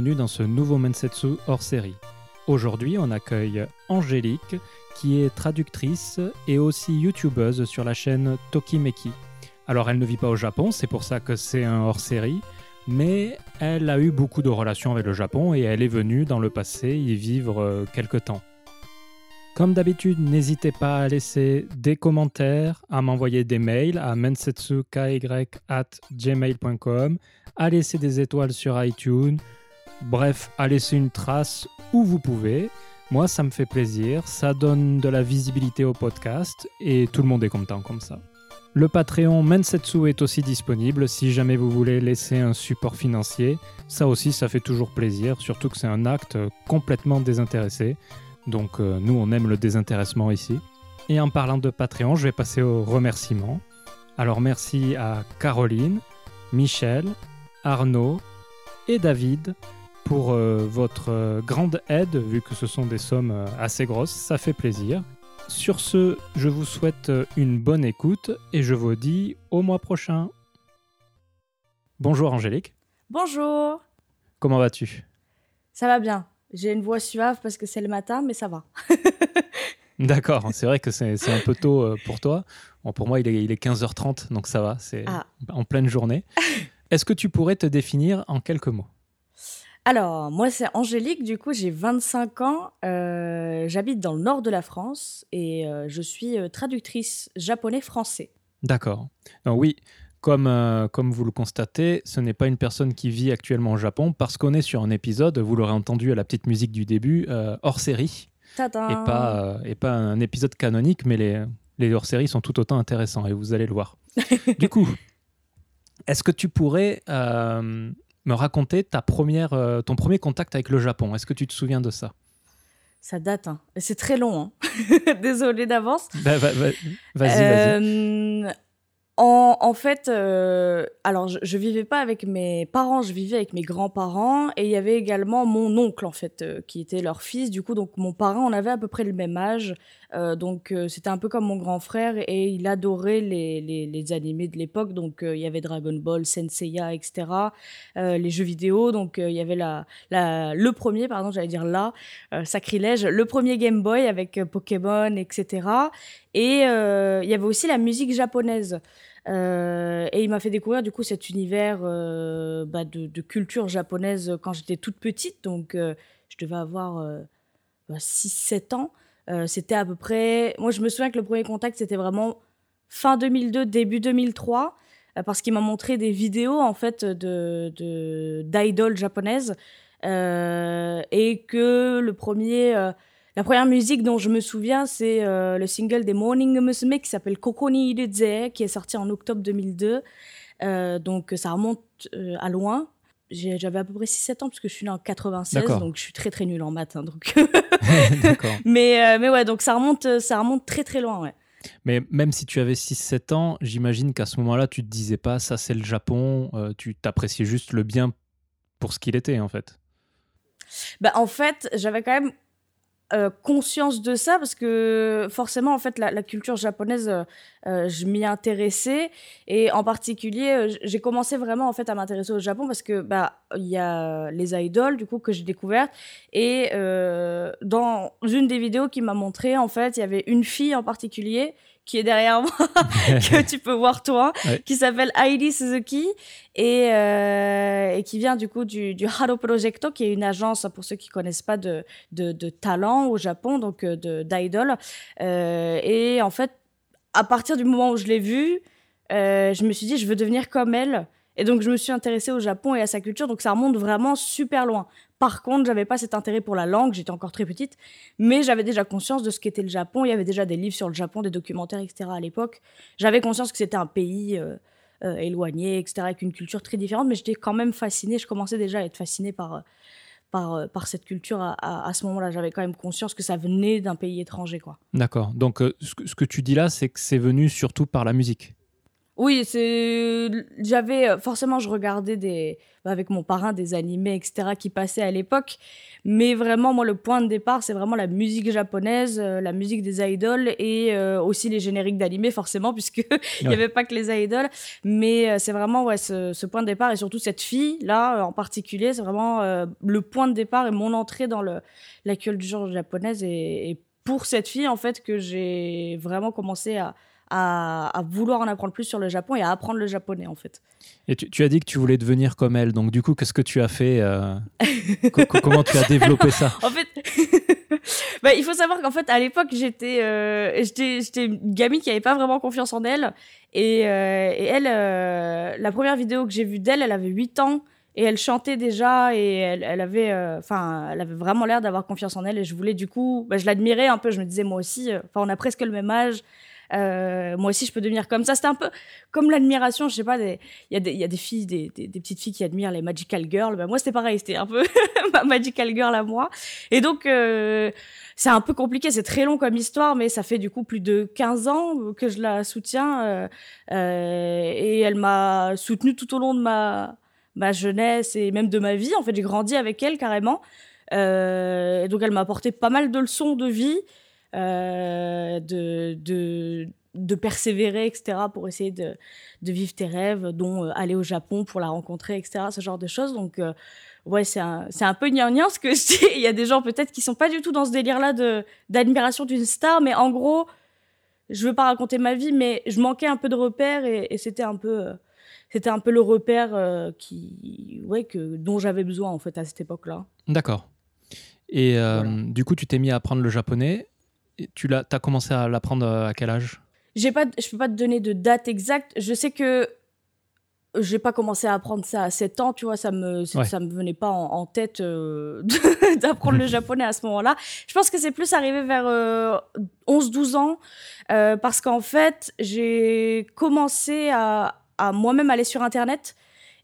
Bienvenue dans ce nouveau Mensetsu hors série. Aujourd'hui, on accueille Angélique, qui est traductrice et aussi youtubeuse sur la chaîne Tokimeki. Alors, elle ne vit pas au Japon, c'est pour ça que c'est un hors série, mais elle a eu beaucoup de relations avec le Japon et elle est venue dans le passé y vivre euh, quelque temps. Comme d'habitude, n'hésitez pas à laisser des commentaires, à m'envoyer des mails à mensetsuky@gmail.com, à laisser des étoiles sur iTunes, bref, à laisser une trace où vous pouvez. Moi, ça me fait plaisir, ça donne de la visibilité au podcast et tout le monde est content comme ça. Le Patreon Mensetsu est aussi disponible si jamais vous voulez laisser un support financier. Ça aussi, ça fait toujours plaisir, surtout que c'est un acte complètement désintéressé. Donc euh, nous, on aime le désintéressement ici. Et en parlant de Patreon, je vais passer aux remerciements. Alors merci à Caroline, Michel, Arnaud et David pour euh, votre euh, grande aide, vu que ce sont des sommes euh, assez grosses, ça fait plaisir. Sur ce, je vous souhaite une bonne écoute et je vous dis au mois prochain. Bonjour Angélique, Bonjour, comment vas-tu? Ça va bien. J'ai une voix suave parce que c'est le matin, mais ça va. D'accord, c'est vrai que c'est un peu tôt pour toi. Bon, pour moi, il est, il est 15h30, donc ça va, c'est Ah. en pleine journée. Est-ce que tu pourrais te définir en quelques mots? Alors, moi, c'est Angélique, du coup, j'ai 25 ans, euh, j'habite dans le nord de la France et euh, je suis euh, traductrice japonais-français. D'accord. Oui, comme, euh, comme vous le constatez, ce n'est pas une personne qui vit actuellement au Japon parce qu'on est sur un épisode, vous l'aurez entendu à la petite musique du début, euh, hors série. Tadam et pas, euh, et pas un épisode canonique, mais les, les hors-séries sont tout autant intéressants et vous allez le voir. du coup, est-ce que tu pourrais me raconter ta première, euh, ton premier contact avec le Japon Est-ce que tu te souviens de ça? Ça date, hein. C'est très long, hein. Désolée d'avance. Bah, va- va- Vas-y, vas-y. Euh, en, en fait, euh, alors je, je vivais pas avec mes parents, je vivais avec mes grands-parents et il y avait également mon oncle en fait euh, qui était leur fils. Du coup, donc mon parrain, on avait à peu près le même âge, Euh, donc euh, c'était un peu comme mon grand frère et il adorait les, les, les animés de l'époque. Donc euh, il y avait Dragon Ball, Senseiya, etc. Euh, les jeux vidéo, donc euh, il y avait la, la, le premier, pardon, j'allais dire là, euh, sacrilège, le premier Game Boy avec Pokémon, etc. Et il y avait aussi la musique japonaise. Euh, et il m'a fait découvrir du coup cet univers euh, bah, de, de culture japonaise quand j'étais toute petite. Donc euh, je devais avoir bah, 6-7 ans. Euh, c'était à peu près... Moi je me souviens que le premier contact c'était vraiment fin 2002, début 2003. euh, parce qu'il m'a montré des vidéos en fait de d'idoles japonaises Euh, et que le premier la première musique dont je me souviens, c'est le single des Morning Musume qui s'appelle Kokoni Iruze, qui est sorti en octobre 2002. Euh, donc ça remonte à loin. J'avais à peu près 6-7 ans parce que je suis née en 96, D'accord. donc je suis très très nulle en maths. hein, donc. Mais, euh, mais ouais, donc ça remonte, ça remonte très très loin. Ouais. Mais même si tu avais 6-7 ans, j'imagine qu'à ce moment-là, tu te disais pas ça c'est le Japon, euh, tu t'appréciais juste le bien pour ce qu'il était en fait. Bah, en fait, j'avais quand même euh, conscience de ça parce que forcément, en fait, la, culture japonaise, euh, euh, je m'y intéressais et en particulier, j'ai commencé vraiment en fait à m'intéresser au Japon parce que bah il y a les idoles du coup que j'ai découvertes et dans une des vidéos qui m'a montré en fait, il y avait une fille en particulier qui est derrière moi que tu peux voir toi Ouais. qui s'appelle Heidi Suzuki et, euh, et qui vient du coup du, du Haro Projecto, qui est une agence, pour ceux qui connaissent pas, de, de, de talent au Japon, donc euh, d'idol. Euh, et en fait, à partir du moment où je l'ai vue, euh, je me suis dit, je veux devenir comme elle. Et donc, je me suis intéressée au Japon et à sa culture, donc ça remonte vraiment super loin. Par contre, j'avais pas cet intérêt pour la langue, j'étais encore très petite, mais j'avais déjà conscience de ce qu'était le Japon. Il y avait déjà des livres sur le Japon, des documentaires, etc. à l'époque. J'avais conscience que c'était un pays euh, euh, éloigné, etc., avec une culture très différente, mais j'étais quand même fascinée. Je commençais déjà à être fascinée par, euh, par, cette culture à, ce moment-là. J'avais quand même conscience que ça venait d'un pays étranger, quoi. D'accord. Donc ce que tu dis là, c'est que c'est venu surtout par la musique. Oui, c'est j'avais forcément je regardais des avec mon parrain des animés etc qui passaient à l'époque, mais vraiment moi le point de départ c'est vraiment la musique japonaise, euh, la musique des idoles et euh, aussi les génériques d'animés forcément puisque il n'y avait pas que les idoles, mais euh, c'est vraiment ouais ce, ce, point de départ et surtout cette fille là en particulier c'est vraiment le point de départ et mon entrée dans le la culture japonaise et, et pour cette fille en fait que j'ai vraiment commencé à à, vouloir en apprendre plus sur le Japon et à apprendre le japonais en fait. Et tu, as dit que tu voulais devenir comme elle, donc du coup, qu'est-ce que tu as fait euh, Comment tu as développé ça En fait, bah, il faut savoir qu'en fait, à l'époque, j'étais euh, j'étais une gamine qui n'avait pas vraiment confiance en elle. Et, euh, et elle, la première vidéo que j'ai vue d'elle, elle avait 8 ans et elle chantait déjà et elle, elle avait enfin elle avait vraiment l'air d'avoir confiance en elle et je voulais du coup bah, je l'admirais un peu je me disais moi aussi enfin on a presque le même âge euh, moi aussi, je peux devenir comme ça. C'était un peu comme l'admiration, je sais pas, il y, y a des filles, des, des, petites filles qui admirent les Magical Girls. Ben, moi, c'était pareil, c'était un peu ma Magical Girl à moi. Et donc, euh, c'est un peu compliqué, c'est très long comme histoire, mais ça fait du coup plus de 15 ans que je la soutiens. Euh, euh, et elle m'a soutenue tout au long de ma, ma jeunesse et même de ma vie. En fait, j'ai grandi avec elle carrément. Euh, donc, elle m'a apporté pas mal de leçons de vie. Euh, de, de, de, persévérer, etc., pour essayer de, de vivre tes rêves, dont euh, aller au Japon pour la rencontrer, etc., ce genre de choses. Donc, euh, ouais, c'est un, c'est un peu gnangnan ce que je dis. Il y a des gens peut-être qui sont pas du tout dans ce délire-là de, d'admiration d'une star, mais en gros, je veux pas raconter ma vie, mais je manquais un peu de repères et, c'était un peu, c'était un peu le repère qui, ouais, que, dont j'avais besoin en fait à cette époque-là. D'accord. Et du coup, tu t'es mis à apprendre le japonais tu l'as, as commencé à l'apprendre euh, à quel âge? J'ai pas, je peux pas te donner de date exacte. Je sais que j'ai pas commencé à apprendre ça à 7 ans, tu vois, ça me, ça me venait pas en, tête euh, d'apprendre le japonais à ce moment-là. Je pense que c'est plus arrivé vers 11-12 euh, ans, parce qu'en fait, j'ai commencé à, à moi-même aller sur Internet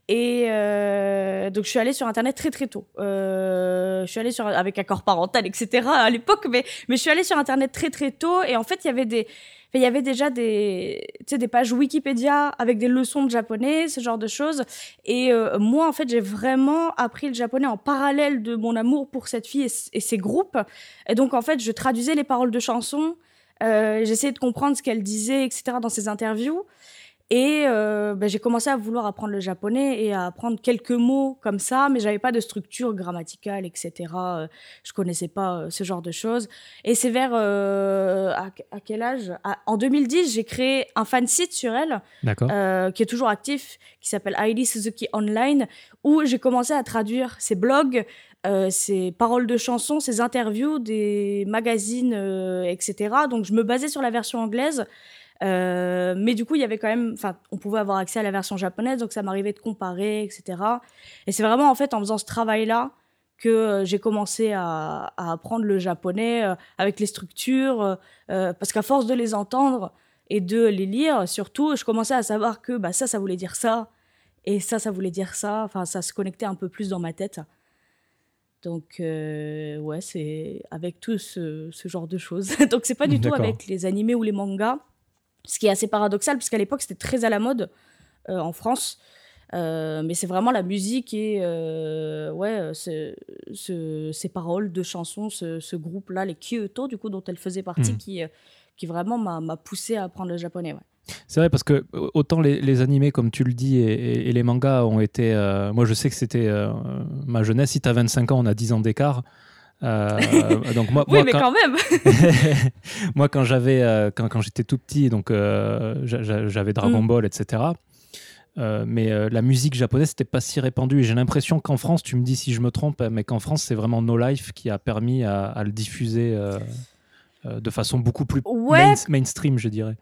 et euh, donc je suis allée sur internet très très tôt. Euh, je suis allée sur avec accord parental, etc. à l'époque, mais mais je suis allée sur internet très très tôt. Et en fait, il y avait des il y avait déjà des, des pages Wikipédia avec des leçons de japonais, ce genre de choses. Et euh, moi, en fait, j'ai vraiment appris le japonais en parallèle de mon amour pour cette fille et, ses groupes. Et donc, en fait, je traduisais les paroles de chansons. Euh, j'essayais de comprendre ce qu'elle disait, etc. dans ses interviews. Et euh, ben, j'ai commencé à vouloir apprendre le japonais et à apprendre quelques mots comme ça, mais j'avais pas de structure grammaticale, etc. Euh, je connaissais pas euh, ce genre de choses. Et c'est vers euh, à, à, quel âge? En 2010, j'ai créé un fan site sur elle, euh, qui est toujours actif, qui s'appelle Heidi Suzuki Online, où j'ai commencé à traduire ses blogs, euh, ses paroles de chansons, ses interviews, des magazines, etc. Donc je me basais sur la version anglaise. Euh, mais du coup, il y avait quand même, enfin, on pouvait avoir accès à la version japonaise, donc ça m'arrivait de comparer, etc. Et c'est vraiment en fait en faisant ce travail-là que euh, j'ai commencé à, à, apprendre le japonais euh, avec les structures, parce qu'à force de les entendre et de les lire, surtout, je commençais à savoir que bah, ça, ça voulait dire ça, et ça, ça voulait dire ça. Enfin, ça se connectait un peu plus dans ma tête. Donc, ouais, c'est avec tout ce, ce, genre de choses. Donc, c'est pas du tout avec les animés ou les mangas ce qui est assez paradoxal, puisqu'à l'époque, c'était très à la mode euh, en France. Euh, mais c'est vraiment la musique et euh, ouais, ces paroles de chansons, ce, groupe-là, les Kyoto, du coup, dont elle faisait partie, hmm. qui, qui vraiment m'a poussé à apprendre le japonais. Ouais. C'est vrai parce que autant les, animés, comme tu le dis, et, les mangas ont été. moi, je sais que c'était ma jeunesse. Si tu as 25 ans, on a 10 ans d'écart. Euh, donc moi, oui, mais quand, même. moi, quand j'avais, euh, quand, quand j'étais tout petit, donc euh, j'avais Dragon mm. Ball, etc. mais la musique japonaise n'était pas si répandue. J'ai l'impression qu'en France, tu me dis si je me trompe, mais qu'en France, c'est vraiment No Life qui a permis à, le diffuser de façon beaucoup plus mainstream, je dirais.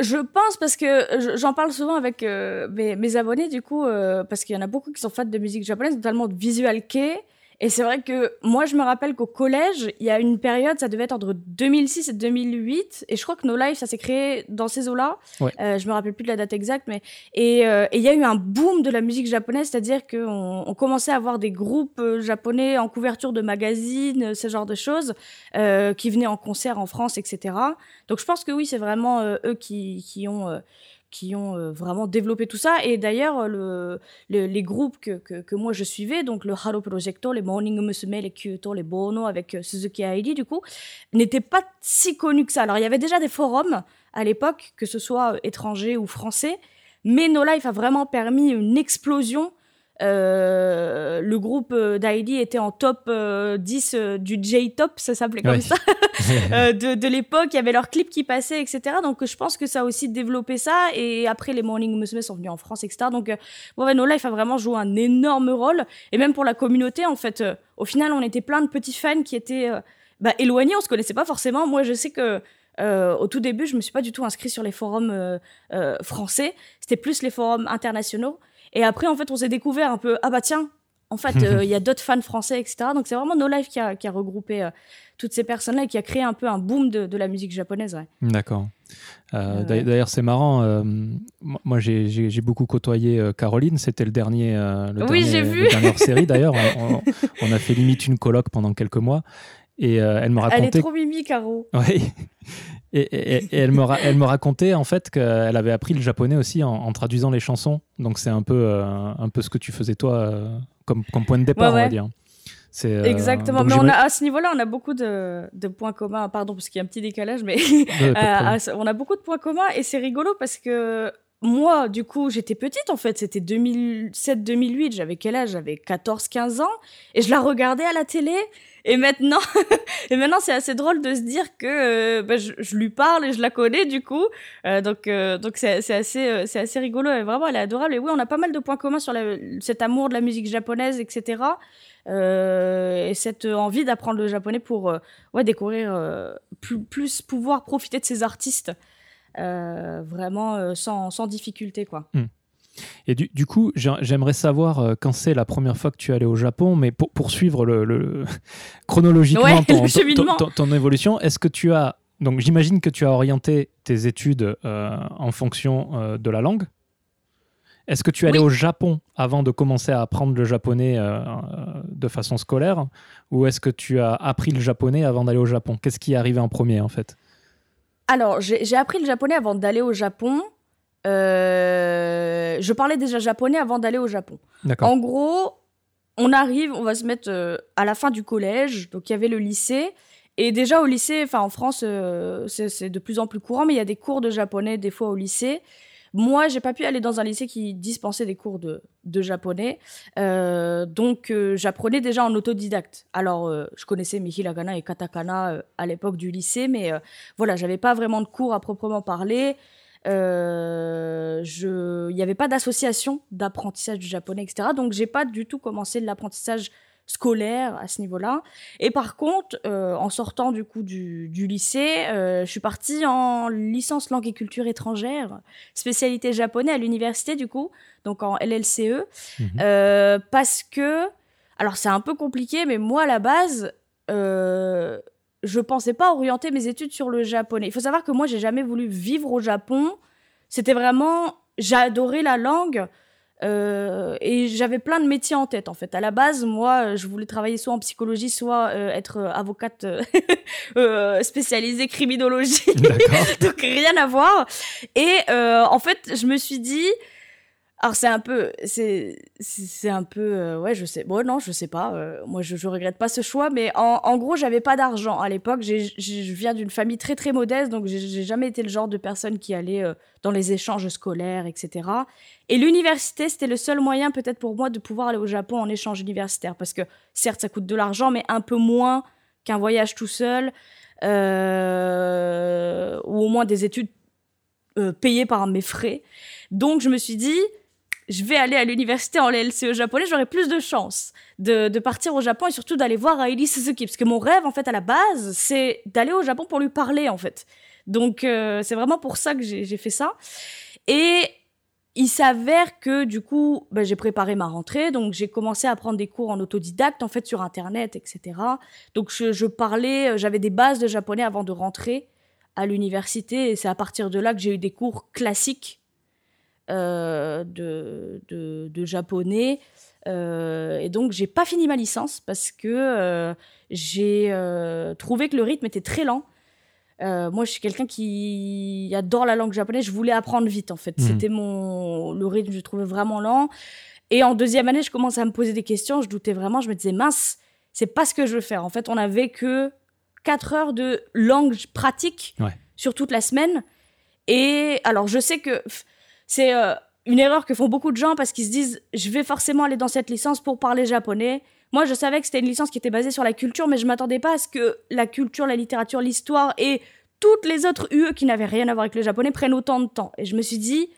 Je pense parce que j'en parle souvent avec mes, mes, abonnés, du coup, parce qu'il y en a beaucoup qui sont fans de musique japonaise, notamment de visual kei. Et c'est vrai que moi, je me rappelle qu'au collège, il y a une période, ça devait être entre 2006 et 2008, et je crois que No Life, ça s'est créé dans ces eaux-là. Ouais. Euh, je me rappelle plus de la date exacte, mais euh, et il y a eu un boom de la musique japonaise, c'est-à-dire qu'on on commençait à avoir des groupes euh, japonais en couverture de magazines, ce genre de choses, euh, qui venaient en concert en France, etc. Donc je pense que oui, c'est vraiment eux qui, qui ont qui ont euh, vraiment développé tout ça. Et d'ailleurs, le, les groupes que, que, moi je suivais, donc le Haro Projecto, les Morning Musume, les Kyoto, les Bono avec euh, Suzuki Heidi, du coup, n'étaient pas si connus que ça. Alors, il y avait déjà des forums à l'époque, que ce soit étrangers ou français, mais No Life a vraiment permis une explosion euh, le groupe euh, d'Heidi était en top 10 euh, du J-Top, ça s'appelait comme ça, de, de l'époque. Il y avait leurs clips qui passaient, etc. Donc je pense que ça a aussi développé ça. Et après, les Morning Musume sont venus en France, etc. Donc bon, No Life a vraiment joué un énorme rôle. Et même pour la communauté, en fait, au final, on était plein de petits fans qui étaient bah, éloignés, on se connaissait pas forcément. Moi, je sais que au tout début, je me suis pas du tout inscrit sur les forums français. C'était plus les forums internationaux. Et après, en fait, on s'est découvert un peu, ah bah tiens, en fait, euh, il y a d'autres fans français, etc. Donc c'est vraiment No Life qui a, qui a regroupé euh, toutes ces personnes-là et qui a créé un peu un boom de, de la musique japonaise. Ouais. D'accord. Euh, d'ailleurs, c'est marrant. moi, j'ai beaucoup côtoyé Caroline. C'était le dernier, le oui, j'ai vu. dernière série. D'ailleurs, on, on, a fait limite une colloque pendant quelques mois. Et elle me racontait. Elle est trop mimi, Caro. Oui. Et, elle, me elle me racontait en fait qu'elle avait appris le japonais aussi en, traduisant les chansons. Donc c'est un peu, euh, un peu ce que tu faisais toi euh, comme, comme, point de départ, on va dire. Euh, Exactement. mais on a, à ce niveau-là, on a beaucoup de, de, points communs. Pardon, parce qu'il y a un petit décalage, mais on a beaucoup de points communs et c'est rigolo parce que moi, du coup, j'étais petite en fait. C'était 2007-2008. J'avais quel âge? J'avais 14-15 ans et je la regardais à la télé. Et maintenant, et maintenant c'est assez drôle de se dire que euh, bah, je, lui parle et je la connais du coup. Euh, donc euh, donc c'est assez c'est assez rigolo et vraiment elle est adorable. Et oui, on a pas mal de points communs sur la, cet amour de la musique japonaise, etc. et cette envie d'apprendre le japonais pour ouais découvrir plus plus pouvoir profiter de ces artistes vraiment sans sans difficulté quoi. Hmm. Et du, coup, j'aimerais savoir euh, quand c'est la première fois que tu es allé au Japon, mais pour poursuivre le, chronologiquement ton, évolution, est-ce que tu as donc j'imagine que tu as orienté tes études euh, en fonction euh, de la langue. Est-ce que tu es allé au Japon avant de commencer à apprendre le japonais de façon scolaire ou est-ce que tu as appris le japonais avant d'aller au Japon? Qu'est-ce qui est arrivé en premier en fait? Alors j'ai appris le japonais avant d'aller au Japon. Euh, je parlais déjà japonais avant d'aller au Japon. En gros, on arrive, on va se mettre euh, à la fin du collège, donc il y avait le lycée. Et déjà au lycée, enfin en France, euh, c'est de plus en plus courant, mais il y a des cours de japonais des fois au lycée. Moi, j'ai pas pu aller dans un lycée qui dispensait des cours de, de japonais, donc j'apprenais déjà en autodidacte. Alors, je connaissais mes hiragana et katakana à l'époque du lycée, mais voilà, j'avais pas vraiment de cours à proprement parler. Euh, il n'y avait pas d'association d'apprentissage du japonais, etc. Donc, j'ai pas du tout commencé l'apprentissage scolaire à ce niveau-là. Et par contre, euh, en sortant du coup du, lycée, euh, je suis partie en licence langue et culture étrangère, spécialité japonais à l'université du coup, donc en LLCE, mhm. parce que, alors c'est un peu compliqué, mais moi à la base, je pensais pas orienter mes études sur le japonais. Il faut savoir que moi, j'ai jamais voulu vivre au Japon. C'était vraiment, j'adorais la langue euh, et j'avais plein de métiers en tête en fait. À la base, moi, je voulais travailler soit en psychologie, soit euh, être avocate euh, spécialisée criminologie. Donc rien à voir. Et en fait, je me suis dit alors c'est un peu, c'est, c'est un peu, euh, ouais, je sais, bon non, je sais pas. Euh, moi, je, je regrette pas ce choix, mais en, en gros, j'avais pas d'argent à l'époque. je viens d'une famille très très modeste, donc j'ai jamais été le genre de personne qui allait euh, dans les échanges scolaires, etc. Et l'université, c'était le seul moyen peut-être pour moi de pouvoir aller au Japon en échange universitaire, parce que certes, ça coûte de l'argent, mais un peu moins qu'un voyage tout seul, ou au moins des études payées par mes frais. Donc je me suis dit je vais aller à l'université en LLCE japonais, j'aurai plus de chances de, partir au Japon et surtout d'aller voir Aili Suzuki. Parce que mon rêve, en fait, à la base, c'est d'aller au Japon pour lui parler, en fait. Donc, euh, c'est vraiment pour ça que j'ai fait ça. Et il s'avère que, du coup, ben, j'ai préparé ma rentrée. Donc, j'ai commencé à prendre des cours en autodidacte, en fait, sur Internet, etc. Donc, je, je parlais, j'avais des bases de japonais avant de rentrer à l'université. Et c'est à partir de là que j'ai eu des cours classiques euh, de, de, japonais. Euh, et donc, j'ai pas fini ma licence parce que euh, j'ai trouvé que le rythme était très lent. moi, je suis quelqu'un qui adore la langue japonaise. Je voulais apprendre vite, en fait. Mhm. C'était mon le rythme, je le trouvais vraiment lent. Et en deuxième année, je commençais à me poser des questions. Je doutais vraiment. Je me disais mince, c'est pas ce que je veux faire. En fait, on avait que 4 heures de langue pratique Ouais. sur toute la semaine. Et alors, je sais que c'est euh, une erreur que font beaucoup de gens parce qu'ils se disent je vais forcément aller dans cette licence pour parler japonais. Moi, je savais que c'était une licence qui était basée sur la culture, mais je m'attendais pas à ce que la culture, la littérature, l'histoire et toutes les autres UE qui n'avaient rien à voir avec le japonais prennent autant de temps. Et je me suis dit,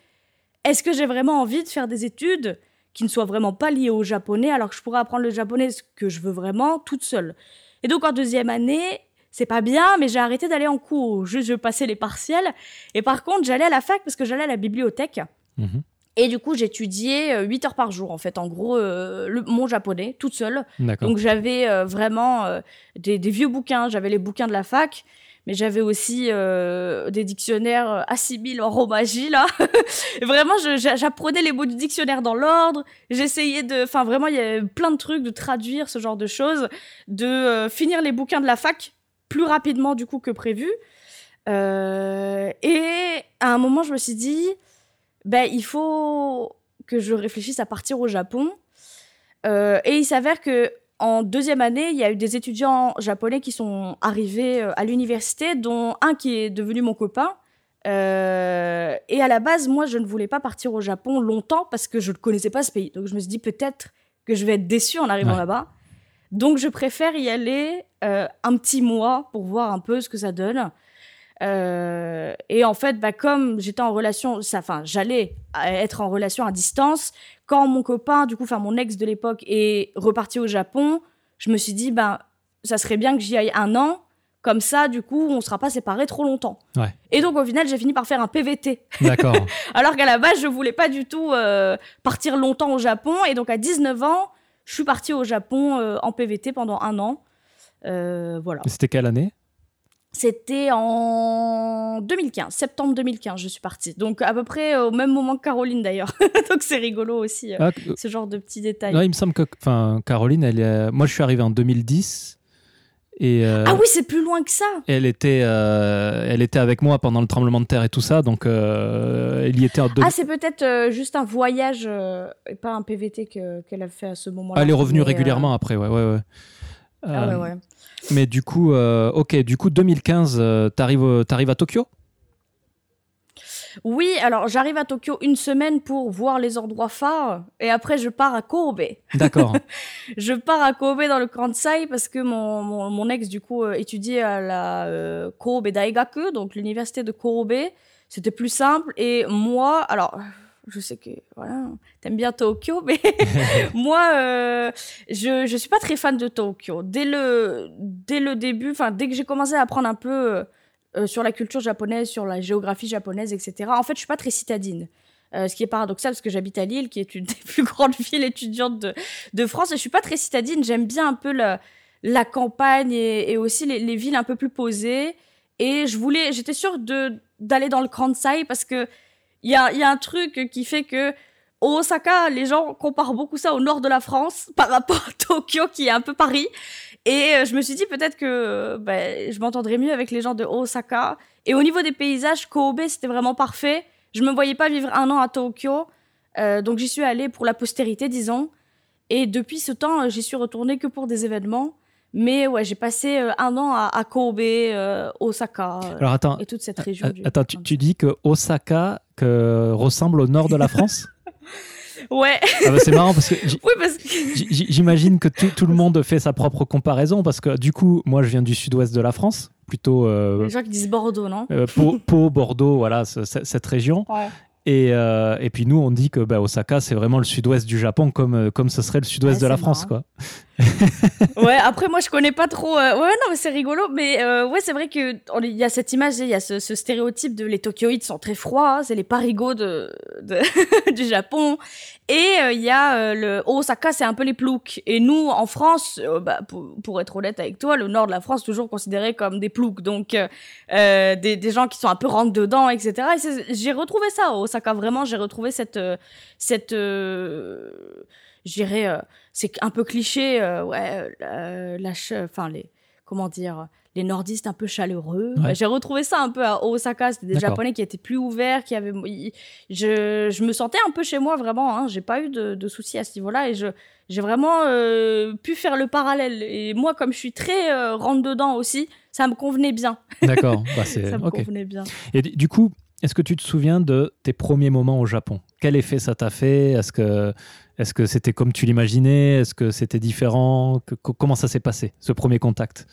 est-ce que j'ai vraiment envie de faire des études qui ne soient vraiment pas liées au japonais alors que je pourrais apprendre le japonais ce que je veux vraiment toute seule? Et donc en deuxième année, c'est pas bien, mais j'ai arrêté d'aller en cours. Juste, je passais les partiels. Et par contre, j'allais à la fac parce que j'allais à la bibliothèque. Mhm. Et du coup, j'étudiais euh, 8 heures par jour, en fait, en gros, euh, le, mon japonais, toute seule. Donc j'avais euh, vraiment euh, des, des vieux bouquins, j'avais les bouquins de la fac, mais j'avais aussi euh, des dictionnaires euh, assimiles en romagie, là. Vraiment, j'apprenais les mots du dictionnaire dans l'ordre, j'essayais de... Enfin, vraiment, il y avait plein de trucs, de traduire ce genre de choses, de euh, finir les bouquins de la fac plus rapidement, du coup, que prévu. Euh, et à un moment, je me suis dit, ben, il faut que je réfléchisse à partir au Japon. Euh, et il s'avère que en deuxième année, il y a eu des étudiants japonais qui sont arrivés euh, à l'université, dont un qui est devenu mon copain. Euh, et à la base, moi, je ne voulais pas partir au Japon longtemps parce que je ne connaissais pas ce pays. Donc je me suis dit peut-être que je vais être déçue en arrivant Ouais. là-bas. Donc je préfère y aller euh, un petit mois pour voir un peu ce que ça donne. Euh, et en fait, bah, comme j'étais en relation, enfin, j'allais être en relation à distance, quand mon copain, du coup, enfin, mon ex de l'époque est reparti au Japon, je me suis dit, ben, ça serait bien que j'y aille un an, comme ça, du coup, on sera pas séparés trop longtemps. Ouais. Et donc, au final, j'ai fini par faire un PVT. D'accord. Alors qu'à la base, je voulais pas du tout euh, partir longtemps au Japon. Et donc, à 19 ans, je suis partie au Japon euh, en PVT pendant un an. Euh, voilà. C'était quelle année? C'était en 2015, septembre 2015, je suis partie. Donc à peu près au même moment que Caroline d'ailleurs. Donc c'est rigolo aussi, euh, Ah, que- ce genre de petits détails. non, il me semble que enfin, Caroline, elle, moi je suis arrivé en 2010 et euh, Ah oui, c'est plus loin que ça. elle, était, euh, elle était avec moi pendant le tremblement de terre et tout ça, donc euh, elle y était en deux... Ah, c'est peut-être euh, juste un voyage et pas un PVT que- qu'elle a fait à ce moment-là. Ah, elle est revenue régulièrement après, ouais, ouais, ouais. Ah ouais, ouais. Mais du coup, ok, du coup 2015, euh, t'arrives, t'arrives à Tokyo? Oui, alors j'arrive à Tokyo une semaine pour voir les endroits phares et après je pars à Kobe. D'accord. Je pars à Kobe dans le Kansai parce que mon, mon, mon ex, du coup, euh, étudiait à la euh, Kobe Daigaku, donc l'université de Kobe. C'était plus simple. Et moi, alors, je sais que, voilà, t'aimes bien Tokyo, mais moi, euh, je, je suis pas très fan de Tokyo. Dès le, dès le début, enfin, dès que j'ai commencé à apprendre un peu euh, sur la culture japonaise, sur la géographie japonaise, etc., en fait, je suis pas très citadine. Euh, ce qui est paradoxal parce que j'habite à Lille, qui est une des plus grandes villes étudiantes de, France, et je suis pas très citadine. J'aime bien un peu la, campagne et, aussi les, les villes un peu plus posées. Et je voulais, j'étais sûre d'aller dans le Kansai parce que il y a, y a un truc qui fait que Osaka, les gens comparent beaucoup ça au nord de la France par rapport à Tokyo qui est un peu Paris. Et euh, je me suis dit peut-être que euh, ben, je m'entendrais mieux avec les gens de Osaka. Et au niveau des paysages, Kobe, c'était vraiment parfait. Je me voyais pas vivre un an à Tokyo. Euh, donc j'y suis allée pour la postérité, disons. Et depuis ce temps, j'y suis retournée que pour des événements. Mais ouais, j'ai passé un an à, à Kobe, euh, Osaka Alors attends, et toute cette région. du- attends tu, tu dis que Osaka que ressemble au nord de la France? Ouais, ah bah, C'est marrant parce que oui, j'imagine que tout, tout le monde fait sa propre comparaison parce que du coup, moi je viens du sud-ouest de la France, plutôt euh, Les gens qui disent Bordeaux, non? euh, Pau, Pau, Bordeaux, voilà, ce- ce- cette région. Ouais. Et, euh, et puis nous, on dit que bah, Osaka, c'est vraiment le sud-ouest du Japon, comme, euh, comme ce serait le sud-ouest Ouais, de la France. marrant. Quoi. Ouais, après, moi, je connais pas trop. euh, Ouais, non, mais c'est rigolo. Mais euh, ouais, c'est vrai que on- il y a cette image, il y a ce, ce stéréotype de les Tokyoïdes sont très froids, hein, c'est les parigots de, de- du Japon. Et euh, il y a euh, le Osaka, c'est un peu les ploucs. Et nous, en France, euh, bah, pour, pour être honnête avec toi, le nord de la France, toujours considéré comme des ploucs. Donc, des, des gens qui sont un peu rentre dedans, etc. Et j'ai retrouvé ça Osaka, vraiment, j'ai retrouvé cette. cette je dirais, euh, c'est un peu cliché, euh, ouais, euh, enfin les, comment dire, les nordistes un peu chaleureux. J'ai retrouvé ça un peu à Osaka. C'était des Japonais qui étaient plus ouverts, qui avaient. Je, je me sentais un peu chez moi vraiment. Hein. J'ai pas eu de, de, soucis à ce niveau-là et je j'ai vraiment euh, pu faire le parallèle. Et moi, comme je suis très euh, rentre dedans aussi, ça me convenait bien. D'accord. Bah, ça me convenait bien. Et du coup, est-ce que tu te souviens de tes premiers moments au Japon? Quel effet ça t'a fait? Est-ce que est-ce que c'était comme tu l'imaginais? Est-ce que c'était différent? Comment ça s'est passé, ce premier contact?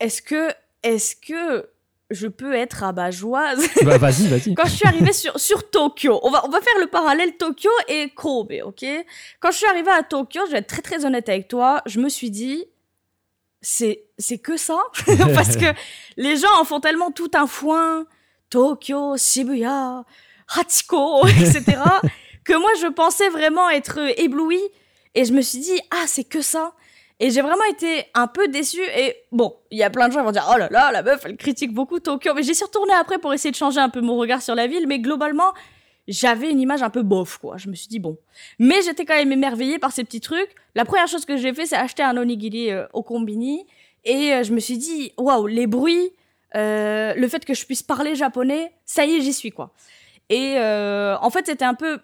Est-ce que, est que je peux être rabat-joie bah, Vas-y, vas-y. Quand je suis arrivée sur, sur Tokyo, on va, on va faire le parallèle Tokyo et Kobe, ok? Quand je suis arrivée à Tokyo, je vais être très très honnête avec toi, je me suis dit, c'est, c'est que ça? Parce que les gens en font tellement tout un foin, Tokyo, Shibuya, Hachiko, etc., que moi je pensais vraiment être éblouie et je me suis dit, ah, c'est que ça et j'ai vraiment été un peu déçue. Et bon, il y a plein de gens qui vont dire Oh là là, la meuf, elle critique beaucoup Tokyo. Mais j'ai suis retournée après pour essayer de changer un peu mon regard sur la ville. Mais globalement, j'avais une image un peu bof, quoi. Je me suis dit Bon. Mais j'étais quand même émerveillée par ces petits trucs. La première chose que j'ai fait, c'est acheter un onigiri euh, au combini. Et euh, je me suis dit Waouh, les bruits, euh, le fait que je puisse parler japonais, ça y est, j'y suis, quoi. Et en fait, c'était un peu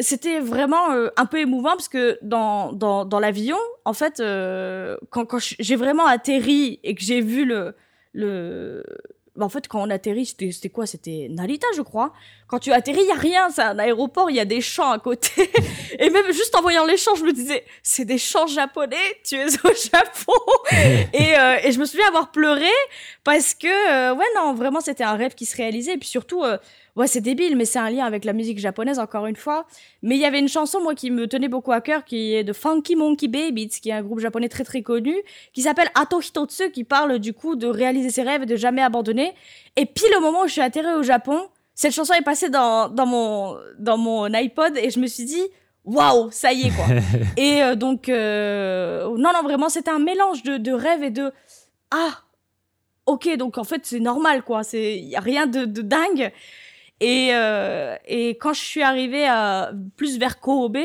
c'était vraiment euh, un peu émouvant parce que dans, dans, dans l'avion, en fait, euh, quand, quand j'ai vraiment atterri et que j'ai vu le, le, bah, en fait, quand on atterrit, c'était quoi? C'était Narita, je crois. Quand tu atterris, il y a rien. C'est un aéroport, il y a des champs à côté. et même juste en voyant les champs, je me disais, c'est des champs japonais. Tu es au Japon. et, euh, et je me souviens avoir pleuré parce que, ouais, non, vraiment, c'était un rêve qui se réalisait. Et puis surtout, ouais, c'est débile, mais c'est un lien avec la musique japonaise, encore une fois. Mais il y avait une chanson, moi, qui me tenait beaucoup à cœur, qui est de Funky Monkey Babies, qui est un groupe japonais très très connu, qui s'appelle Ato Hitotsu, qui parle du coup de réaliser ses rêves et de jamais abandonner. Et pile au moment où je suis atterrée au Japon, cette chanson est passée dans, dans, mon, dans mon iPod et je me suis dit, waouh, ça y est, quoi. et euh, donc, euh, non, non, vraiment, c'était un mélange de, de rêve et de, ah, ok, donc en fait, c'est normal, quoi. Il n'y a rien de, de dingue. Et, euh, et quand je suis arrivée plus vers Kobe,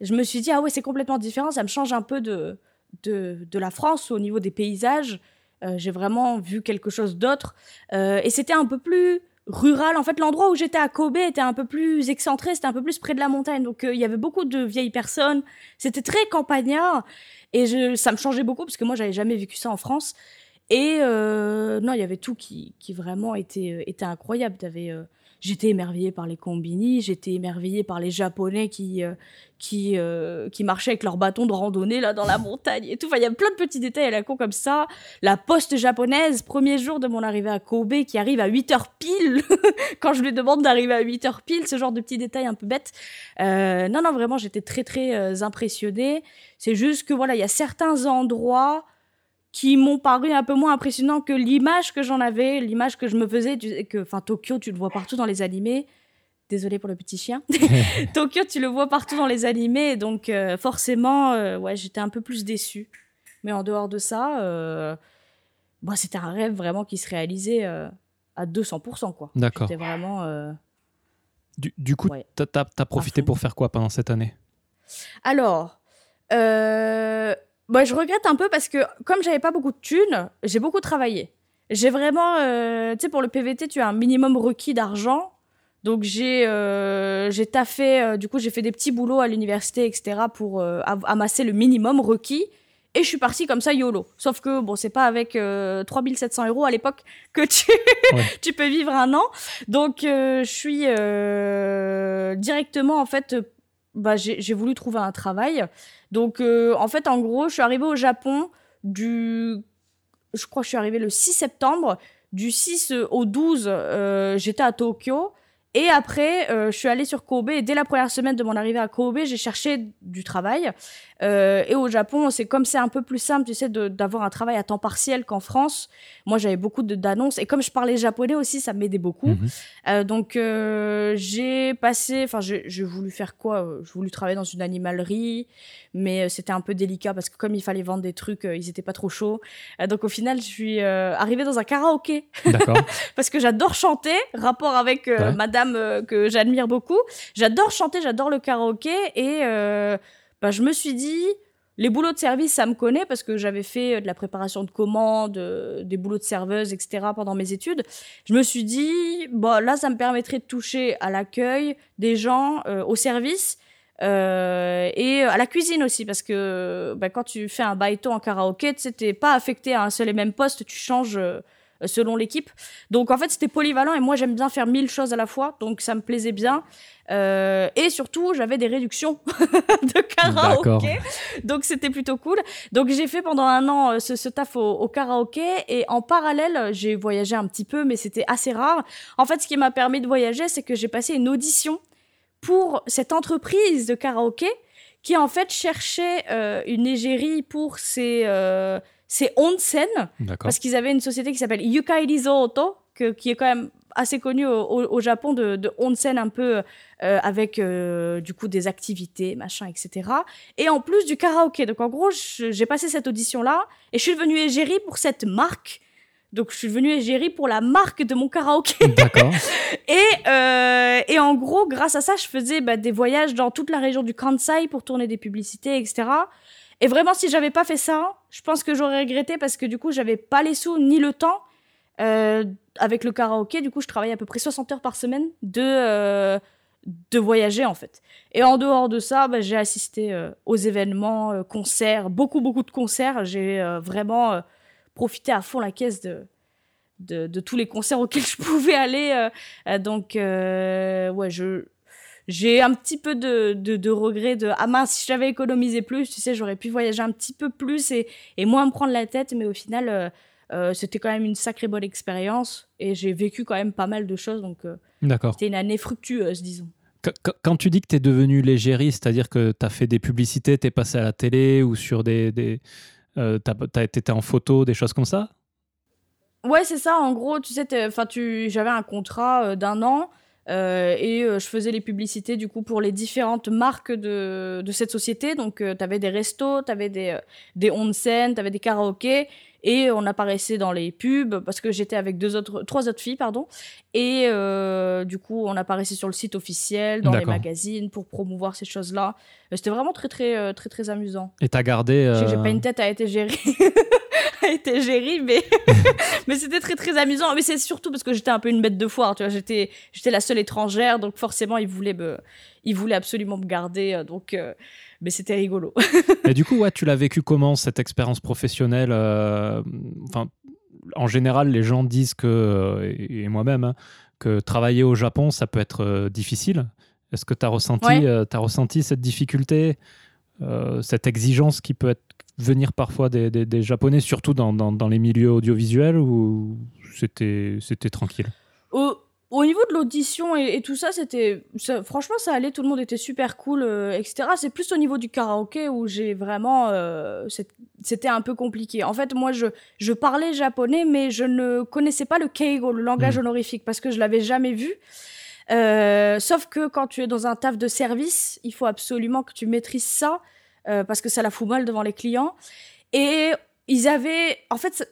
je me suis dit, ah ouais, c'est complètement différent, ça me change un peu de, de, la France au niveau des paysages. Euh, j'ai vraiment vu quelque chose d'autre. Euh, et c'était un peu plus rural. En fait, l'endroit où j'étais à Kobe était un peu plus excentré, c'était un peu plus près de la montagne. Donc, il y avait beaucoup de vieilles personnes. C'était très campagnard. Et ça me changeait beaucoup parce que moi, j'avais jamais vécu ça en France. Et non, il y avait tout qui, qui vraiment était, était incroyable. T'avais j'étais émerveillée par les combini, j'étais émerveillée par les Japonais qui euh, qui euh, qui marchaient avec leur bâton de randonnée là dans la montagne et tout. Enfin, il y a plein de petits détails à la con comme ça. La poste japonaise, premier jour de mon arrivée à Kobe, qui arrive à 8 heures pile quand je lui demande d'arriver à 8 heures pile, ce genre de petits détails un peu bêtes. Euh, non, non, vraiment, j'étais très très impressionnée. C'est juste que voilà, il y a certains endroits qui m'ont paru un peu moins impressionnants que l'image que j'en avais, l'image que je me faisais, que, enfin, Tokyo, tu le vois partout dans les animés. Désolé pour le petit chien. Tokyo, tu le vois partout dans les animés, donc euh, forcément, euh, ouais, j'étais un peu plus déçue. Mais en dehors de ça, euh, bah, c'était un rêve vraiment qui se réalisait à 200%, quoi. D'accord. C'était vraiment... Du, du, coup, tu as, profité pour faire quoi pendant cette année? Alors, euh, bah, je regrette un peu parce que comme j'avais pas beaucoup de thunes, j'ai beaucoup travaillé. J'ai vraiment, euh, tu sais, pour le PVT, tu as un minimum requis d'argent. Donc j'ai euh, j'ai taffé, euh, du coup j'ai fait des petits boulots à l'université, etc. pour euh, amasser le minimum requis. Et je suis partie comme ça YOLO. Sauf que bon, c'est pas avec 3700 euros à l'époque que tu tu peux vivre un an. Donc je suis directement en fait, bah j'ai voulu trouver un travail. Donc, euh, en fait, en gros, je suis arrivée au Japon du. Je crois que je suis arrivée le 6 septembre. Du 6 au 12, euh, j'étais à Tokyo. Et après, euh, je suis allée sur Kobe et dès la première semaine de mon arrivée à Kobe, j'ai cherché du travail. Euh, et au Japon, c'est comme c'est un peu plus simple, tu sais, d'avoir un travail à temps partiel qu'en France. Moi, j'avais beaucoup d'annonces et comme je parlais japonais aussi, ça m'aidait beaucoup. Mhm. Euh, donc, j'ai passé, enfin, j'ai voulu faire quoi J'ai voulu travailler dans une animalerie, mais c'était un peu délicat parce que comme il fallait vendre des trucs, ils étaient pas trop chauds. donc, au final, je suis arrivée dans un karaoké. D'accord. parce que j'adore chanter, rapport avec Madame que j'admire beaucoup. J'adore chanter, j'adore le karaoké et bah, je me suis dit, les boulots de service, ça me connaît parce que j'avais fait euh, de la préparation de commandes, euh, des boulots de serveuse, etc. pendant mes études. Je me suis dit, bon, là, ça me permettrait de toucher à l'accueil des gens, euh, au service. et à la cuisine aussi parce que bah, quand tu fais un baito en karaoké, tu n'es pas affecté à un seul et même poste, tu changes selon l'équipe. Donc en fait, c'était polyvalent et moi j'aime bien faire mille choses à la fois, donc ça me plaisait bien. Euh, et surtout, j'avais des réductions de karaoké, donc c'était plutôt cool. Donc j'ai fait pendant un an euh, ce, taf au, karaoké et en parallèle, j'ai voyagé un petit peu, mais c'était assez rare. En fait, ce qui m'a permis de voyager, c'est que j'ai passé une audition pour cette entreprise de karaoké qui en fait cherchait euh, une égérie pour ses c'est onsen, parce qu'ils avaient une société qui s'appelle Yukai Resort, qui est quand même assez connue au, Japon de, de, onsen un peu euh, avec euh, du coup des activités, machin, etc. Et en plus du karaoké. Donc en gros, j'ai passé cette audition là et je suis devenue égérie pour cette marque. Donc je suis devenue égérie pour la marque de mon karaoké. D'accord. et, euh, et en gros, grâce à ça, je faisais bah, des voyages dans toute la région du Kansai pour tourner des publicités, etc. Et vraiment, si j'avais pas fait ça, je pense que j'aurais regretté parce que du coup, j'avais pas les sous ni le temps. Euh, avec le karaoké, du coup, je travaillais à peu près 60 heures par semaine de, euh, de voyager en fait. Et en dehors de ça, bah, j'ai assisté euh, aux événements, concerts, beaucoup, beaucoup de concerts. J'ai vraiment profité à fond la caisse de, de, de, tous les concerts auxquels je pouvais aller. donc, ouais, je j'ai un petit peu de, de, de, regret de ah mince si j'avais économisé plus tu sais j'aurais pu voyager un petit peu plus et, et moins me prendre la tête mais au final euh, euh, c'était quand même une sacrée bonne expérience et j'ai vécu quand même pas mal de choses donc euh, c'était une année fructueuse disons quand tu dis que tu es devenu légérie, c'est-à-dire que tu as fait des publicités, tu es passé à la télé ou sur des. des as, été en photo, des choses comme ça? Ouais, c'est ça. En gros, tu sais, j'avais un contrat d'un an euh, et euh, je faisais les publicités du coup pour les différentes marques de, cette société. Donc euh, tu avais des restos, tu avais des, des onsen, tu avais des karaokés et on apparaissait dans les pubs parce que j'étais avec deux autres, trois autres filles, pardon. Et du coup, on apparaissait sur le site officiel, dans les magazines pour promouvoir ces choses-là. C'était vraiment très, très, très, très, amusant. Et t'as gardé. J'ai pas une tête à être gérée. a été géré, mais, mais c'était très très amusant. Mais c'est surtout parce que j'étais un peu une bête de foire, tu vois. J'étais, j'étais la seule étrangère, donc forcément, ils voulaient, me, ils voulaient absolument me garder. Euh, donc, euh, mais c'était rigolo. Et du coup, ouais, tu l'as vécu comment cette expérience professionnelle euh, Enfin, en général, les gens disent que, et moi-même, hein, que travailler au Japon, ça peut être difficile. Est-ce que tu as ressenti, as ressenti cette difficulté, cette exigence qui peut être venir parfois des, des, Japonais, surtout dans, dans, les milieux audiovisuels, ou c'était tranquille? Au, au, niveau de l'audition et, tout ça, c'était franchement ça allait, tout le monde était super cool, euh, etc. C'est plus au niveau du karaoké où j'ai vraiment euh, c'était un peu compliqué. En fait, moi je je parlais japonais, mais je ne connaissais pas le keigo, le langage hmm. honorifique, parce que je l'avais jamais vu. Euh, sauf que quand tu es dans un taf de service, il faut absolument que tu maîtrises ça. Euh, parce que ça la fout mal devant les clients. Et ils avaient, en fait,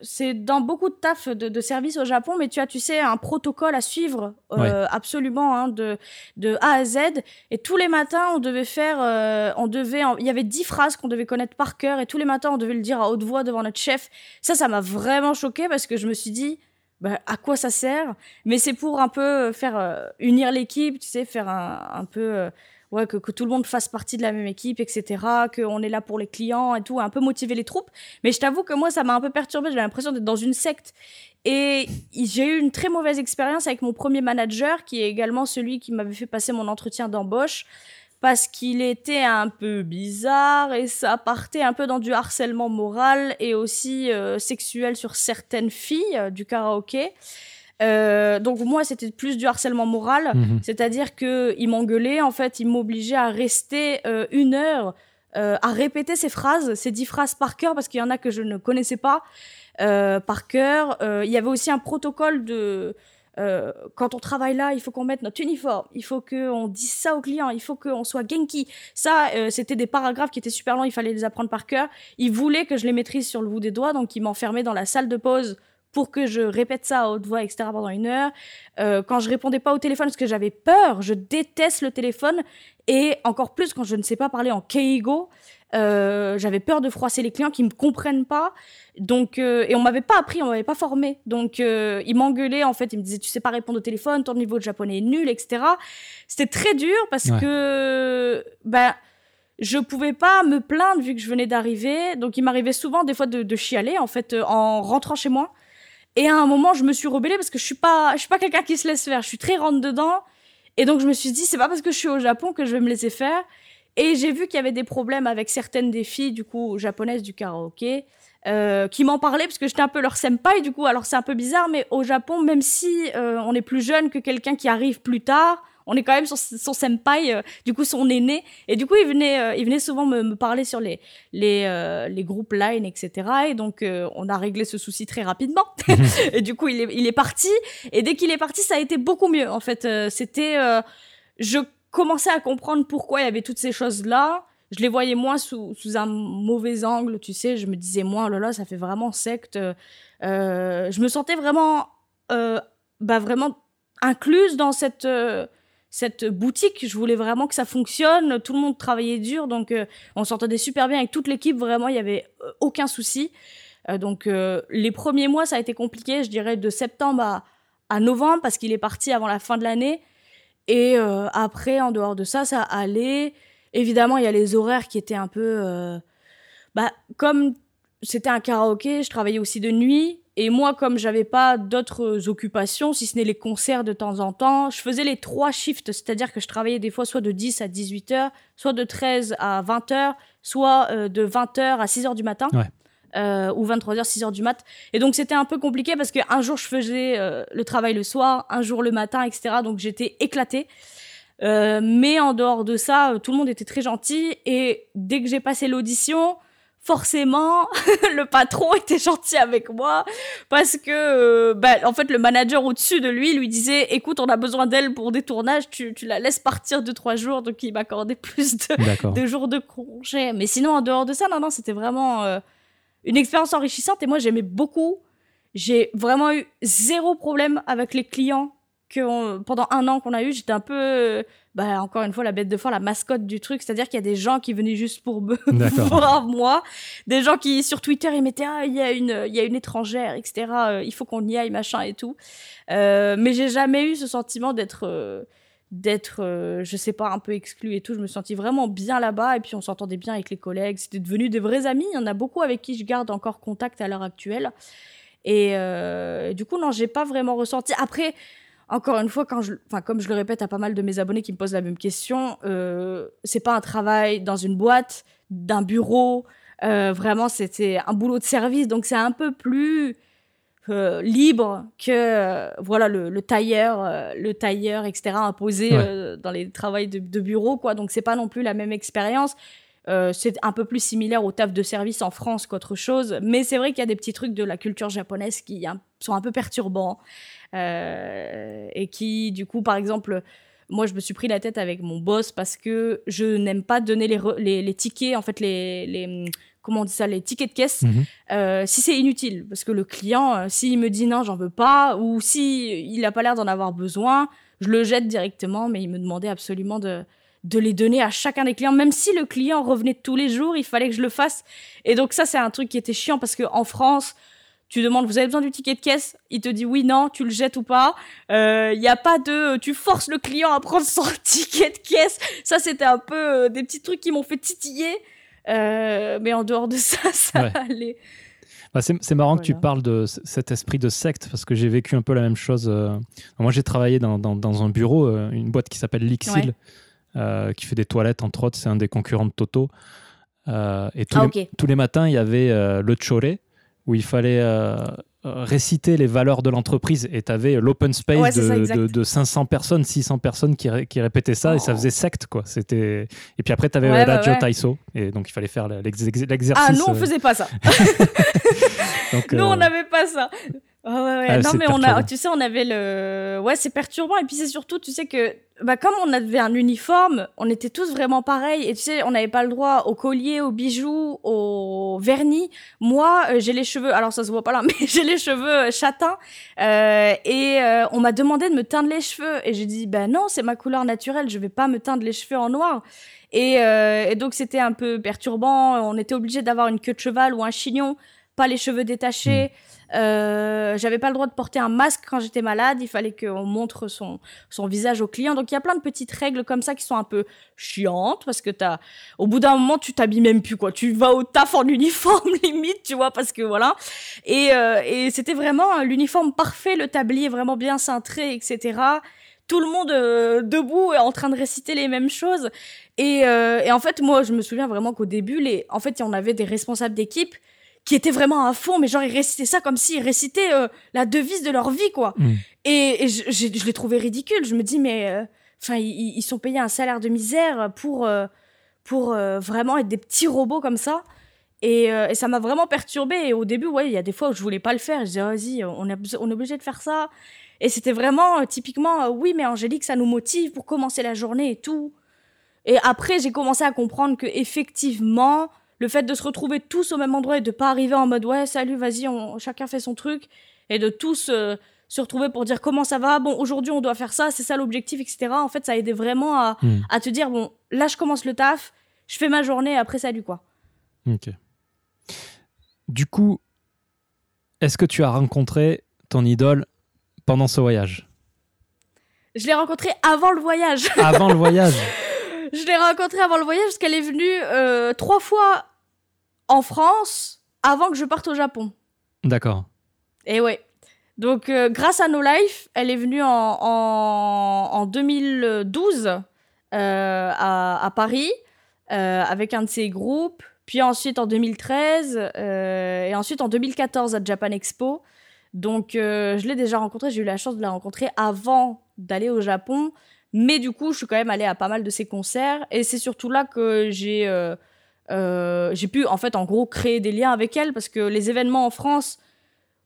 c'est dans beaucoup de taf de, de services au Japon, mais tu as, tu sais, un protocole à suivre euh, absolument hein, de, de A à Z. Et tous les matins, on devait faire, euh, on devait, il y avait dix phrases qu'on devait connaître par cœur, et tous les matins, on devait le dire à haute voix devant notre chef. Ça, ça m'a vraiment choqué parce que je me suis dit, bah, à quoi ça sert? Mais c'est pour un peu faire unir l'équipe, tu sais, faire un, un peu que, tout le monde fasse partie de la même équipe, etc., qu'on est là pour les clients et tout, un peu motiver les troupes. Mais je t'avoue que moi, ça m'a un peu perturbé. J'ai l'impression d'être dans une secte. Et j'ai eu une très mauvaise expérience avec mon premier manager, qui est également celui qui m'avait fait passer mon entretien d'embauche, parce qu'il était un peu bizarre et ça partait un peu dans du harcèlement moral et aussi euh, sexuel sur certaines filles euh, du karaoké. Euh, donc moi, c'était plus du harcèlement moral, mhm. c'est-à-dire que il m'engueulait, en fait, il m'obligeait à rester euh, une heure euh, à répéter ces phrases, ces dix phrases par cœur, parce qu'il y en a que je ne connaissais pas par cœur. il y avait aussi un protocole de quand on travaille là, il faut qu'on mette notre uniforme, il faut qu'on dise ça aux clients, il faut qu'on soit genki. Ça, c'était des paragraphes qui étaient super longs, il fallait les apprendre par cœur. Il voulait que je les maîtrise sur le bout des doigts, donc il m'enfermait dans la salle de pause pour que je répète ça à haute voix, etc. pendant une heure. Euh, quand je répondais pas au téléphone parce que j'avais peur, je déteste le téléphone. Et encore plus quand je ne sais pas parler en keigo. Euh, j'avais peur de froisser les clients qui me comprennent pas. Donc, euh, et on m'avait pas appris, on m'avait pas formé. Donc, euh, ils m'engueulaient, en fait. Ils me disaient, tu sais pas répondre au téléphone, ton niveau de japonais est nul, etc. C'était très dur parce que, ben, je pouvais pas me plaindre vu que je venais d'arriver. Donc, il m'arrivait souvent, des fois, de, de, chialer, en fait, en rentrant chez moi. Et à un moment, je me suis rebellée parce que je suis pas, je suis pas quelqu'un qui se laisse faire. Je suis très rentre dedans. Et donc, je me suis dit, c'est pas parce que je suis au Japon que je vais me laisser faire. Et j'ai vu qu'il y avait des problèmes avec certaines des filles, du coup, japonaises du karaoké, euh, qui m'en parlaient parce que j'étais un peu leur senpai, du coup. Alors, c'est un peu bizarre, mais au Japon, même si euh, on est plus jeune que quelqu'un qui arrive plus tard, on est quand même son, son senpai, euh, du coup son aîné. Et du coup, il venait, euh, il venait souvent me, me, parler sur les, les, euh, les groupes Line, etc. Et donc, on a réglé ce souci très rapidement. et du coup, il est, il est parti. Et dès qu'il est parti, ça a été beaucoup mieux. En fait, c'était, je commençais à comprendre pourquoi il y avait toutes ces choses-là. Je les voyais moins sous, sous un mauvais angle, tu sais. Je me disais, moi, oh là là, ça fait vraiment secte. je me sentais vraiment, bah, vraiment incluse dans cette cette boutique. Je voulais vraiment que ça fonctionne. Tout le monde travaillait dur, donc euh, on s'entendait super bien avec toute l'équipe. Vraiment, il y avait euh, aucun souci. Euh, donc les premiers mois, ça a été compliqué. Je dirais de septembre à, à novembre parce qu'il est parti avant la fin de l'année. Et après, en dehors de ça, ça allait. Évidemment, il y a les horaires qui étaient un peu, bah, comme c'était un karaoké, je travaillais aussi de nuit. Et moi, comme j'avais pas d'autres occupations, si ce n'est les concerts de temps en temps, je faisais les trois shifts, c'est-à-dire que je travaillais des fois soit de 10 à 18 heures, soit de 13 à 20 heures, soit euh, de 20 heures à 6 heures du matin. Euh, ou 23h, 6h du mat. Et donc c'était un peu compliqué parce qu'un jour je faisais euh, le travail le soir, un jour le matin, etc. Donc j'étais éclatée. Euh, mais en dehors de ça, tout le monde était très gentil. Et dès que j'ai passé l'audition, forcément, le patron était gentil avec moi parce que, euh, bah, en fait, le manager au-dessus de lui lui disait, écoute, on a besoin d'elle pour des tournages, tu, tu la laisses partir deux trois jours, donc il m'accordait plus de, de, jours de congé. Mais sinon, en dehors de ça, non, non, c'était vraiment euh, une expérience enrichissante et moi j'aimais beaucoup. J'ai vraiment eu zéro problème avec les clients que pendant un an qu'on a eu, j'étais un peu, bah, encore une fois, la bête de foire, la mascotte du truc. C'est-à-dire qu'il y a des gens qui venaient juste pour me voir moi. Des gens qui, sur Twitter, ils mettaient, ah, il y a une, il y a une étrangère, etc. Euh, il faut qu'on y aille, machin et tout. Euh, mais j'ai jamais eu ce sentiment d'être, euh, d'être, euh, je sais pas, un peu exclu et tout. Je me sentis vraiment bien là-bas et puis on s'entendait bien avec les collègues. C'était devenu des vrais amis. Il y en a beaucoup avec qui je garde encore contact à l'heure actuelle. Et du coup, non, j'ai pas vraiment ressenti. Après, encore une fois, quand je, enfin, comme je le répète à pas mal de mes abonnés qui me posent la même question, euh, c'est pas un travail dans une boîte, d'un bureau. Euh, vraiment, c'était un boulot de service, donc c'est un peu plus euh, libre que euh, voilà le, le tailleur, le tailleur, etc. imposé ouais. dans les travails de, de, bureau, quoi. Donc c'est pas non plus la même expérience. c'est un peu plus similaire au taf de service en France qu'autre chose, mais c'est vrai qu'il y a des petits trucs de la culture japonaise qui sont un peu perturbants. Euh, et qui, du coup, par exemple, moi, je me suis pris la tête avec mon boss parce que je n'aime pas donner les, les, les, tickets, en fait, les, les comment on dit ça, les tickets de caisse, mmh. euh, si c'est inutile. Parce que le client, euh, s'il me dit non, j'en veux pas, ou si il n'a pas l'air d'en avoir besoin, je le jette directement, mais il me demandait absolument de, de les donner à chacun des clients, même si le client revenait tous les jours, il fallait que je le fasse. Et donc ça, c'est un truc qui était chiant parce que en France, tu demandes, vous avez besoin du ticket de caisse? Il te dit oui, non, tu le jettes ou pas? Il euh, n'y a pas de, tu forces le client à prendre son ticket de caisse. Ça, c'était un peu euh, des petits trucs qui m'ont fait titiller. Euh, mais en dehors de ça, ça ouais. allait. Bah c'est marrant voilà. que tu parles de cet esprit de secte parce que j'ai vécu un peu la même chose. Euh, moi, j'ai travaillé dans, dans, dans, un bureau, euh, une boîte qui s'appelle Lixil, ouais. qui fait des toilettes, entre autres. C'est un des concurrents de Toto. et tous, ah, les, okay. tous les matins, il y avait le choré où il fallait euh, réciter les valeurs de l'entreprise et tu avais l'open space ouais, de, ça, de, de, 500 personnes, 600 personnes qui, ré, qui répétaient ça oh. et ça faisait secte quoi. C'était et puis après tu avais ouais, Radio bah, Taiso et donc il fallait faire l'exercice. Ah nous on faisait pas ça. donc, euh... nous on n'avait pas ça. Ouais, ouais. Ah, non, mais on a, tu sais, on avait le. Ouais, c'est perturbant. Et puis c'est surtout, tu sais, que bah, comme on avait un uniforme, on était tous vraiment pareils. Et tu sais, on n'avait pas le droit au collier, aux bijoux, au vernis. Moi, euh, j'ai les cheveux. Alors, ça se voit pas là, mais j'ai les cheveux euh, châtains. Euh, et euh, on m'a demandé de me teindre les cheveux. Et j'ai dit, ben non, c'est ma couleur naturelle. Je vais pas me teindre les cheveux en noir. Et, euh, et donc, c'était un peu perturbant. On était obligé d'avoir une queue de cheval ou un chignon, pas les cheveux détachés. Euh, j'avais pas le droit de porter un masque quand j'étais malade. Il fallait qu'on montre son, son visage au client. Donc il y a plein de petites règles comme ça qui sont un peu chiantes parce que t'as, au bout d'un moment, tu t'habilles même plus quoi. Tu vas au taf en uniforme limite, tu vois, parce que voilà. Et, euh, et c'était vraiment l'uniforme parfait, le tablier vraiment bien cintré, etc. Tout le monde euh, debout et en train de réciter les mêmes choses. Et, et en fait, moi, je me souviens vraiment qu'au début, les, en fait, on avait des responsables d'équipe qui étaient vraiment à fond, mais genre ils récitaient ça comme s'ils récitaient euh, la devise de leur vie, quoi. Mm. Et, et je, j'ai- je l'ai trouvé ridicule. Je me dis, mais euh, enfin, ils, ils sont payés un salaire de misère pour euh, pour euh, vraiment être des petits robots comme ça. Et, euh, et ça m'a vraiment perturbée. Et au début, ouais, il y a des fois où je voulais pas le faire. Je disais, vas-y, on est, on est obligé de faire ça. Et c'était vraiment euh, typiquement, euh, oui, mais Angélique, ça nous motive pour commencer la journée et tout. Et après, j'ai commencé à comprendre que effectivement, le fait de se retrouver tous au même endroit et de pas arriver en mode ouais, salut, vas-y, on, chacun fait son truc, et de tous euh, se retrouver pour dire comment ça va, bon, aujourd'hui on doit faire ça, c'est ça l'objectif, etc. En fait, ça a aidé vraiment à, Hmm. à te dire bon, là je commence le taf, je fais ma journée, et après salut quoi. Ok. Du coup, est-ce que tu as rencontré ton idole pendant ce voyage? Je l'ai rencontrée avant le voyage. Avant le voyage? Je l'ai rencontrée avant le voyage parce qu'elle est venue euh, trois fois en France avant que je parte au Japon. D'accord. Et ouais. Donc, euh, grâce à No Life, elle est venue en, en, en 2012 euh, à, à Paris euh, avec un de ses groupes. Puis ensuite en 2013 euh, et ensuite en 2014 à Japan Expo. Donc, je l'ai déjà rencontrée. J'ai eu la chance de la rencontrer avant d'aller au Japon. Mais du coup, je suis quand même allée à pas mal de ses concerts. Et c'est surtout là que j'ai j'ai pu, en fait, en gros, créer des liens avec elle. Parce que les événements en France,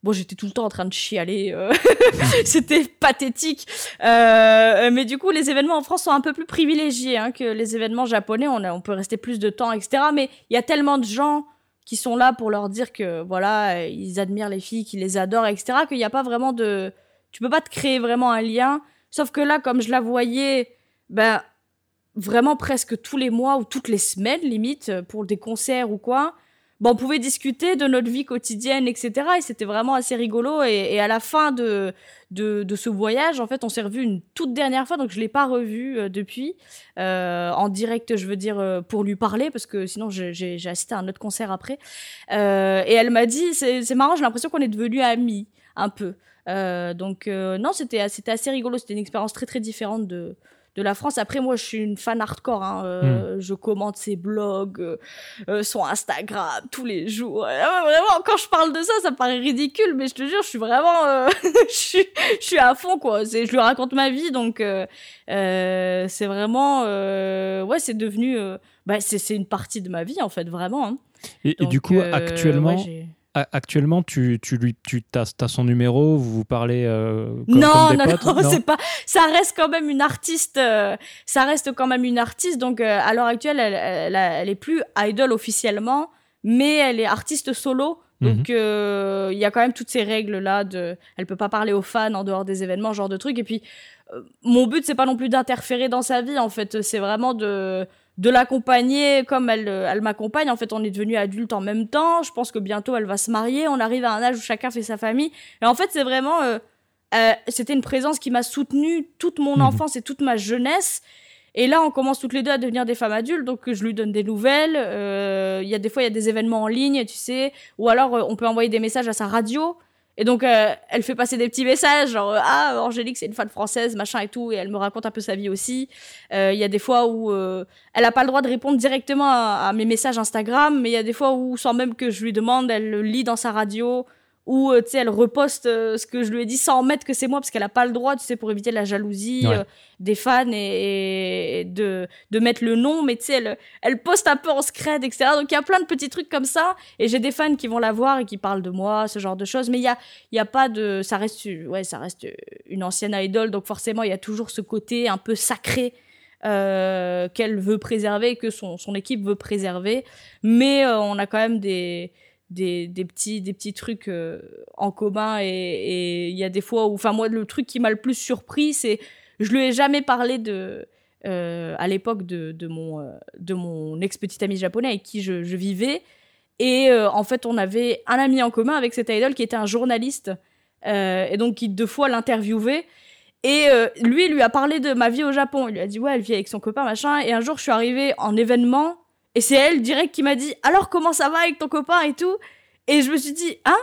bon, j'étais tout le temps en train de chialer. euh, C'était pathétique. Euh, mais du coup, les événements en France sont un peu plus privilégiés hein, que les événements japonais. On, a- on peut rester plus de temps, etc. Mais il y a tellement de gens qui sont là pour leur dire que voilà, euh, ils admirent les filles, qu'ils les adorent, etc. Qu'il n'y a pas vraiment de, tu peux pas te créer vraiment un lien. Sauf que là, comme je la voyais, ben vraiment presque tous les mois ou toutes les semaines limite euh, pour des concerts ou quoi. Ben, on pouvait discuter de notre vie quotidienne, etc. Et c'était vraiment assez rigolo. Et, à la fin de, de, ce voyage, en fait, on s'est revu une toute dernière fois, donc je l'ai pas revu euh, depuis euh, en direct, je veux dire pour lui parler, parce que sinon j'ai assisté à un autre concert après. Et elle m'a dit, c'est marrant, j'ai l'impression qu'on est devenus amis un peu. Donc non, c'était assez rigolo, c'était une expérience très très différente de de la France. Après, moi, je suis une fan hardcore. Hein. Euh, Je commente ses blogs, euh, euh, son Instagram tous les jours. Euh, vraiment, quand je parle de ça, ça paraît ridicule, mais je te jure, je suis vraiment, je suis, je suis à fond quoi. C'est, je lui raconte ma vie, donc c'est vraiment, ouais, c'est devenu, bah, c'est, c'est une partie de ma vie en fait, vraiment. hein. Et, et du coup, actuellement, ouais, actuellement, tu, tu lui, tu as, son numéro, vous vous parlez euh, comme, non, comme des non, potes non, c'est pas. Ça reste quand même une artiste. euh, ça reste quand même une artiste. Donc euh, à l'heure actuelle, elle, elle, est plus idol officiellement, mais elle est artiste solo. Mhm. Donc euh, il y a quand même toutes ces règles là. De, elle peut pas parler aux fans en dehors des événements, genre de trucs. Et puis mon but c'est pas non plus d'interférer dans sa vie. En fait, c'est vraiment de de l'accompagner comme elle, euh, elle m'accompagne. En fait, on est devenus adultes en même temps. Je pense que bientôt elle va se marier. On arrive à un âge où chacun fait sa famille. Et en fait, c'est vraiment euh, euh, c'était une présence qui m'a soutenue toute mon Mhm. enfance et toute ma jeunesse. Et là, on commence toutes les deux à devenir des femmes adultes, donc je lui donne des nouvelles. Euh, Il y a des fois, il y a des événements en ligne, tu sais, ou alors euh, on peut envoyer des messages à sa radio. Et donc, euh, elle fait passer des petits messages, genre ah Angélique, c'est une fan française, machin et tout, et elle me raconte un peu sa vie aussi. Euh, Il y a des fois où euh, elle a pas le droit de répondre directement à, à mes messages Instagram, mais il y a des fois où sans même que je lui demande, elle le lit dans sa radio où euh, tu sais elle reposte euh, ce que je lui ai dit sans mettre que c'est moi parce qu'elle a pas le droit tu sais pour éviter la jalousie Ouais. euh, des fans et, et de de mettre le nom. Mais tu sais elle elle poste un peu en scred etc donc il y a plein de petits trucs comme ça. Et j'ai des fans qui vont la voir et qui parlent de moi ce genre de choses. Mais il y a il y a pas de ça reste ouais ça reste une ancienne idole. Donc forcément il y a toujours ce côté un peu sacré euh, qu'elle veut préserver que son son équipe veut préserver. Mais euh, on a quand même des des, petits des petits trucs euh, en commun et il y a des fois où enfin moi le truc qui m'a le plus surpris c'est je lui ai jamais parlé de euh, à l'époque de, mon euh, de mon ex petit ami japonais avec qui je, vivais. Et euh, en fait on avait un ami en commun avec cet idol qui était un journaliste euh, et donc qui deux fois l'interviewait. Et euh, lui il lui a parlé de ma vie au Japon. Il lui a dit ouais elle vit avec son copain machin. Et un jour je suis arrivée en événement et c'est elle direct qui m'a dit alors comment ça va avec ton copain et tout? Et je me suis dit hein?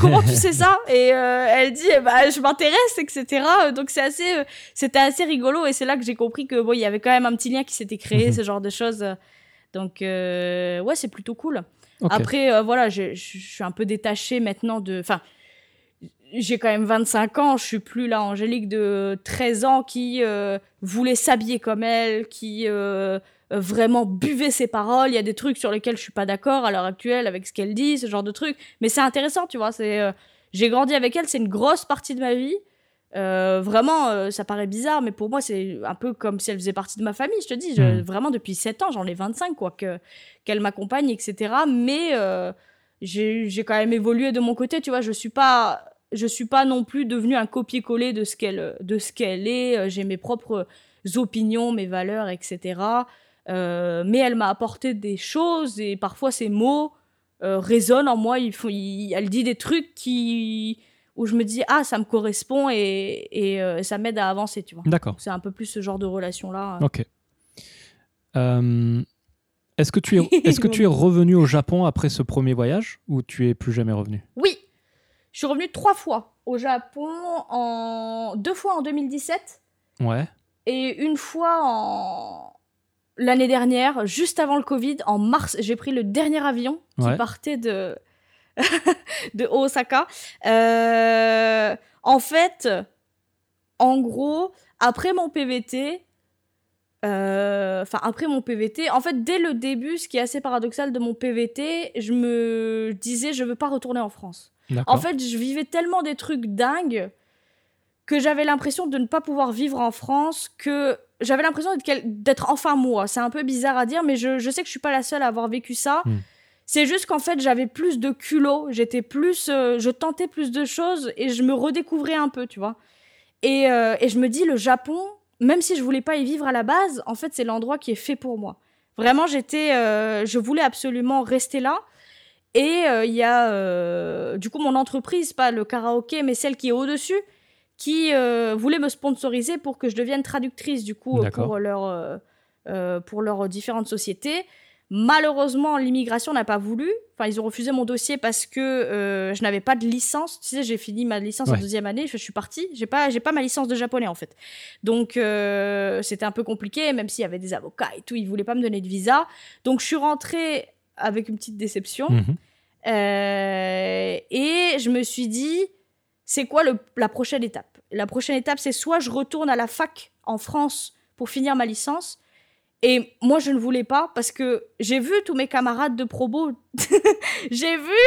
Comment tu sais ça? Et euh, elle dit eh ben, je m'intéresse etc donc c'est assez euh, c'était assez rigolo et c'est là que j'ai compris que bon il y avait quand même un petit lien qui s'était créé Mhm. ce genre de choses. Donc euh, ouais c'est plutôt cool. Après voilà je je- je suis un peu détachée maintenant de enfin j'ai quand même 25 ans, je suis plus là Angélique de 13 ans qui voulait s'habiller comme elle, qui euh, vraiment buvait ses paroles. Il y a des trucs sur lesquels je suis pas d'accord à l'heure actuelle avec ce qu'elle dit, ce genre de trucs. Mais c'est intéressant, tu vois. C'est, euh, j'ai grandi avec elle, c'est une grosse partie de ma vie. Euh, vraiment, ça paraît bizarre, mais pour moi, c'est un peu comme si elle faisait partie de ma famille. Je te dis, je- Mm. vraiment depuis 7 ans, j'en ai 25, quoi, que, qu'elle m'accompagne, etc. Mais j'ai, j'ai quand même évolué de mon côté, tu vois. Je suis pas, je suis pas non plus devenue un copier-coller de ce qu'elle, de ce qu'elle est. J'ai mes propres opinions, mes valeurs, etc. Euh, mais elle m'a apporté des choses et parfois ces mots euh, résonnent en moi. Il faut, il- elle dit des trucs qui où je me dis ah ça me correspond et, et euh, ça m'aide à avancer, tu vois. D'accord. C'est un peu plus ce genre de relation là. Ok. Euh, est-ce que tu es, est-ce que tu es revenu au Japon après ce premier voyage ou tu es plus jamais revenu? Oui, je suis revenue trois fois au Japon en deux fois en 2017 Ouais. et une fois en l'année dernière, juste avant le Covid, en mars, j'ai pris le dernier avion qui Ouais. partait de de Osaka. Euh, en fait, en gros, après mon PVT, euh, enfin après mon PVT, en fait dès le début, ce qui est assez paradoxal de mon PVT, je me disais je veux pas retourner en France. En fait, je vivais tellement des trucs dingues que j'avais l'impression de ne pas pouvoir vivre en France, que j'avais l'impression d'être enfin moi. C'est un peu bizarre à dire, mais je, je sais que je suis pas la seule à avoir vécu ça. Hmm. C'est juste qu'en fait, j'avais plus de culot, j'étais plus, euh, je tentais plus de choses et je me redécouvrais un peu, tu vois. Et, euh, et je me dis, le Japon, même si je voulais pas y vivre à la base, en fait, c'est l'endroit qui est fait pour moi. Vraiment, j'étais, euh, je voulais absolument rester là. Et il y a, du coup, mon entreprise, pas le karaoké, mais celle qui est au-dessus, qui euh, voulait me sponsoriser pour que je devienne traductrice, du coup, D'accord. pour, leur, euh, euh, pour leurs différentes sociétés. Malheureusement, l'immigration n'a pas voulu. Enfin, ils ont refusé mon dossier parce que euh, je n'avais pas de licence. Tu sais, j'ai fini ma licence en deuxième année. Je, je suis partie. J'ai pas, j'ai pas ma licence de japonais en fait. Donc euh, c'était un peu compliqué, même s'il y avait des avocats et tout. Ils voulaient pas me donner de visa. Donc je suis rentrée avec une petite déception. Mhm. Euh, et je me suis dit, c'est quoi le- la prochaine étape? La prochaine étape, c'est soit je retourne à la fac en France pour finir ma licence. Et moi, je ne voulais pas parce que j'ai vu tous mes camarades de probo. j'ai vu,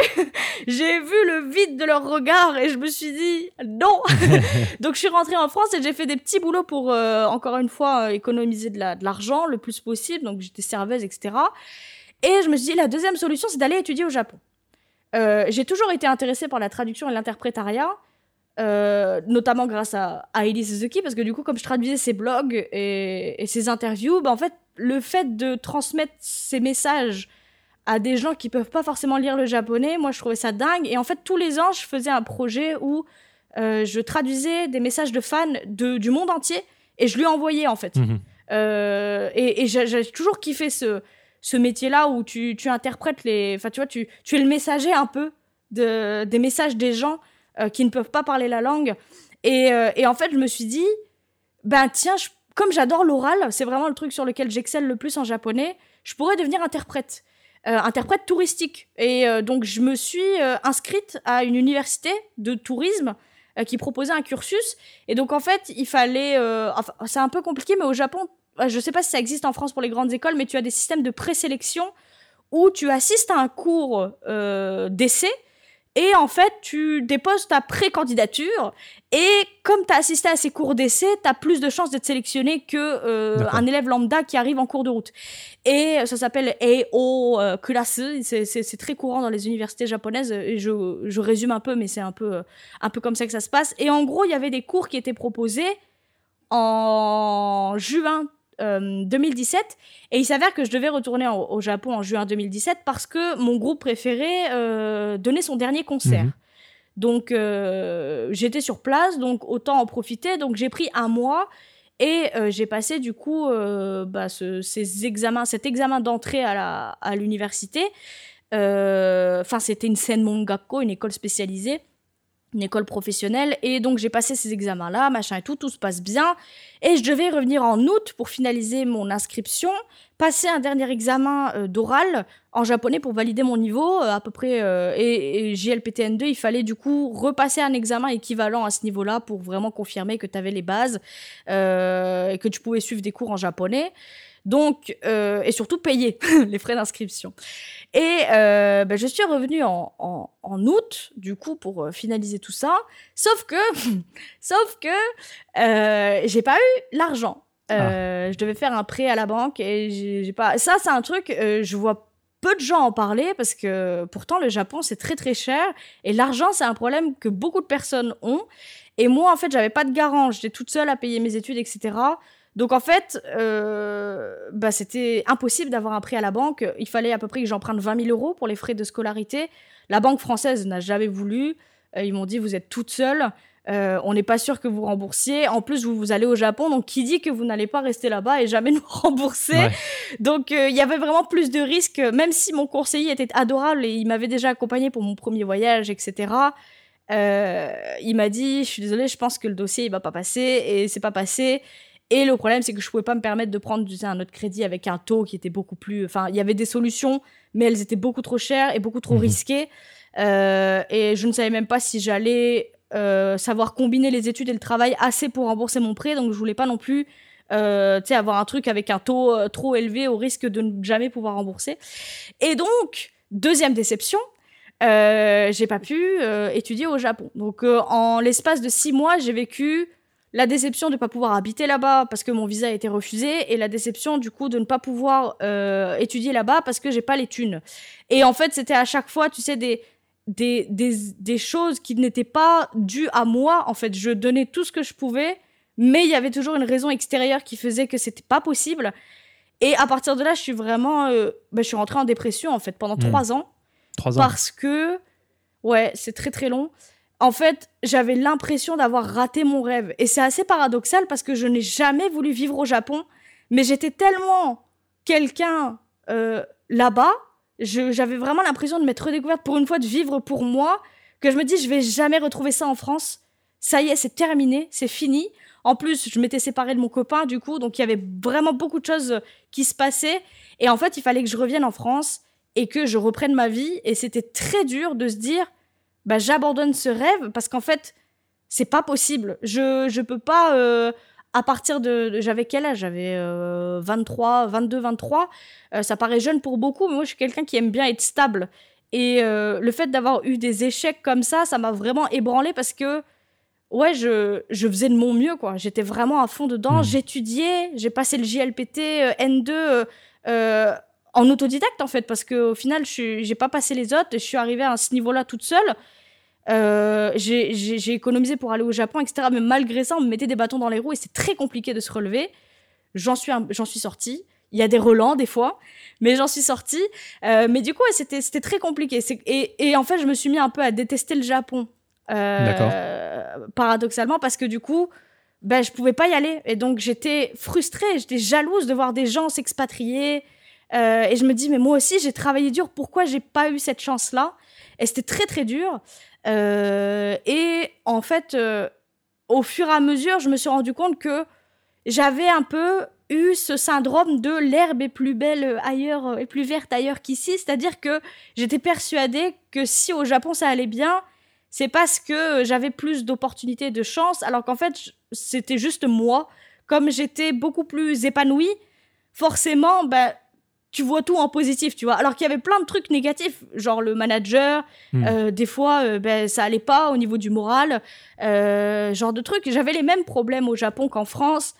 j'ai vu le vide de leur regard et je me suis dit non. Donc, je suis rentrée en France et j'ai fait des petits boulots pour, euh, encore une fois, euh, économiser de la- de l'argent le plus possible. Donc, j'étais serveuse, etc. Et je me suis dit, la deuxième solution, c'est d'aller étudier au Japon. Euh, j'ai toujours été intéressée par la traduction et l'interprétariat, euh, notamment grâce à, à Suzuki, parce que du coup, comme je traduisais ses blogs et, et ses interviews, bah, en fait, le fait de transmettre ces messages à des gens qui peuvent pas forcément lire le japonais, moi, je trouvais ça dingue. Et en fait, tous les ans, je faisais un projet où euh, je traduisais des messages de fans de, du monde entier et je lui envoyais, en fait. Mhm. Euh, et et j'ai j'ai toujours kiffé ce, ce métier-là où tu, tu interprètes les. Enfin, tu vois, tu, tu es le messager un peu de, des messages des gens euh, qui ne peuvent pas parler la langue. Et, euh, et en fait, je me suis dit, ben tiens, comme j'adore l'oral, c'est vraiment le truc sur lequel j'excelle le plus en japonais, je pourrais devenir interprète. interprète touristique. Et donc, je me suis inscrite à une université de tourisme qui proposait un cursus. Et donc, en fait, il fallait. Enfin, c'est un peu compliqué, mais au Japon, je ne sais pas si ça existe en France pour les grandes écoles, mais tu as des systèmes de présélection où tu assistes à un cours d'essai et en fait, tu déposes ta pré-candidature. Et comme tu as assisté à ces cours d'essai, tu as plus de chances d'être sélectionné que euh, un élève lambda qui arrive en cours de route. Et ça s'appelle EO euh, classe. C'est très courant dans les universités japonaises. Et je, je résume un peu, mais c'est un peu, un peu comme ça que ça se passe. Et en gros, il y avait des cours qui étaient proposés en juin 2017 euh, et il s'avère que je devais retourner au Japon en juin 2017 parce que mon groupe préféré euh, donnait son dernier concert. Mhm. Donc euh, j'étais sur place, donc autant en profiter. Donc j'ai pris un mois et j'ai passé du coup bah, ces examens, cet examen d'entrée à l'université. Enfin c'était une scène mongakko, une école spécialisée une école professionnelle et donc j'ai passé ces examens là machin et tout tout se passe bien et je devais revenir en août pour finaliser mon inscription passer un dernier examen euh, d'oral en japonais pour valider mon niveau euh, à peu près euh, et, et, JLPTN2 il fallait du coup repasser un examen équivalent à ce niveau là pour vraiment confirmer que tu avais les bases et que tu pouvais suivre des cours en japonais donc, et surtout payer les frais d'inscription. Et euh, ben, je suis revenue en, en, en, août, du coup, pour euh, finaliser tout ça. Sauf que, sauf que, euh, j'ai pas eu l'argent. Euh, ah. Je devais faire un prêt à la banque et j'ai pas. Ça, c'est un truc. Je vois peu de gens en parler parce que pourtant le Japon c'est très très cher et l'argent c'est un problème que beaucoup de personnes ont. Et moi, en fait, j'avais pas de garant. J'étais toute seule à payer mes études, etc. Donc en fait, euh, bah, c'était impossible d'avoir un prêt à la banque. Il fallait à peu près que j'emprunte 20 000 euros pour les frais de scolarité. La banque française n'a jamais voulu. Euh, ils m'ont dit vous êtes toute seule. Euh, on n'est pas sûr que vous remboursiez. En plus, vous, vous allez au Japon, donc qui dit que vous n'allez pas rester là-bas et jamais nous rembourser? Donc, il y avait vraiment plus de risques, même si mon conseiller était adorable et il m'avait déjà accompagné pour mon premier voyage, etc. il m'a dit, je suis désolée, je pense que le dossier il va pas passer et c'est pas passé. Et le problème, c'est que je pouvais pas me permettre de prendre un autre crédit avec un taux qui était beaucoup plus. Enfin, il y avait des solutions, mais elles étaient beaucoup trop chères et beaucoup trop mhm. risquées. Euh, et je ne savais même pas si j'allais euh, savoir combiner les études et le travail assez pour rembourser mon prêt. Donc, je voulais pas non plus euh, avoir un truc avec un taux euh, trop élevé au risque de ne jamais pouvoir rembourser. Et donc, deuxième déception, euh, j'ai pas pu étudier au Japon. Donc, en l'espace de six mois, j'ai vécu la déception de ne pas pouvoir habiter là-bas parce que mon visa a été refusé et la déception du coup de ne pas pouvoir euh, étudier là-bas parce que j'ai pas les thunes. Et en fait, c'était à chaque fois, tu sais, des, des, des, choses qui n'étaient pas dues à moi. En fait, je donnais tout ce que je pouvais, mais il y avait toujours une raison extérieure qui faisait que c'était pas possible. Et à partir de là, je suis vraiment, euh, ben, je suis rentrée en dépression en fait pendant hmm. trois ans. Trois ans. Parce que, ouais, c'est très très long en fait, j'avais l'impression d'avoir raté mon rêve. Et c'est assez paradoxal parce que je n'ai jamais voulu vivre au Japon, mais j'étais tellement quelqu'un euh, là-bas, j'avais vraiment l'impression de m'être redécouverte pour une fois, de vivre pour moi, que je me dis, je vais jamais retrouver ça en France. Ça y est, c'est terminé, c'est fini. En plus, je m'étais séparée de mon copain, du coup, donc il y avait vraiment beaucoup de choses qui se passaient. Et en fait, il fallait que je revienne en France et que je reprenne ma vie. Et c'était très dur de se dire, bah, j'abandonne ce rêve parce qu'en fait, c'est pas possible. Je, je peux pas, euh, à partir de. J'avais quel âge? J'avais 23, 22, 23. ça paraît jeune pour beaucoup, mais moi, je suis quelqu'un qui aime bien être stable. Et euh, le fait d'avoir eu des échecs comme ça, ça m'a vraiment ébranlé parce que, ouais, je, je faisais de mon mieux, quoi. J'étais vraiment à fond dedans. Mmh. J'étudiais, j'ai passé le JLPT euh, N2 en autodidacte en fait parce que au final je j'ai pas passé les autres je suis arrivée à ce niveau-là toute seule euh, j'ai économisé pour aller au Japon, etc. Mais malgré ça, on me mettait des bâtons dans les roues et c'est très compliqué de se relever. J'en suis, j'en suis sortie. Il y a des relents des fois, mais j'en suis sortie. Euh, mais du coup, c'était c'était très compliqué. Et, et en fait, je me suis mis un peu à détester le Japon. Euh, paradoxalement, parce que du coup, ben, je pouvais pas y aller. Et donc, j'étais frustrée, j'étais jalouse de voir des gens s'expatrier. Euh, et je me dis, mais moi aussi, j'ai travaillé dur. Pourquoi j'ai pas eu cette chance-là? Et c'était très, très dur. Euh, et en fait, euh, au fur et à mesure, je me suis rendu compte que j'avais un peu eu ce syndrome de l'herbe est plus belle ailleurs et plus verte ailleurs qu'ici, c'est-à-dire que j'étais persuadée que si au Japon ça allait bien, c'est parce que j'avais plus d'opportunités, de chance, alors qu'en fait c'était juste moi, comme j'étais beaucoup plus épanouie, forcément, ben tu vois tout en positif, tu vois. Alors qu'il y avait plein de trucs négatifs, genre le manager, hmm. euh, des fois, euh, ben, ça allait pas au niveau du moral, euh, genre de trucs. J'avais les mêmes problèmes au Japon qu'en France,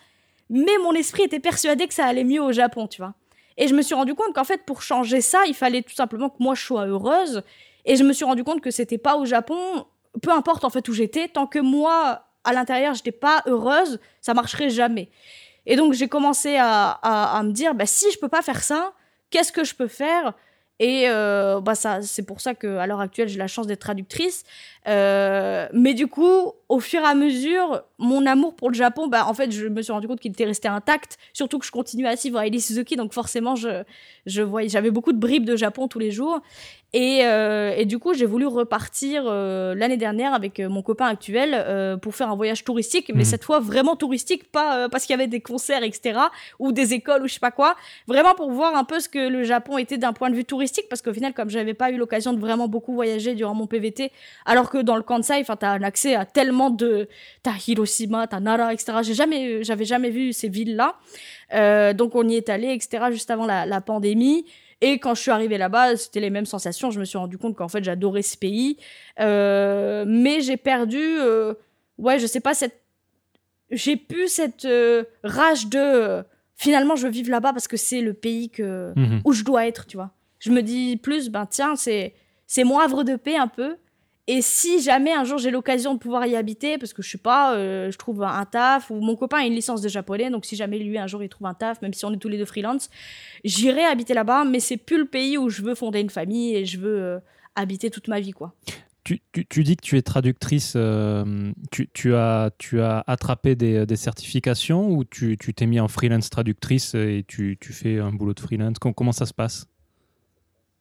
mais mon esprit était persuadé que ça allait mieux au Japon, tu vois. Et je me suis rendu compte qu'en fait, pour changer ça, il fallait tout simplement que moi je sois heureuse. Et je me suis rendu compte que c'était pas au Japon, peu importe en fait où j'étais, tant que moi, à l'intérieur, j'étais pas heureuse, ça marcherait jamais. Et donc j'ai commencé à, à, me dire, bah, si je peux pas faire ça, qu'est-ce que je peux faire et euh, bah ça, c'est pour ça qu'à l'heure actuelle, j'ai la chance d'être traductrice. Euh, mais du coup, au fur et à mesure, mon amour pour le Japon, bah, en fait, je me suis rendu compte qu'il était resté intact. Surtout que je continuais à suivre Hailey Suzuki, donc forcément, je, je voyais, j'avais beaucoup de bribes de Japon tous les jours. Et, euh, et du coup, j'ai voulu repartir euh, l'année dernière avec euh, mon copain actuel pour faire un voyage touristique, mais mhm. cette fois vraiment touristique, pas parce qu'il y avait des concerts, etc., ou des écoles ou je sais pas quoi. Vraiment pour voir un peu ce que le Japon était d'un point de vue touristique, parce qu'au final, comme j'avais pas eu l'occasion de vraiment beaucoup voyager durant mon PVT, alors que dans le Kansai, enfin, t'as un accès à tellement de, t'as Hiroshima, t'as Nara, etc. J'ai jamais, j'avais jamais vu ces villes-là. donc on y est allé, etc. Juste avant la, la pandémie. Et quand je suis arrivée là-bas, c'était les mêmes sensations. Je me suis rendu compte qu'en fait, j'adorais ce pays. Euh, mais j'ai perdu, euh, ouais, je sais pas, cette. J'ai pu cette euh, rage de. finalement, je veux vivre là-bas parce que c'est le pays que, mhm. où je dois être, tu vois. Je me dis plus, ben tiens, c'est, c'est mon havre de paix un peu. Et si jamais un jour j'ai l'occasion de pouvoir y habiter, parce que je sais pas, euh, je trouve un taf, ou mon copain a une licence de japonais, donc si jamais lui un jour il trouve un taf, même si on est tous les deux freelance, j'irai habiter là-bas, mais c'est plus le pays où je veux fonder une famille et je veux euh, habiter toute ma vie, quoi. Tu, tu, dis que tu es traductrice, euh, tu, tu, as, tu as attrapé des, des certifications ou tu t'es mis en freelance traductrice et tu, fais un boulot de freelance? Comment ça se passe?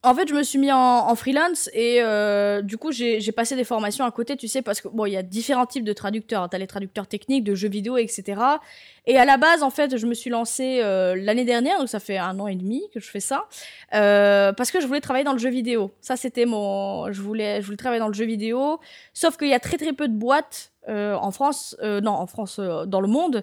En fait, je me suis mis en, freelance et euh, du coup, j'ai passé des formations à côté, tu sais, parce que bon, il y a différents types de traducteurs. T'as les traducteurs techniques, de jeux vidéo, etc. Et à la base, en fait, je me suis lancée euh, l'année dernière, donc ça fait un an et demi que je fais ça, euh, parce que je voulais travailler dans le jeu vidéo. Ça, c'était mon, je voulais, je voulais travailler dans le jeu vidéo. Sauf qu'il y a très très peu de boîtes en France, non, en France, dans le monde,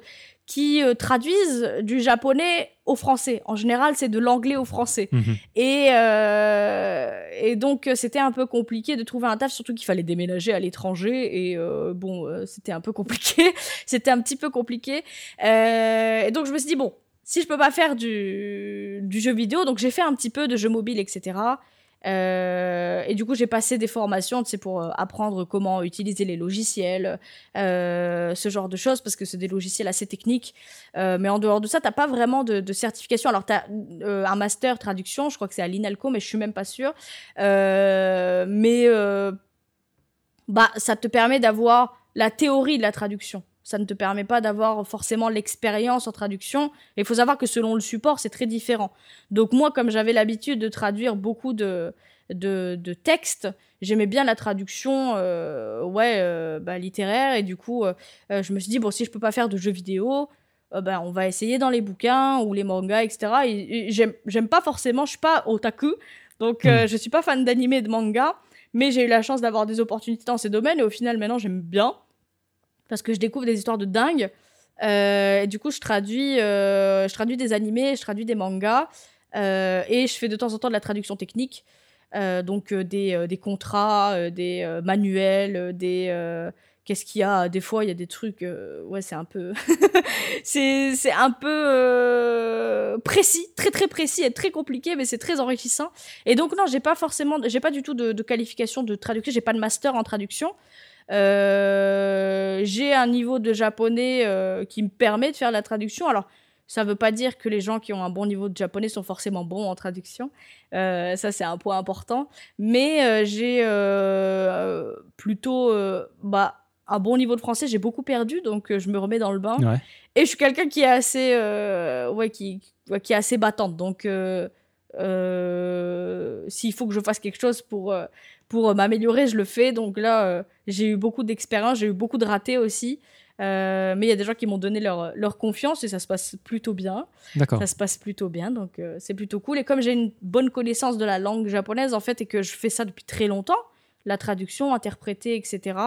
qui euh, traduisent du japonais au français. En général, c'est de l'anglais au français. Mhm. Et, euh, et donc, c'était un peu compliqué de trouver un taf, surtout qu'il fallait déménager à l'étranger. Et euh, bon, c'était un peu compliqué. c'était un petit peu compliqué. et donc, je me suis dit, bon, si je peux pas faire du, du jeu vidéo, donc j'ai fait un petit peu de jeu mobile, etc. Euh, et du coup, j'ai passé des formations, c'est pour euh, apprendre comment utiliser les logiciels, euh, ce genre de choses, parce que c'est des logiciels assez techniques. Euh, mais en dehors de ça, t'as pas vraiment de, de certification. Alors, t'as euh, un master traduction, je crois que c'est à l'INALCO, mais je suis même pas sûre. mais bah, ça te permet d'avoir la théorie de la traduction ça ne te permet pas d'avoir forcément l'expérience en traduction. Il faut savoir que selon le support, c'est très différent. Donc moi, comme j'avais l'habitude de traduire beaucoup de, de, textes, j'aimais bien la traduction euh, ouais, euh, bah, littéraire. Et du coup, euh, je me suis dit, bon, si je peux pas faire de jeux vidéo, ben, on va essayer dans les bouquins ou les mangas, etc. Et, j'aime pas forcément, je suis pas otaku, donc hmm. je suis pas fan d'anime et de manga, mais j'ai eu la chance d'avoir des opportunités dans ces domaines et au final, maintenant, j'aime bien parce que je découvre des histoires de dingue. Euh, du coup, je traduis, euh, je traduis des animés, je traduis des mangas, euh, et je fais de temps en temps de la traduction technique, donc des, des, contrats, des manuels, des qu'est-ce qu'il y a? Des fois, il y a des trucs, ouais, c'est un peu, c'est un peu précis, très très précis et très compliqué, mais c'est très enrichissant. Et donc non, j'ai pas forcément, j'ai pas du tout de, de qualification de traduction, j'ai pas de master en traduction. Euh, j'ai un niveau de japonais euh, qui me permet de faire la traduction. Alors, ça ne veut pas dire que les gens qui ont un bon niveau de japonais sont forcément bons en traduction. Euh, ça, c'est un point important. Mais j'ai plutôt bah, un bon niveau de français. J'ai beaucoup perdu, donc je me remets dans le bain. Et je suis quelqu'un qui est assez, ouais, qui, qui est assez battante. Donc, s'il faut que je fasse quelque chose pour pour euh, m'améliorer, je le fais. Donc là, euh, j'ai eu beaucoup d'expérience, j'ai eu beaucoup de ratés aussi. Euh, mais il y a des gens qui m'ont donné leur, leur confiance et ça se passe plutôt bien. D'accord. Ça se passe plutôt bien, donc euh, c'est plutôt cool. Et comme j'ai une bonne connaissance de la langue japonaise, en fait, et que je fais ça depuis très longtemps, la traduction, interpréter, etc.,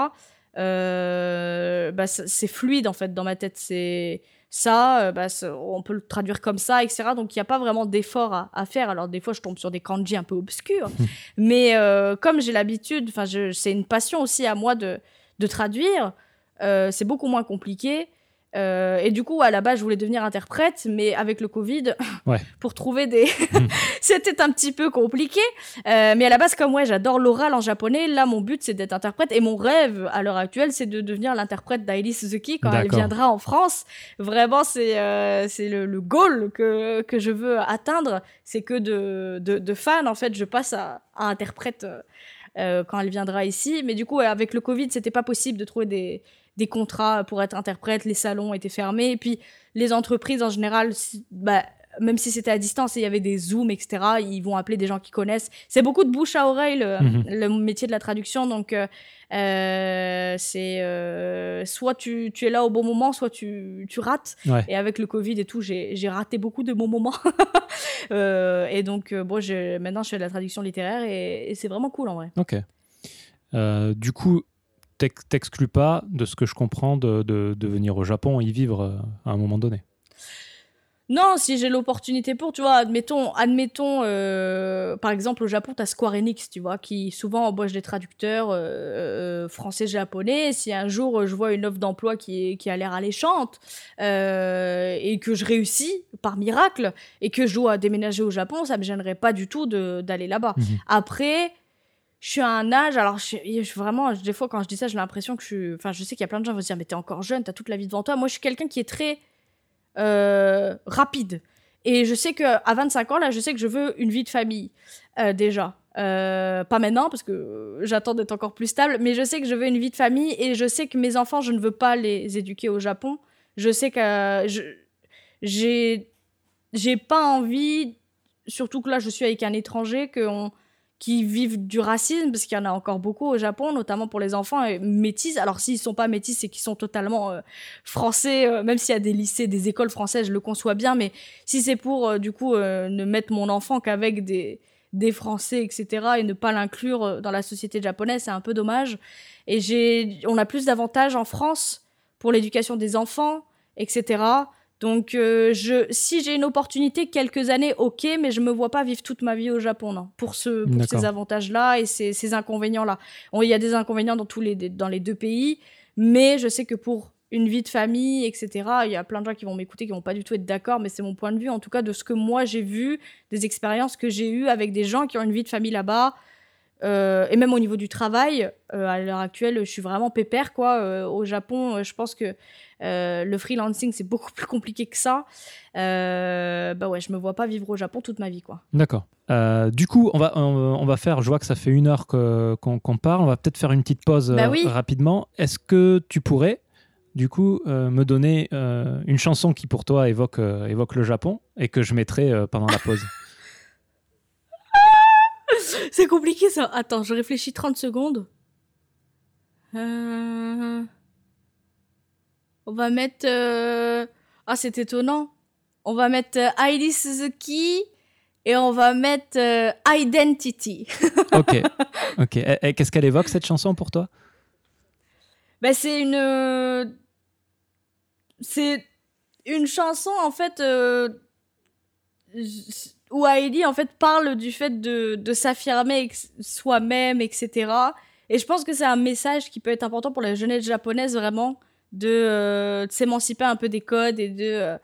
bah, c'est fluide, en fait, dans ma tête. C'est ça, euh, bah, on peut le traduire comme ça, etc. Donc il n'y a pas vraiment d'effort à, à faire. Alors des fois, je tombe sur des kanji un peu obscurs. mais euh, comme j'ai l'habitude, enfin, c'est une passion aussi à moi de, de traduire, euh, c'est beaucoup moins compliqué. Euh, et du coup, à la base, je voulais devenir interprète, mais avec le Covid, Ouais. pour trouver des. C'était un petit peu compliqué. Euh, mais à la base, comme ouais, j'adore l'oral en japonais, là, mon but, c'est d'être interprète. Et mon rêve, à l'heure actuelle, c'est de devenir l'interprète d'Aili Suzuki quand elle viendra en France. Vraiment, c'est euh, c'est le, le goal que, que je veux atteindre. C'est que de, de, de fan, en fait, je passe à, à interprète. quand elle viendra ici. Mais du coup, avec le Covid, c'était pas possible de trouver des, des contrats pour être interprète. Les salons étaient fermés. Et puis, les entreprises, en général, bah, même si c'était à distance et il y avait des Zooms, etc., ils vont appeler des gens qui connaissent. C'est beaucoup de bouche à oreille, le, Mhm. le métier de la traduction. Donc, euh, euh, c'est euh, soit tu, tu es là au bon moment, soit tu, tu rates. Ouais. Et avec le Covid et tout, j'ai raté beaucoup de bons moments. Euh, et donc, bon, je, maintenant, je fais de la traduction littéraire et, et c'est vraiment cool en vrai. Ok. Du coup, t'exclus pas, de ce que je comprends, de, de, de venir au Japon y vivre euh, à un moment donné. Non, si j'ai l'opportunité pour, tu vois, admettons, admettons euh, par exemple, au Japon, t'as Square Enix, tu vois, qui souvent embauche des traducteurs euh, français-japonais. Si un jour je vois une offre d'emploi qui, qui a l'air alléchante euh, et que je réussis par miracle et que je dois déménager au Japon, ça me gênerait pas du tout d'aller là-bas. Mhm. Après, je suis à un âge, alors je, vraiment, des fois quand je dis ça, j'ai l'impression que je suis. Enfin, je sais qu'il y a plein de gens qui vont se dire, mais t'es encore jeune, t'as toute la vie devant toi. Moi, je suis quelqu'un qui est très euh, rapide. Et je sais que à 25 ans, là, je sais que je veux une vie de famille, euh, déjà. Euh, pas maintenant, parce que j'attends d'être encore plus stable, mais je sais que je veux une vie de famille et je sais que mes enfants, je ne veux pas les éduquer au Japon. Je sais que j'ai j'ai pas envie, surtout que là, je suis avec un étranger, qu'on qui vivent du racisme, parce qu'il y en a encore beaucoup au Japon, notamment pour les enfants euh, métis. Alors s'ils sont pas métis, c'est qu'ils sont totalement euh, français, euh, même s'il y a des lycées, des écoles françaises, je le conçois bien, mais si c'est pour du coup ne mettre mon enfant qu'avec des des Français, etc., et ne pas l'inclure dans la société japonaise, c'est un peu dommage. Et j'ai, on a plus d'avantages en France pour l'éducation des enfants, etc. Donc, euh, je, si j'ai une opportunité, quelques années, ok, mais je me vois pas vivre toute ma vie au Japon, non, pour, ce, pour D'accord. ces avantages-là et ces, ces inconvénients-là. Il y a des inconvénients dans, tous les, dans les deux pays, mais je sais que pour une vie de famille, etc., il y a plein de gens qui vont m'écouter, qui vont pas du tout être d'accord, mais c'est mon point de vue, en tout cas, de ce que moi j'ai vu, des expériences que j'ai eues avec des gens qui ont une vie de famille là-bas, euh, et même au niveau du travail, euh, à l'heure actuelle, je suis vraiment pépère, quoi. Euh, au Japon, je pense que euh, le freelancing, c'est beaucoup plus compliqué que ça. Euh, bah ouais, je me vois pas vivre au Japon toute ma vie, quoi. D'accord. Euh, du coup, on va, on, on va faire, je vois que ça fait une heure qu'on parle, on va peut-être faire une petite pause Bah euh, oui. rapidement. Est-ce que tu pourrais, du coup, me donner une chanson qui pour toi évoque, évoque le Japon et que je mettrai pendant la pause? C'est compliqué, ça. Attends, je réfléchis 30 secondes. Euh, On va mettre... euh, Ah, c'est étonnant. On va mettre euh, Heidi Suzuki et on va mettre euh, Identity. Ok. ok. Et- et Qu'est-ce qu'elle évoque cette chanson pour toi? Bah, c'est une. euh, C'est une chanson, en fait, euh, où Heidi, en fait, parle du fait de, de s'affirmer soi-même, etc. Et je pense que c'est un message qui peut être important pour la jeunesse japonaise, vraiment, de, euh, de s'émanciper un peu des codes et de, euh,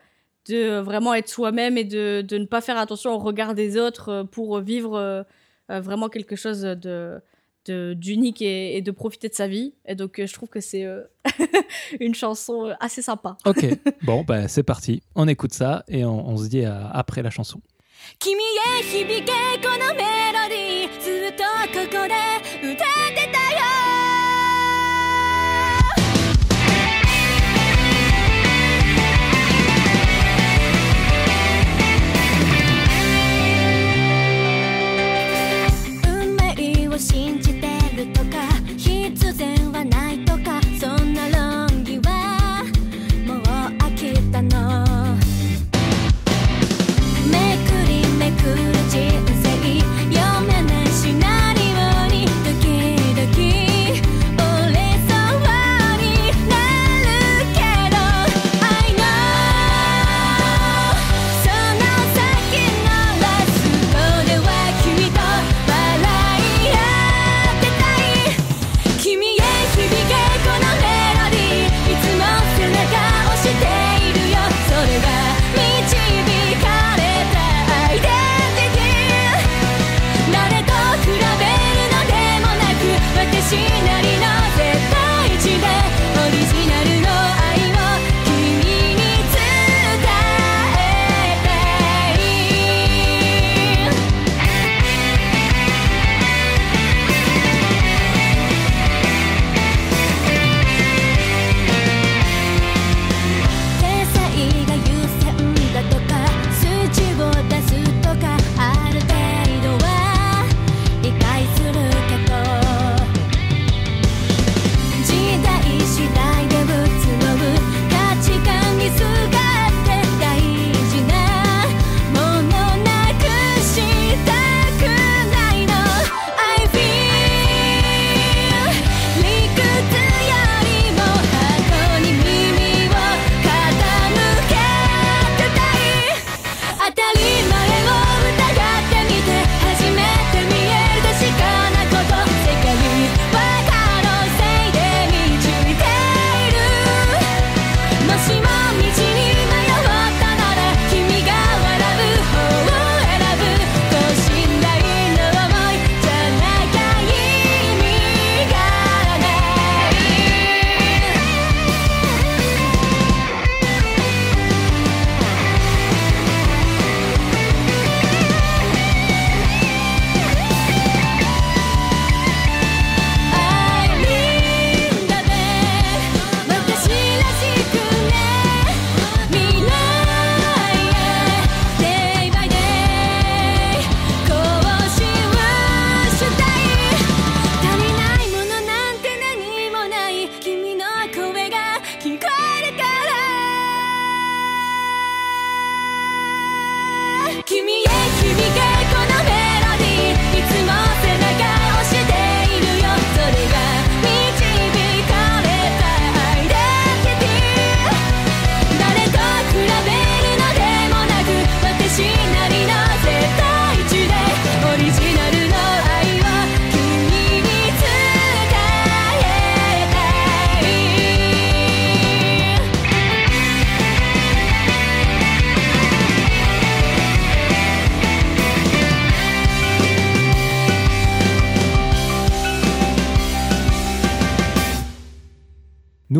de vraiment être soi-même et de, de ne pas faire attention au regard des autres euh, pour vivre vraiment quelque chose de de- d'unique et, et de profiter de sa vie. Et donc, je trouve que c'est euh, une chanson assez sympa. Ok. bon, bah, c'est parti. On écoute ça et on, on se dit à- après la chanson.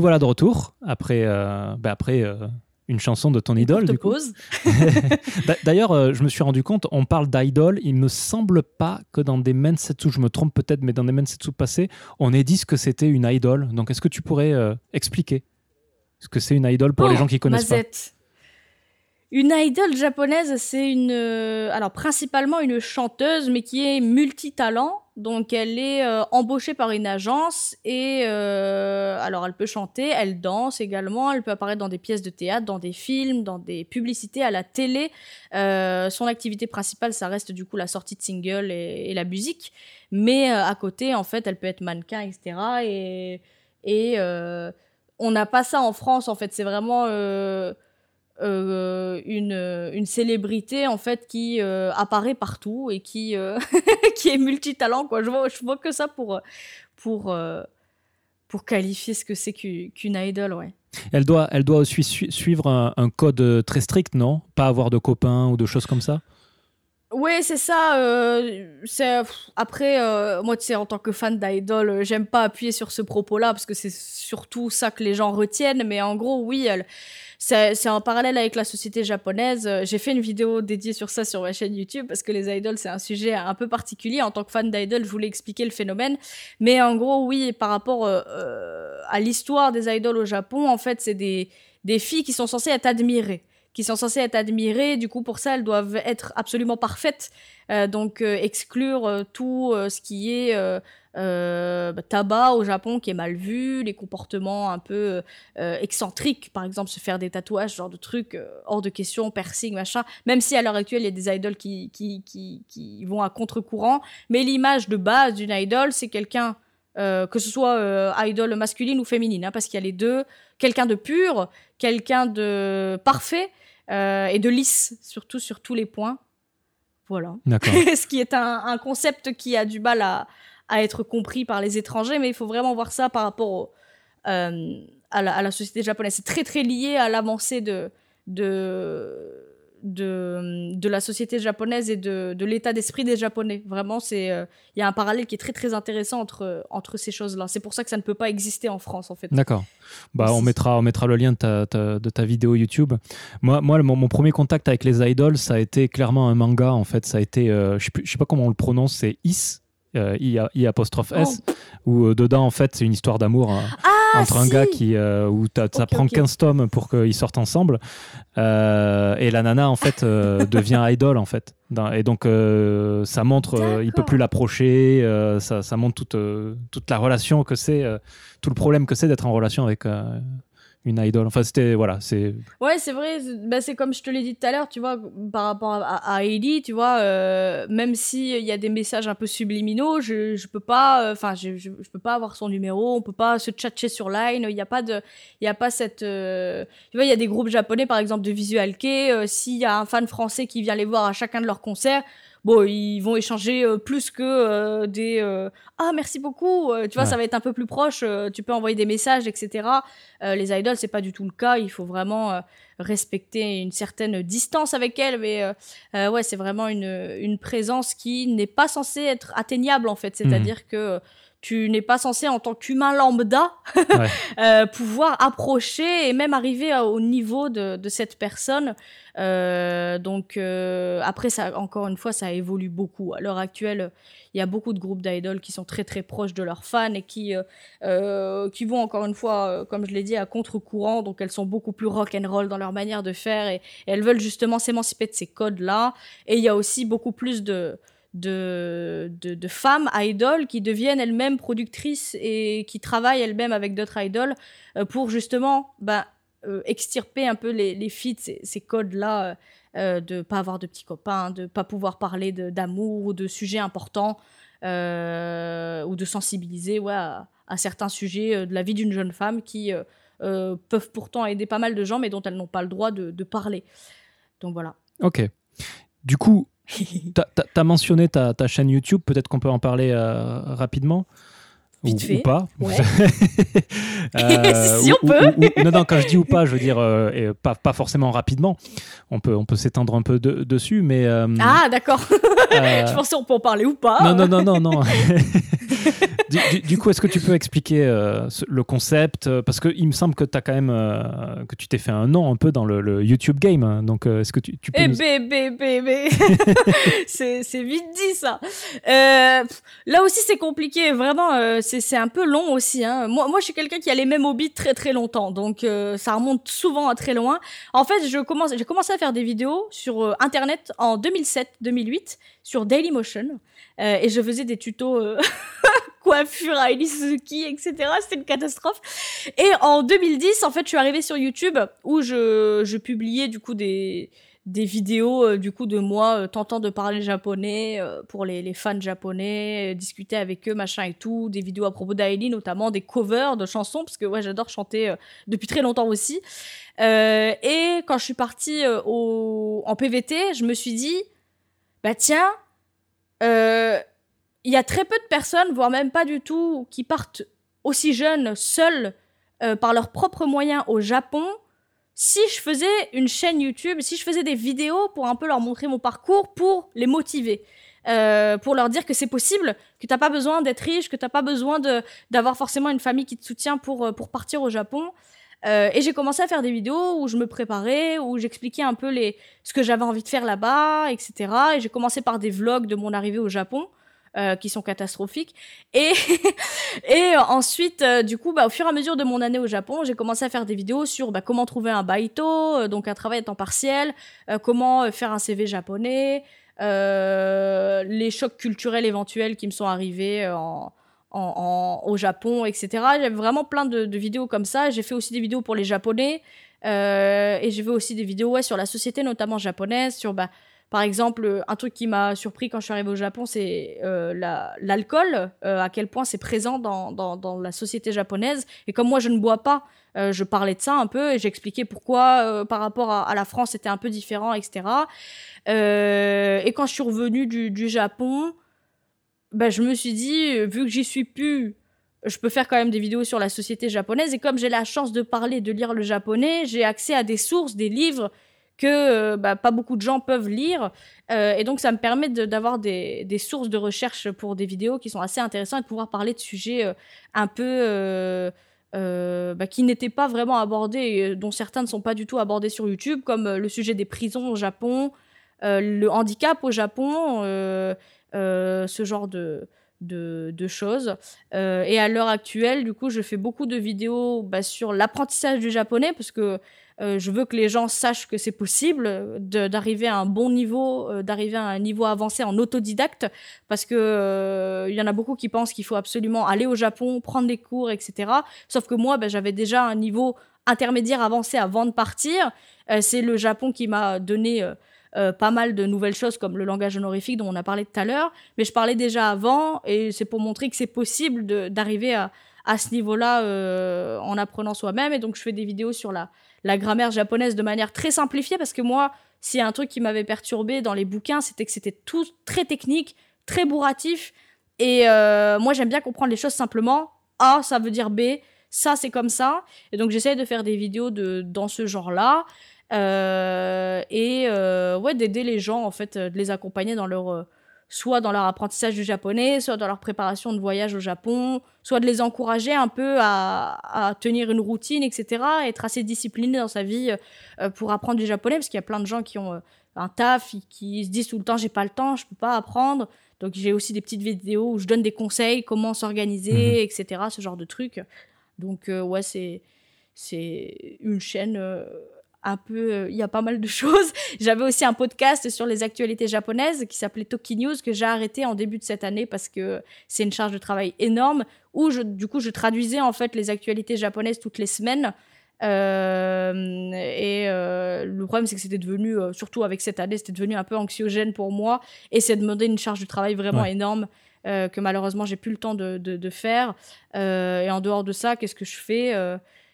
Nous voilà de retour après, euh, bah, après euh, une chanson de ton idole. Du pause. D'a- D'ailleurs, euh, je me suis rendu compte, on parle d'idol. Il me semble pas que dans des mensetsu, je me trompe peut-être, mais dans des mensetsu passés, on ait dit ce que c'était une idole. Donc, est-ce que tu pourrais expliquer ce que c'est une idole pour les Oh, gens qui connaissent Mazette. Une idole japonaise, c'est une, alors principalement une chanteuse, mais qui est multitalent. Donc elle est euh, embauchée par une agence et euh, alors elle peut chanter, elle danse également, elle peut apparaître dans des pièces de théâtre, dans des films, dans des publicités à la télé. Euh, son activité principale, ça reste du coup la sortie de singles et, et la musique, mais à côté, en fait, elle peut être mannequin, etc. Et, et on n'a pas ça en France, en fait. C'est vraiment euh, euh, une, une célébrité, en fait, qui euh, apparaît partout et qui, qui est multitalent, quoi. Je vois, je vois que ça pour, pour, pour qualifier ce que c'est qu'u- qu'une idol, ouais. pas Elle doit, elle doit aussi su- suivre un, code très strict, non? Pas avoir de copains ou de choses comme ça? Ouais, c'est ça. euh, c'est après, euh, moi, tu sais, en tant que fan d'idol, euh, j'aime pas appuyer sur ce propos-là parce que c'est surtout ça que les gens retiennent. Mais en gros, oui, c'est en parallèle avec la société japonaise. Euh, J'ai fait une vidéo dédiée sur ça sur ma chaîne YouTube parce que les idols, c'est un sujet un peu particulier. En tant que fan d'idol, je voulais expliquer le phénomène. Mais en gros, oui, par rapport euh, euh, à l'histoire des idoles au Japon, en fait, c'est des, des filles qui sont censées être admirées qui sont censées être admirées. Du coup, pour ça, elles doivent être absolument parfaites. Euh, donc, euh, exclure euh, tout ce qui est bah, tabac au Japon, qui est mal vu, les comportements un peu excentriques, par exemple, se faire des tatouages, genre de trucs hors de question, piercing, machin. Même si à l'heure actuelle, il y a des idoles qui, qui, qui, vont à contre-courant. Mais l'image de base d'une idole, c'est quelqu'un. que ce soit euh, idole masculine ou féminine, hein, parce qu'il y a les deux, quelqu'un de pur, quelqu'un de parfait, euh, et de lisse, surtout sur tous les points. Voilà. Ce qui est un, un concept qui a du mal à, à être compris par les étrangers, mais il faut vraiment voir ça par rapport au, euh, à, la, à la société japonaise. C'est très très lié à l'avancée de, de, de, de la société japonaise et de, de l'état d'esprit des Japonais. Vraiment, c'est euh, il y a un parallèle qui est très très intéressant entre, entre ces choses-là. C'est pour ça que ça ne peut pas exister en France, en fait. D'accord. Bah, on mettra, on mettra le lien de ta, ta- de ta vidéo YouTube. Moi, moi mon, mon premier contact avec les idols, ça a été clairement un manga. En fait, ça a été, euh, je sais je sais pas comment on le prononce, c'est Is, euh, I, I apostrophe S, où euh, dedans, en fait, c'est une histoire d'amour. hein, Ah, entre un si gars qui euh, où t'as- ça prend ok. 15 tomes pour qu'ils sortent ensemble et la nana en fait devient idole en fait et donc ça montre il peut plus l'approcher ça, ça montre toute, toute la relation que c'est tout le problème que c'est d'être en relation avec une idole enfin c'était voilà c'est Ouais, c'est vrai. c'est- bah, c'est comme je te l'ai dit tout à l'heure, tu vois, par rapport à, à, Ellie, tu vois, euh, même s'il y a des messages un peu subliminaux, je, je peux pas, euh, enfin, je, je, je peux pas avoir son numéro, on peut pas se tchatcher sur Line, il n'y a pas de, il y a pas cette, euh, tu vois, il y a des groupes japonais, par exemple, de Visual Kei, euh, s'il y a un fan français qui vient les voir à chacun de leurs concerts, bon, ils vont échanger euh, plus que euh, des euh, ah merci beaucoup, euh, tu vois, Ouais. ça va être un peu plus proche, euh, tu peux envoyer des messages, etc. Euh, les idoles, c'est pas du tout le cas. Il faut vraiment euh, respecter une certaine distance avec elles. Mais ouais, c'est vraiment une, une présence qui n'est pas censée être atteignable en fait. C'est-à-dire que tu n'es pas censé en tant qu'humain lambda Ouais. euh, pouvoir approcher et même arriver au niveau de, de cette personne. Euh, donc euh, après, ça, encore une fois, ça évolue beaucoup. À l'heure actuelle, il y a beaucoup de groupes d'idoles qui sont très très proches de leurs fans et qui euh, euh, qui vont encore une fois, euh, comme je l'ai dit, à contre-courant. Donc elles sont beaucoup plus rock and roll dans leur manière de faire et, et elles veulent justement s'émanciper de ces codes-là. Et il y a aussi beaucoup plus de de, de, femmes idoles qui deviennent elles-mêmes productrices et qui travaillent elles-mêmes avec d'autres idoles euh, pour justement ben, euh, extirper un peu les, les ces, codes-là euh, euh, de pas avoir de petits copains, de pas pouvoir parler d'amour ou de sujets importants ou de sensibiliser ouais, à, certains sujets de la vie d'une jeune femme qui peuvent pourtant aider pas mal de gens mais dont elles n'ont pas le droit de parler. Donc voilà. ok du coup t'as as mentionné ta, ta chaîne YouTube peut-être qu'on peut en parler euh, rapidement Vite ou, fait. ou pas Ouais. Euh, Si, on ou- peut. ou- non, non, quand je dis ou pas, je veux dire euh, pas, pas forcément rapidement. On peut, on peut s'étendre un peu de- dessus, mais. euh, Ah d'accord. Je pensais on peut en parler ou pas. non, non, non, non, non. du, du- du coup, est-ce que tu peux expliquer le concept Parce qu'il me semble que, as quand même, que tu t'es fait un nom un peu dans le, le YouTube game. hein. Donc, est-ce que tu, tu peux Eh nous- bébé, bébé, c'est vite dit ça. Là aussi c'est compliqué, vraiment. C'est un peu long aussi. Hein. Moi, moi, je suis quelqu'un qui a les mêmes hobbies très très longtemps, donc euh, ça remonte souvent à très loin. En fait, je commence, j'ai commencé à faire des vidéos sur euh, Internet en 2007-2008 sur Dailymotion, euh, et je faisais des tutos. euh, coiffure à Ellie etc. C'était une catastrophe. Et en 2010, en fait, je suis arrivée sur YouTube où je, je publiais du coup des, des vidéos euh, du coup de moi euh, tentant de parler japonais euh, pour les, les fans japonais, discuter avec eux, machin et tout, des vidéos à propos d'Aili, notamment des covers de chansons, parce que ouais, j'adore chanter depuis très longtemps aussi. Et quand je suis partie au, en PVT, je me suis dit, bah tiens, il y a très peu de personnes, voire même pas du tout, qui partent aussi jeunes, seuls, euh, par leurs propres moyens au Japon. Si je faisais une chaîne YouTube, si je faisais des vidéos pour un peu leur montrer mon parcours, pour les motiver, euh, pour leur dire que c'est possible, que t'as pas besoin d'être riche, que t'as pas besoin d'avoir forcément une famille qui te soutient pour euh, partir au Japon. Euh, et j'ai commencé à faire des vidéos où je me préparais, où j'expliquais un peu ce que j'avais envie de faire là-bas, etc. Et j'ai commencé par des vlogs de mon arrivée au Japon. Euh, qui sont catastrophiques et et ensuite euh, du coup bah, au fur et à mesure de mon année au Japon j'ai commencé à faire des vidéos sur bah, comment trouver un baito euh, donc un travail à temps partiel comment faire un CV japonais les chocs culturels éventuels qui me sont arrivés au Japon, etc. J'avais vraiment plein de, vidéos comme ça. J'ai fait aussi des vidéos pour les Japonais. et j'ai fait aussi des vidéos sur la société, notamment japonaise, sur, bah, par exemple, un truc qui m'a surpris quand je suis arrivée au Japon, c'est euh, la- l'alcool, euh, à quel point c'est présent dans, la société japonaise. Et comme moi, je ne bois pas, euh, je parlais de ça un peu et j'expliquais pourquoi, par rapport à, la France, c'était un peu différent, etc. Et quand je suis revenue du, Japon, bah, je me suis dit, vu que j'y suis plus, je peux faire quand même des vidéos sur la société japonaise. Et comme j'ai la chance de parler, de lire le japonais, j'ai accès à des sources, des livres que euh, bah, pas beaucoup de gens peuvent lire. Euh, et donc, ça me permet d'avoir des, des sources de recherche pour des vidéos qui sont assez intéressantes et de pouvoir parler de sujets euh, un peu... bah, qui n'étaient pas vraiment abordés, et, dont certains ne sont pas du tout abordés sur YouTube, comme le sujet des prisons au Japon, le handicap au Japon, ce genre de, de, choses. Et à l'heure actuelle, du coup, je fais beaucoup de vidéos bah, sur l'apprentissage du japonais parce que euh, je veux que les gens sachent que c'est possible de- d'arriver à un bon niveau, euh, d'arriver à un niveau avancé en autodidacte parce que euh, il y en a beaucoup qui pensent qu'il faut absolument aller au Japon, prendre des cours, etc. Sauf que moi, bah, j'avais déjà un niveau intermédiaire avancé avant de partir. Euh, c'est le Japon qui m'a donné euh, euh, pas mal de nouvelles choses comme le langage honorifique dont on a parlé tout à l'heure, mais je parlais déjà avant et c'est pour montrer que c'est possible d'arriver à, ce niveau-là euh, en apprenant soi-même. Et donc je fais des vidéos sur la, la grammaire japonaise de manière très simplifiée parce que moi, s'il y a un truc qui m'avait perturbé dans les bouquins, c'était que c'était tout très technique, très bourratif. Et euh, moi, j'aime bien comprendre les choses simplement. A, ça veut dire B. Ça, c'est comme ça. Et donc, j'essaie de faire des vidéos de, dans ce genre-là. Euh, et euh, ouais, d'aider les gens, en fait, de les accompagner dans leur. Soit dans leur apprentissage du japonais, soit dans leur préparation de voyage au Japon, soit de les encourager un peu à, à tenir une routine, etc., être assez discipliné dans sa vie euh, pour apprendre du japonais, parce qu'il y a plein de gens qui ont euh, un taf, qui se disent tout le temps j'ai pas le temps, je peux pas apprendre. Donc j'ai aussi des petites vidéos où je donne des conseils, comment s'organiser, etc., ce genre de trucs. Donc euh, ouais, c'est c'est une chaîne euh, un peu euh, il y a pas mal de choses. J'avais aussi un podcast sur les actualités japonaises qui s'appelait Toki News que j'ai arrêté en début de cette année parce que c'est une charge de travail énorme où je du coup je traduisais en fait les actualités japonaises toutes les semaines. Euh, et euh, le problème, c'est que c'était devenu, euh, surtout avec cette année, c'était devenu un peu anxiogène pour moi. Et c'est demandé une charge de travail vraiment Ouais. énorme que malheureusement, j'ai plus le temps de, de, de faire. Et en dehors de ça, qu'est-ce que je fais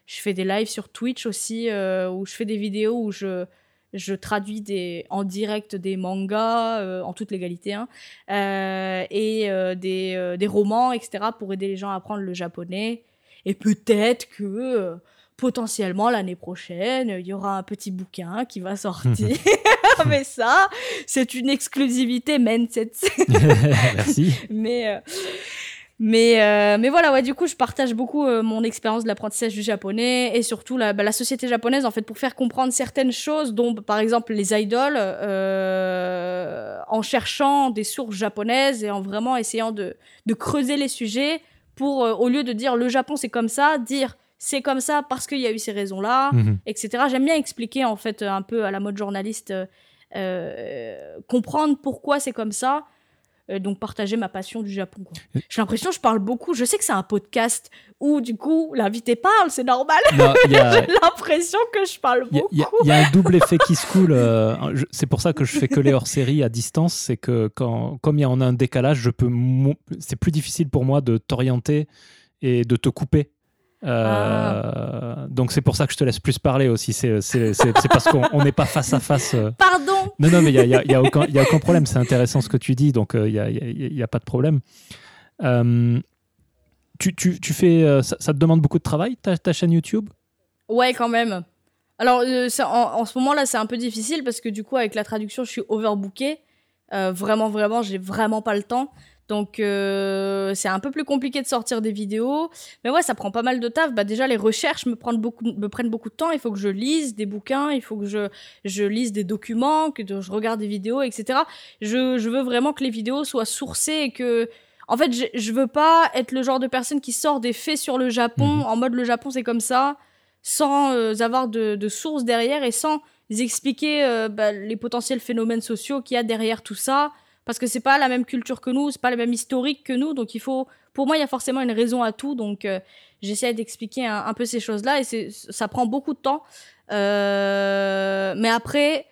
Je fais des lives sur Twitch aussi, euh, où je fais des vidéos où je, je traduis des, en direct des mangas, euh, en toute légalité, hein, euh, et des, des romans, etc., pour aider les gens à apprendre le japonais. Et peut-être que potentiellement l'année prochaine, il y aura un petit bouquin qui va sortir. Mais ça, c'est une exclusivité Mensetsu. Merci. mais, euh, Mais, euh, mais voilà, ouais, du coup, je partage beaucoup euh, mon expérience de l'apprentissage du japonais et surtout la, bah, la société japonaise, en fait, pour faire comprendre certaines choses, dont par exemple les idoles, euh, en cherchant des sources japonaises et en vraiment essayant de, de creuser les sujets pour, au lieu de dire le Japon c'est comme ça, dire c'est comme ça parce qu'il y a eu ces raisons-là, Mhm. etc. J'aime bien expliquer, en fait, un peu à la mode journaliste, comprendre pourquoi c'est comme ça. Euh, donc partager ma passion du Japon. J'ai l'impression que je parle beaucoup. Je sais que c'est un podcast où du coup l'invité parle, c'est normal. A- J'ai l'impression que je parle beaucoup. il y, a- il y a un double effet qui se coule. euh, c'est pour ça que je fais que les hors-série à distance. C'est que quand, comme il y en a un décalage, je peux. C'est plus difficile pour moi de t'orienter et de te couper. Euh, Donc c'est pour ça que je te laisse plus parler aussi. C'est parce qu'on on n'est pas face à face. euh. Pardon. Non, non, mais il n'y a, y a- il y a aucun, il y a aucun problème. C'est intéressant ce que tu dis, donc euh, il n'y a, pas de problème. Euh, tu, tu, tu fais, euh, ça, ça te demande beaucoup de travail, ta, ta chaîne YouTube? Ouais, quand même. Alors, euh, ça- en, en ce moment-là, c'est un peu difficile parce que du coup, avec la traduction, je suis overbookée. Euh, vraiment, vraiment, j'ai vraiment pas le temps. Donc, euh, c'est un peu plus compliqué de sortir des vidéos. Mais ouais, ça prend pas mal de taf. Bah, déjà, les recherches me prennent beaucoup, me prennent beaucoup de temps. Il faut que je lise des bouquins, il faut que je, je lise des documents, que je regarde des vidéos, etc. Je, je veux vraiment que les vidéos soient sourcées et que, en fait, je, je veux pas être le genre de personne qui sort des faits sur le Japon, Mhm. en mode le Japon c'est comme ça, sans euh, avoir de, de sources derrière et sans expliquer euh, bah, les potentiels phénomènes sociaux qu'il y a derrière tout ça. Parce que c'est pas la même culture que nous, c'est pas la même historique que nous, donc il faut. Pour moi, il y a forcément une raison à tout, donc euh, j'essaie d'expliquer un, un peu ces choses-là et ça prend beaucoup de temps. Euh, mais après,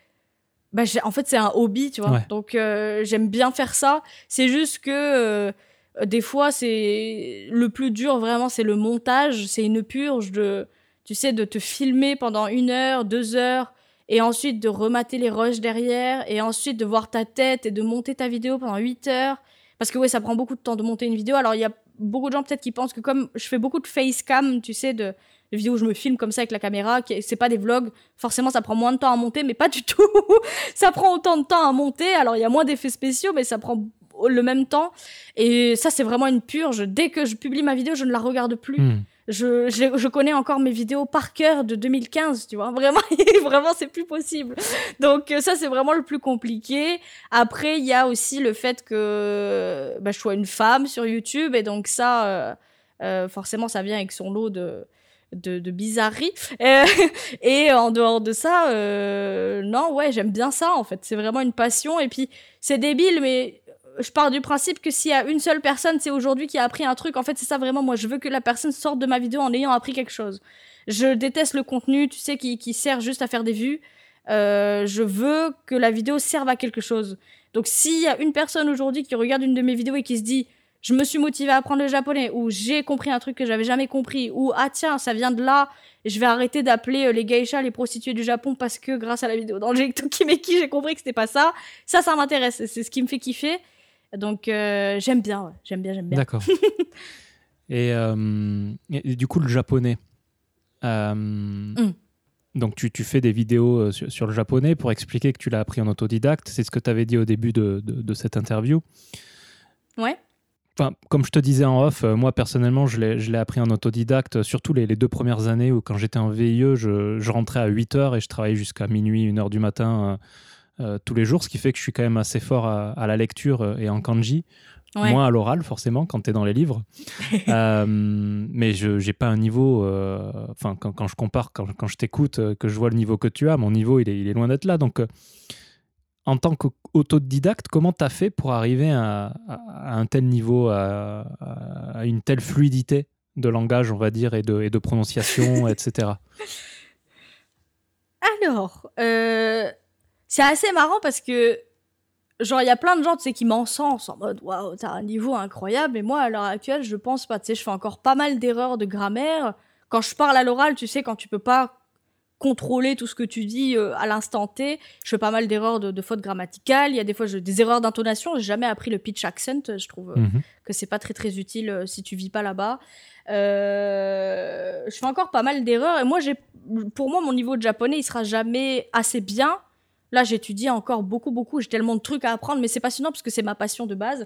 bah, en fait, c'est un hobby, tu vois. Ouais. Donc euh, j'aime bien faire ça. C'est juste que des fois, c'est le plus dur vraiment, c'est le montage. C'est une purge de, tu sais, de te filmer pendant une heure, deux heures, et ensuite de remater les rushs derrière, et ensuite de voir ta tête et de monter ta vidéo pendant huit heures. Parce que ouais, ça prend beaucoup de temps de monter une vidéo. Alors il y a beaucoup de gens peut-être qui pensent que comme je fais beaucoup de facecam, tu sais, de, vidéos où je me filme comme ça avec la caméra, c'est pas des vlogs, forcément ça prend moins de temps à monter, mais pas du tout. ça prend autant de temps à monter. Alors il y a moins d'effets spéciaux, mais ça prend le même temps. Et ça, c'est vraiment une purge. Dès que je publie ma vidéo, je ne la regarde plus. Hmm. Je, connais encore mes vidéos par cœur de 2015, tu vois. Vraiment, vraiment, c'est plus possible. Donc euh, ça, c'est vraiment le plus compliqué. Après, il y a aussi le fait que bah, je sois une femme sur YouTube, et donc ça, euh, euh, forcément, ça vient avec son lot de de, bizarreries. Et en dehors de ça, non, ouais, j'aime bien ça, en fait. C'est vraiment une passion. Et puis, c'est débile, mais je pars du principe que s'il y a une seule personne, c'est aujourd'hui qui a appris un truc, en fait, c'est ça vraiment. Moi, je veux que la personne sorte de ma vidéo en ayant appris quelque chose. Je déteste le contenu, tu sais, qui, qui sert juste à faire des vues. Euh, je veux que la vidéo serve à quelque chose. Donc, s'il y a une personne aujourd'hui qui regarde une de mes vidéos et qui se dit, je me suis motivée à apprendre le japonais, ou j'ai compris un truc que j'avais jamais compris, ou ah tiens, ça vient de là, je vais arrêter d'appeler euh, les geishas les prostituées du Japon parce que grâce à la vidéo d'Angelique Tokimeki, j'ai compris que c'était pas ça. Ça, ça m'intéresse. C'est ce qui me fait kiffer. Donc, euh, j'aime bien, ouais. j'aime bien, j'aime bien. D'accord. et, euh, et- du coup, le japonais. Euh, Donc, tu, tu fais des vidéos sur, sur le japonais pour expliquer que tu l'as appris en autodidacte. C'est ce que tu avais dit au début de, de- de cette interview. Ouais. Enfin, comme je te disais en off, moi personnellement, je l'ai appris en autodidacte, surtout les, les deux premières années où, quand j'étais en VIE, je, je rentrais à 8 heures et je travaillais jusqu'à minuit, 1 heure du matin euh, tous les jours, ce qui fait que je suis quand même assez fort à, à la lecture euh, et en kanji. Ouais. Moins à l'oral, forcément, quand tu es dans les livres. Euh, mais je n'ai pas un niveau. Enfin, quand, quand je compare, quand, quand je t'écoute, que je vois le niveau que tu as, mon niveau, il est, il est loin d'être là. Donc, en tant qu'autodidacte, comment tu as fait pour arriver à, à- à un tel niveau, à, à- à une telle fluidité de langage, on va dire, et de, et de prononciation, etc. Alors, euh, c'est assez marrant parce que, genre, il y a plein de gens, tu sais, qui m'encensent en mode, waouh, t'as un niveau incroyable. Mais moi, à l'heure actuelle, je pense pas. Tu sais, je fais encore pas mal d'erreurs de grammaire. Quand je parle à l'oral, tu sais, quand tu peux pas contrôler tout ce que tu dis euh, à l'instant T, je fais pas mal d'erreurs de, de fautes grammaticales. Il y a des fois je- des erreurs d'intonation. J'ai jamais appris le pitch accent. Je trouve euh, Mhm. que c'est pas très très utile euh, si tu vis pas là-bas. Je fais encore pas mal d'erreurs et moi j'ai pour moi mon niveau de japonais il sera jamais assez bien. Là j'étudie encore beaucoup beaucoup, j'ai tellement de trucs à apprendre mais c'est passionnant parce que c'est ma passion de base.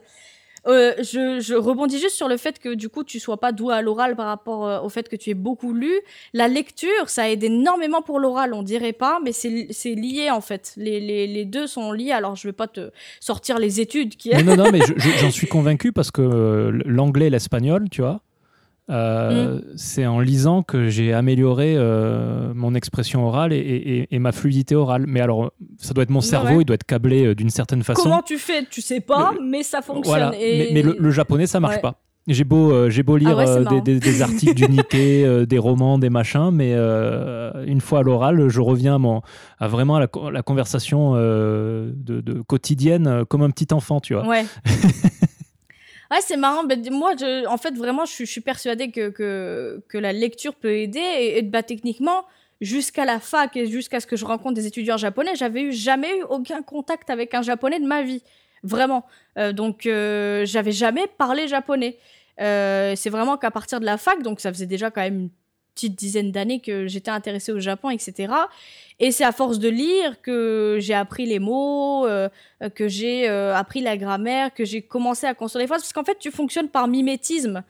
euh, je, je, rebondis juste sur le fait que du coup tu sois pas doué à l'oral par rapport euh, au fait que tu aies beaucoup lu. La lecture, ça aide énormément pour l'oral, on dirait pas, mais c'est lié en fait. Les, les, les, deux sont liés. Alors je vais pas te sortir les études qui. non, non, non, mais j'en suis convaincu parce que euh, l'anglais l'espagnol, tu vois. Mm. C'est en lisant que j'ai amélioré mon expression orale et, et, ma fluidité orale. Mais alors, ça doit être mon cerveau, il doit être câblé d'une certaine façon. Comment tu fais? Tu sais pas, mais ça fonctionne. Mais, le, japonais, ça marche pas. J'ai beau, j'ai beau lire ah des, des, articles d'unité, des romans, des machins, mais une fois à l'oral, je reviens à, mon, à vraiment à la, conversation de, de, quotidienne comme un petit enfant, tu vois. Ouais. Ouais, c'est marrant. Ben, moi, je, en fait, vraiment, je, suis persuadée que, que, la lecture peut aider. Et, bah, techniquement, jusqu'à la fac et jusqu'à ce que je rencontre des étudiants japonais, j'avais eu jamais eu aucun contact avec un japonais de ma vie. Vraiment. Euh, donc, euh, j'avais jamais parlé japonais. Euh, c'est vraiment qu'à partir de la fac, donc ça faisait déjà quand même petite dizaine d'années que j'étais intéressée au Japon, etc. Et c'est à force de lire que j'ai appris les mots, euh, que j'ai euh, appris la grammaire, que j'ai commencé à construire les phrases. Parce qu'en fait, tu fonctionnes par mimétisme.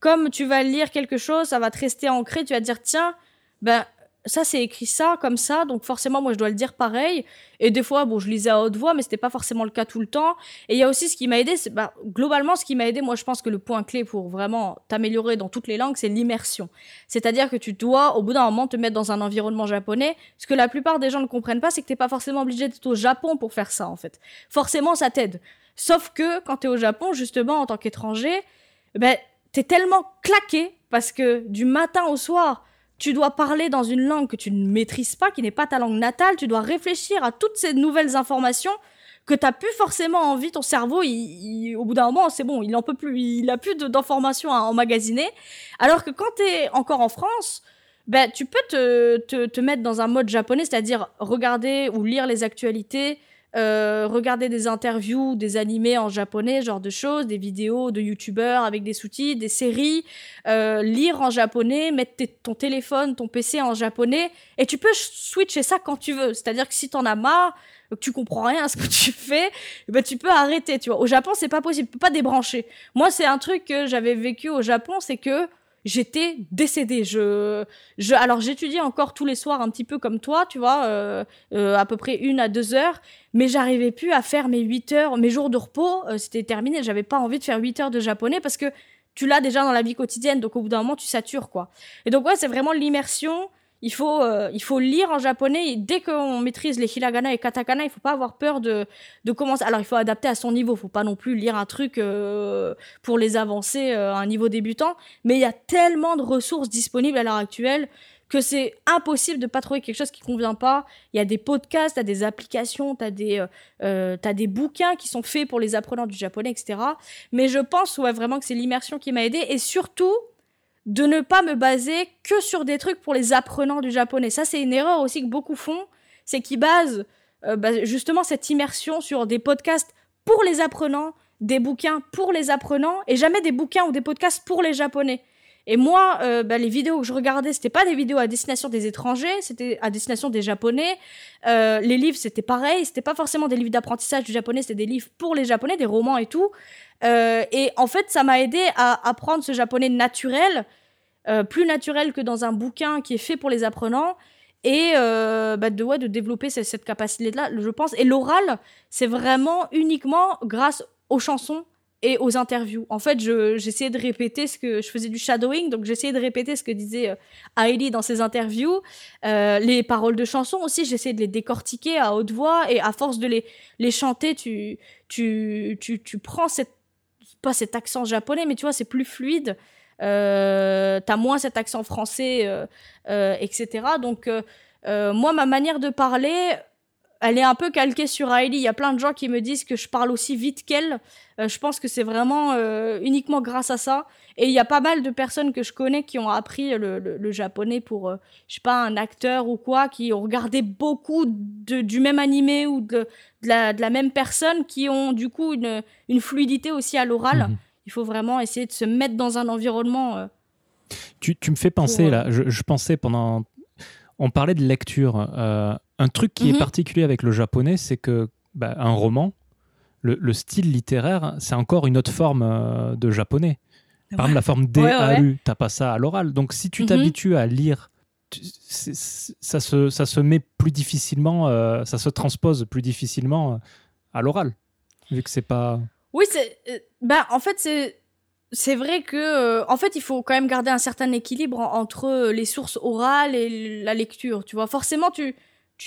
Comme tu vas lire quelque chose, ça va te rester ancré. Tu vas dire, tiens, ben, ça c'est écrit ça comme ça donc forcément moi je dois le dire pareil. Et des fois bon je lisais à haute voix mais c'était pas forcément le cas tout le temps. Et il y a aussi ce qui m'a aidé bah, globalement ce qui m'a aidé moi je pense que le point clé pour vraiment t'améliorer dans toutes les langues c'est l'immersion. C'est-à-dire que tu dois au bout d'un moment te mettre dans un environnement japonais. Ce que la plupart des gens ne comprennent pas c'est que t'es pas forcément obligé d'être au Japon pour faire ça en fait. Forcément ça t'aide. Sauf que quand t'es au Japon justement en tant qu'étranger ben t'es tellement claqué parce que du matin au soir tu dois parler dans une langue que tu ne maîtrises pas, qui n'est pas ta langue natale, tu dois réfléchir à toutes ces nouvelles informations que tu n'as plus forcément envie, ton cerveau, au bout d'un moment, c'est bon, il en peut plus, il a plus d'informations à emmagasiner. Alors que quand tu es encore en France, ben, tu peux te, te mettre dans un mode japonais, c'est-à-dire regarder ou lire les actualités, euh, regarder des interviews, des animés en japonais, genre de choses, des vidéos de youtubeurs avec des sous-titres, des séries, euh, lire en japonais, mettre ton téléphone, ton PC en japonais, et tu peux switcher ça quand tu veux. C'est-à-dire que si t'en as marre, que tu comprends rien à ce que tu fais, ben tu peux arrêter, tu vois. Au Japon, c'est pas possible, tu peux pas débrancher. Moi, c'est un truc que j'avais vécu au Japon, c'est que j'étais décédée. Je, je, alors j'étudiais encore tous les soirs un petit peu comme toi, tu vois, euh, euh, à peu près une à deux heures, mais j'arrivais plus à faire mes huit heures, mes jours de repos, euh, c'était terminé. J'avais pas envie de faire huit heures de japonais parce que tu l'as déjà dans la vie quotidienne, donc au bout d'un moment tu satures quoi. Et donc ouais, c'est vraiment l'immersion il faut, euh, il faut lire en japonais. dès qu'on maîtrise les hiragana et katakana, il faut pas avoir peur de, de commencer. Alors, il faut adapter à son niveau. Il faut pas non plus lire un truc euh, pour les avancer euh, à un niveau débutant. Mais il y a tellement de ressources disponibles à l'heure actuelle que c'est impossible de pas trouver quelque chose qui convient pas. Il y a des podcasts, as des applications, t'as des, as des bouquins qui sont faits pour les apprenants du japonais, etc. Mais je pense ouais, vraiment que c'est l'immersion qui m'a aidé et surtout de ne pas me baser que sur des trucs pour les apprenants du japonais. Ça, c'est une erreur aussi que beaucoup font, c'est qu'ils basent euh, bah, justement cette immersion sur des podcasts pour les apprenants, des bouquins pour les apprenants, et jamais des bouquins ou des podcasts pour les japonais. Et moi, euh, bah, les vidéos que je regardais, c'était pas des vidéos à destination des étrangers, c'était à destination des japonais. Euh, les livres, c'était pareil, c'était pas forcément des livres d'apprentissage du japonais, c'était des livres pour les japonais, des romans et tout. Euh, et en fait, ça m'a aidé à apprendre ce japonais naturel, plus naturel que dans un bouquin qui est fait pour les apprenants. Et bah, de, ouais, de développer cette, capacité-là, je pense. Et l'oral, c'est vraiment uniquement grâce aux chansons et aux interviews. En fait, j'essayais de répéter ce que je faisais du shadowing, donc j'essayais de répéter ce que disait euh, dans ses interviews, euh, les paroles de chansons aussi, j'essayais de les décortiquer à haute voix et à force de les les chanter, tu tu tu, tu prends cette pas cet accent japonais, mais tu vois, c'est plus fluide. Euh, T'as moins cet accent français, euh, euh, etc. Donc moi, ma manière de parler, elle est un peu calquée sur Hailey. Il y a plein de gens qui me disent que je parle aussi vite qu'elle. Euh, je pense que c'est vraiment euh, uniquement grâce à ça. Et il y a pas mal de personnes que je connais qui ont appris le, japonais pour, euh, je sais pas, un acteur ou quoi, qui ont regardé beaucoup de, du même animé ou de, de, la, de, la, même personne, qui ont du coup une, une fluidité aussi à l'oral. Mhm. Il faut vraiment essayer de se mettre dans un environnement. Tu, tu, me fais penser, là, je, je, pensais pendant. On parlait de lecture. Un truc qui est mhm. particulier avec le japonais, c'est que bah, un roman, le, le style littéraire, c'est encore une autre forme euh, de japonais. Par exemple, la forme DAU, Ouais, ouais, t'as pas ça à l'oral. Donc, si tu Mhm. t'habitues à lire, tu- ça, se, ça se met plus difficilement, euh, ça se transpose plus difficilement euh, à l'oral, vu que c'est pas. Oui, c'est. bah, en fait, c'est. C'est vrai que, euh, en fait, il faut quand même garder un certain équilibre en- entre les sources orales et la lecture. Tu vois, forcément, tu,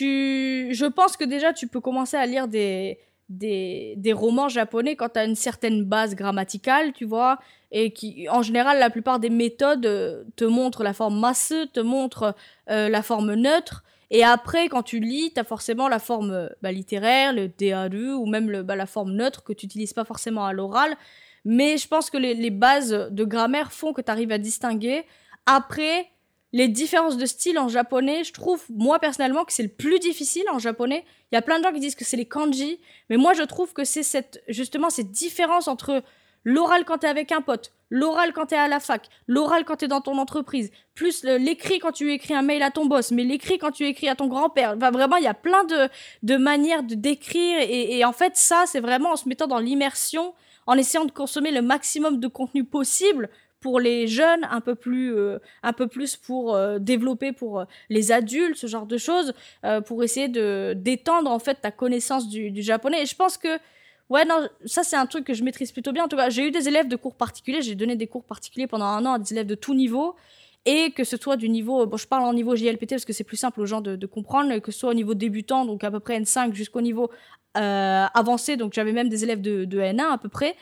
je pense que déjà, tu peux commencer à lire des, des, romans japonais quand tu as une certaine base grammaticale, tu vois, et qui, en général, la plupart des méthodes euh, te montrent la forme masse, te montrent euh, la forme neutre. Et après, quand tu lis, tu as forcément la forme euh, bah, littéraire, le DARU, ou même le, bah, la forme neutre que tu n'utilises pas forcément à l'oral. Mais je pense que les, les bases de grammaire font que tu arrives à distinguer. Après, les différences de style en japonais, je trouve, moi personnellement, que c'est le plus difficile en japonais. Il y a plein de gens qui disent que c'est les kanji, mais moi je trouve que c'est cette, justement cette différence entre l'oral quand t'es avec un pote, l'oral quand t'es à la fac, l'oral quand t'es dans ton entreprise, plus l'écrit quand tu écris un mail à ton boss, mais l'écrit quand tu écris à ton grand-père. Enfin, vraiment, il y a plein de, de manières de d'écrire et, et en fait, ça, c'est vraiment en se mettant dans l'immersion, en essayant de consommer le maximum de contenu possible pour les jeunes, un peu plus, euh, un peu plus pour euh, développer pour euh, les adultes, ce genre de choses, pour essayer de d'étendre en fait ta connaissance du, japonais. Et je pense que Ouais, non, ça c'est un truc que je maîtrise plutôt bien. En tout cas, j'ai eu des élèves de cours particuliers, j'ai donné des cours particuliers pendant un an à des élèves de tout niveau. Et que ce soit du niveau, bon, je parle en niveau JLPT parce que c'est plus simple aux gens de, comprendre, que ce soit au niveau débutant, donc à peu près N5 jusqu'au niveau avancé, donc j'avais même des élèves de N1 à peu près.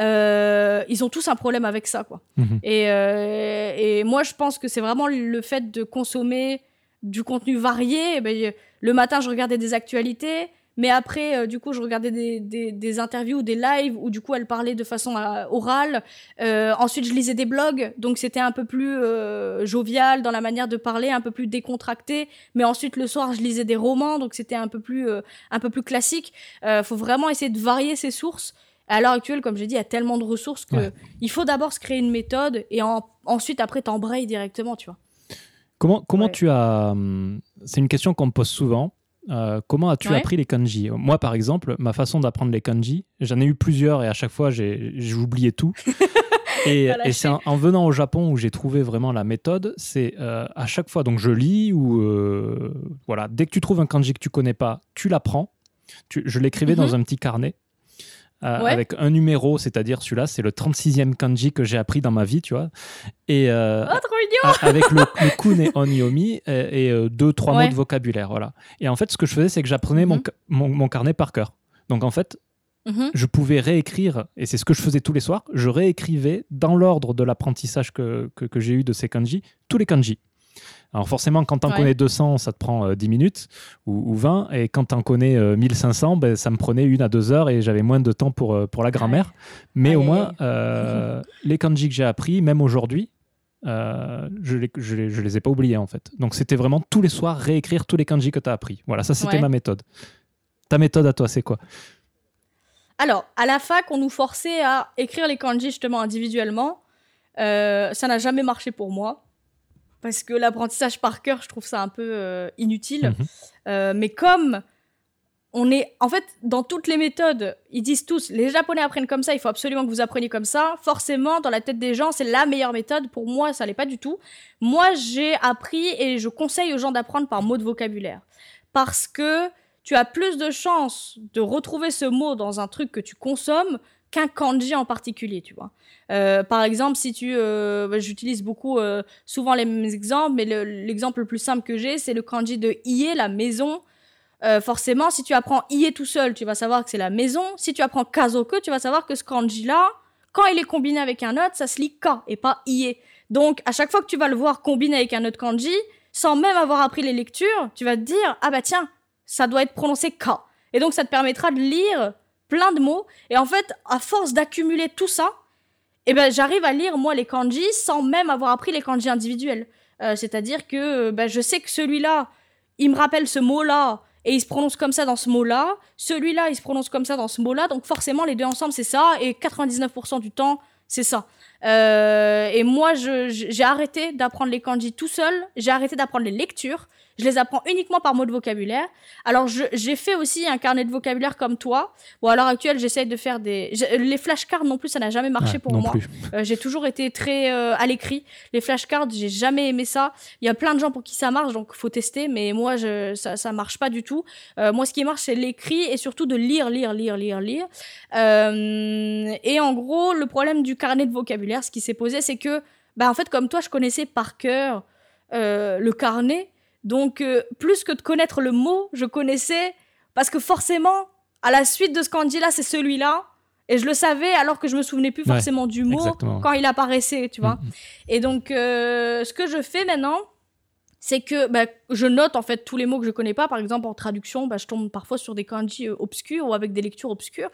Euh, ils ont tous un problème avec ça, quoi. Mhm. Et, euh, et moi, je pense que c'est vraiment le fait de consommer du contenu varié. Eh ben, le matin, je regardais des actualités, mais après, euh, du coup, je regardais des, des, des interviews, des lives où, du coup, elle parlait de façon euh, orale. Euh, ensuite, je lisais des blogs, donc c'était un peu plus euh, jovial dans la manière de parler, un peu plus décontracté. Mais ensuite, le soir, je lisais des romans, donc c'était un peu plus, euh, un peu plus classique. Euh, faut vraiment essayer de varier ses sources. À l'heure actuelle, comme j'ai dit, il y a tellement de ressources que Ouais. il faut d'abord se créer une méthode et en- ensuite, après, t'embrayes directement, tu vois. Comment, comment Ouais. tu as. hum, C'est une question qu'on me pose souvent. Euh, comment as-tu Ouais. appris les kanji? Moi, par exemple, ma façon d'apprendre les kanji, j'en ai eu plusieurs et à chaque fois, oublié tout. et c'est en, en venant au Japon où j'ai trouvé vraiment la méthode. C'est euh, à chaque fois, donc je lis ou. euh, voilà, dès que tu trouves un kanji que tu connais pas, tu l'apprends. Tu- Je l'écrivais dans Mhm. un petit carnet. Euh, Ouais. Avec un numéro, c'est-à-dire celui-là, c'est le 36e kanji que j'ai appris dans ma vie, tu vois. Et, euh, Oh, trop mignon avec le, le kun et onyomi et, et, euh, deux, trois Ouais. mots de vocabulaire. Voilà. Et en fait, ce que je faisais, c'est que j'apprenais mon, Mhm. mon, mon carnet par cœur. Donc en fait, Mhm. je pouvais réécrire, et c'est ce que je faisais tous les soirs, je réécrivais dans l'ordre de l'apprentissage que, que, que j'ai eu de ces kanji, tous les kanji. Alors forcément, quand tu en Ouais. connais 200, ça te prend euh, 10 minutes ou, ou 20, et quand tu en connais euh, 1500, ben, ça me prenait une à deux heures et j'avais moins de temps pour, euh, pour la grammaire. Mais au moins, euh, les kanji que j'ai appris, même aujourd'hui, euh, je, les, je, les, je les ai pas oubliés en fait. Donc c'était vraiment tous les soirs réécrire tous les kanji que tu as appris. Voilà, ça c'était Ouais. ma méthode. Ta méthode à toi, c'est quoi? Alors, à la fac, on nous forçait à écrire les kanji justement individuellement. Euh, ça n'a jamais marché pour moi. Parce que l'apprentissage par cœur, je trouve ça un peu euh, inutile. Mhm. Euh, mais comme on est. En fait, dans toutes les méthodes, ils disent tous les Japonais apprennent comme ça, il faut absolument que vous appreniez comme ça. Forcément, dans la tête des gens, c'est la meilleure méthode. Pour moi, ça l'est pas du tout. Moi, j'ai appris et je conseille aux gens d'apprendre par mot de vocabulaire. Parce que tu as plus de chances de retrouver ce mot dans un truc que tu consommes qu'un kanji en particulier, tu vois. Euh, par exemple, si tu, euh, bah, j'utilise beaucoup, euh, souvent les mêmes exemples, mais le- l'exemple le plus simple que j'ai, c'est le kanji de ie, la maison. Forcément, si tu apprends ie tout seul, tu vas savoir que c'est la maison. Si tu apprends kazoku, tu vas savoir que ce kanji-là, quand il est combiné avec un autre, ça se lit ka et pas ie. Donc, à chaque fois que tu vas le voir combiné avec un autre kanji, sans même avoir appris les lectures, tu vas te dire, ah bah tiens, ça doit être prononcé ka. Et donc, ça te permettra de lire plein de mots. Et en fait, à force d'accumuler tout ça, eh ben, j'arrive à lire, moi, les kanji sans même avoir appris les kanji individuels. Euh, C'est-à-dire que euh, ben, je sais que celui-là, il me rappelle ce mot-là, et il se prononce comme ça dans ce mot-là. Celui-là, il se prononce comme ça dans ce mot-là. Donc forcément, les deux ensemble, c'est ça. Et 99% du temps, c'est ça. Euh, et moi, j'ai arrêté d'apprendre les kanji tout seul. J'ai arrêté d'apprendre les lectures. Je les apprends uniquement par mot de vocabulaire. Alors, j'ai fait aussi un carnet de vocabulaire comme toi. Bon, à l'heure actuelle, j'essaye de faire des... Les flashcards non plus, ça n'a jamais marché pour moi. Euh, j'ai toujours été très euh, à l'écrit. Les flashcards, j'ai jamais aimé ça. Il y a plein de gens pour qui ça marche, donc faut tester. Mais moi, je, ça, ça marche pas du tout. Euh, moi, ce qui marche, c'est l'écrit et surtout de lire, lire, lire, lire, lire. et en gros, le problème du carnet de vocabulaire, ce qui s'est posé, c'est que, bah, en fait, comme toi, je connaissais par cœur le carnet donc, euh, plus que de connaître le mot, je connaissais parce que forcément, à la suite de ce qu'on dit là, c'est celui-là. Et je le savais alors que je me souvenais plus forcément du mot quand il apparaissait, tu vois. Mm, mm. Et donc, euh, ce que je fais maintenant, c'est que bah, je note en fait tous les mots que je connais pas. Par exemple, en traduction, bah, je tombe parfois sur des kanji euh, obscurs ou avec des lectures obscures.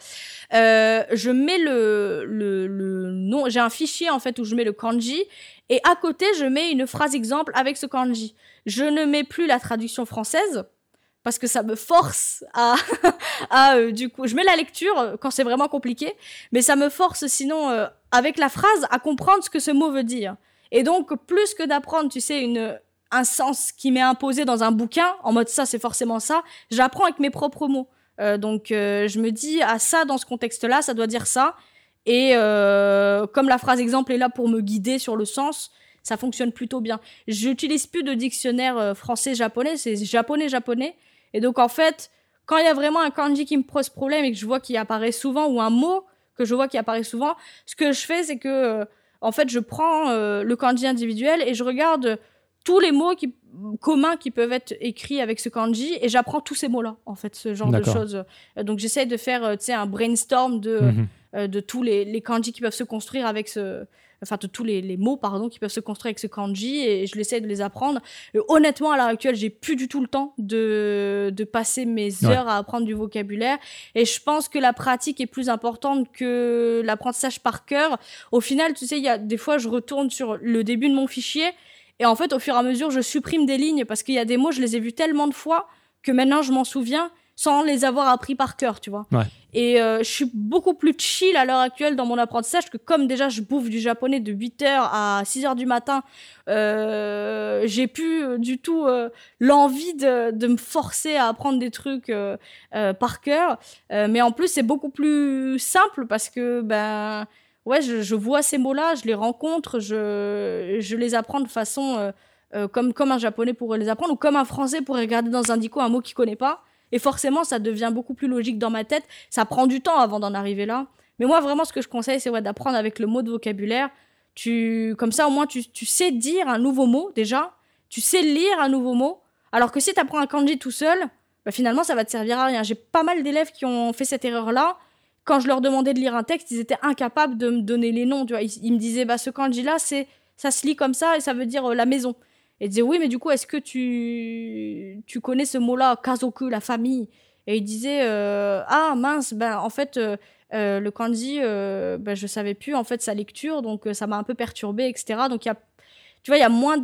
je mets le, le, le nom, j'ai un fichier en fait où je mets le kanji et à côté, je mets une phrase exemple avec ce kanji. Je ne mets plus la traduction française parce que ça me force à, à euh, du coup, je mets la lecture euh, quand c'est vraiment compliqué, mais ça me force sinon euh, avec la phrase à comprendre ce que ce mot veut dire. Et donc plus que d'apprendre, tu sais, une un sens qui m'est imposé dans un bouquin en mode ça c'est forcément ça, j'apprends avec mes propres mots. donc je me dis ah, ça dans ce contexte-là, ça doit dire ça. Et comme la phrase exemple est là pour me guider sur le sens, ça fonctionne plutôt bien. J'utilise plus de dictionnaire euh, français-japonais, c'est japonais-japonais. Et donc, en fait, quand il y a vraiment un kanji qui me pose problème et que je vois qu'il apparaît souvent, ou un mot que je vois qui apparaît souvent, ce que je fais, c'est que, euh, en fait, je prends euh, le kanji individuel et je regarde tous les mots qui, communs qui peuvent être écrits avec ce kanji et j'apprends tous ces mots-là, en fait, ce genre de choses. Donc, j'essaie de faire, tu sais, un brainstorm de, mhm. de tous les, les kanji qui peuvent se construire avec ce, enfin de tous les, mots pardon qui peuvent se construire avec ce kanji et je l'essaie de les apprendre. honnêtement, à l'heure actuelle, j'ai plus du tout le temps de, de passer mes heures à apprendre du vocabulaire et je pense que la pratique est plus importante que l'apprentissage par cœur. Au final, tu sais, il y a des fois, je retourne sur le début de mon fichier et en fait, au fur et à mesure, je supprime des lignes parce qu'il y a des mots, je les ai vus tellement de fois que maintenant je m'en souviens sans les avoir appris par cœur, tu vois. Et euh, je suis beaucoup plus chill à l'heure actuelle dans mon apprentissage que comme déjà je bouffe du japonais de 8h à 6h du matin, euh, j'ai plus euh, du tout euh, l'envie de, de, me forcer à apprendre des trucs par cœur. mais en plus, c'est beaucoup plus simple parce que ben ouais, je, vois ces mots-là, je les rencontre, je, je les apprends de façon comme, comme un japonais pourrait les apprendre ou comme un français pourrait regarder dans un dico un mot qu'il connaît pas. Et forcément, ça devient beaucoup plus logique dans ma tête. Ça prend du temps avant d'en arriver là. Mais moi, vraiment, ce que je conseille, c'est ouais, d'apprendre avec le mot de vocabulaire. Tu, comme ça, au moins, tu, tu sais dire un nouveau mot déjà. Tu sais lire un nouveau mot. Alors que si tu apprends un kanji tout seul, bah, finalement, ça va te servir à rien. J'ai pas mal d'élèves qui ont fait cette erreur-là. Quand je leur demandais de lire un texte, ils étaient incapables de me donner les noms. Tu vois. Ils, me disaient, bah, ce kanji-là, c'est, ça se lit comme ça et ça veut dire euh, la maison. Et disait oui, mais du coup, est-ce que tu, tu connais ce mot-là, kazoku, la famille? Et il disait euh, ah mince, ben en fait, euh, le kanji, ben, je savais plus en fait sa lecture, donc ça m'a un peu perturbé, etc. Donc il y a, tu vois, il y a moins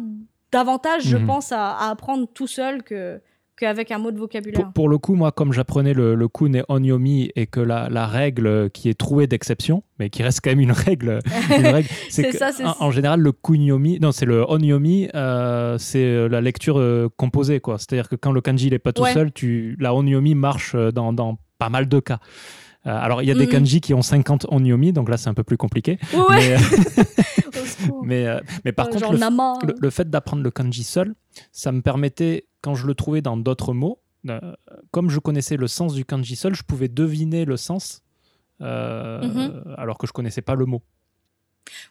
d'avantages, je mhm. pense, à, à, apprendre tout seul que qu'avec un mot de vocabulaire. Pour, le coup, moi, comme j'apprenais le, le kun onyomi et que la, la, règle qui est trouée d'exception, mais qui reste quand même une règle, c'est ça, en, en, général, le kunyomi, non, c'est le onyomi, euh, c'est euh, la lecture euh, composée, quoi. C'est-à-dire que quand le kanji n'est pas tout seul, tu, la onyomi marche dans, dans pas mal de cas. alors, il y a des mm. kanji qui ont 50 onyomi, donc là, c'est un peu plus compliqué. Ouais. Mais, mais, par contre, le, le, fait d'apprendre le kanji seul, ça me permettait quand je le trouvais dans d'autres mots, euh, comme je connaissais le sens du kanji seul, je pouvais deviner le sens euh, mhm. alors que je connaissais pas le mot.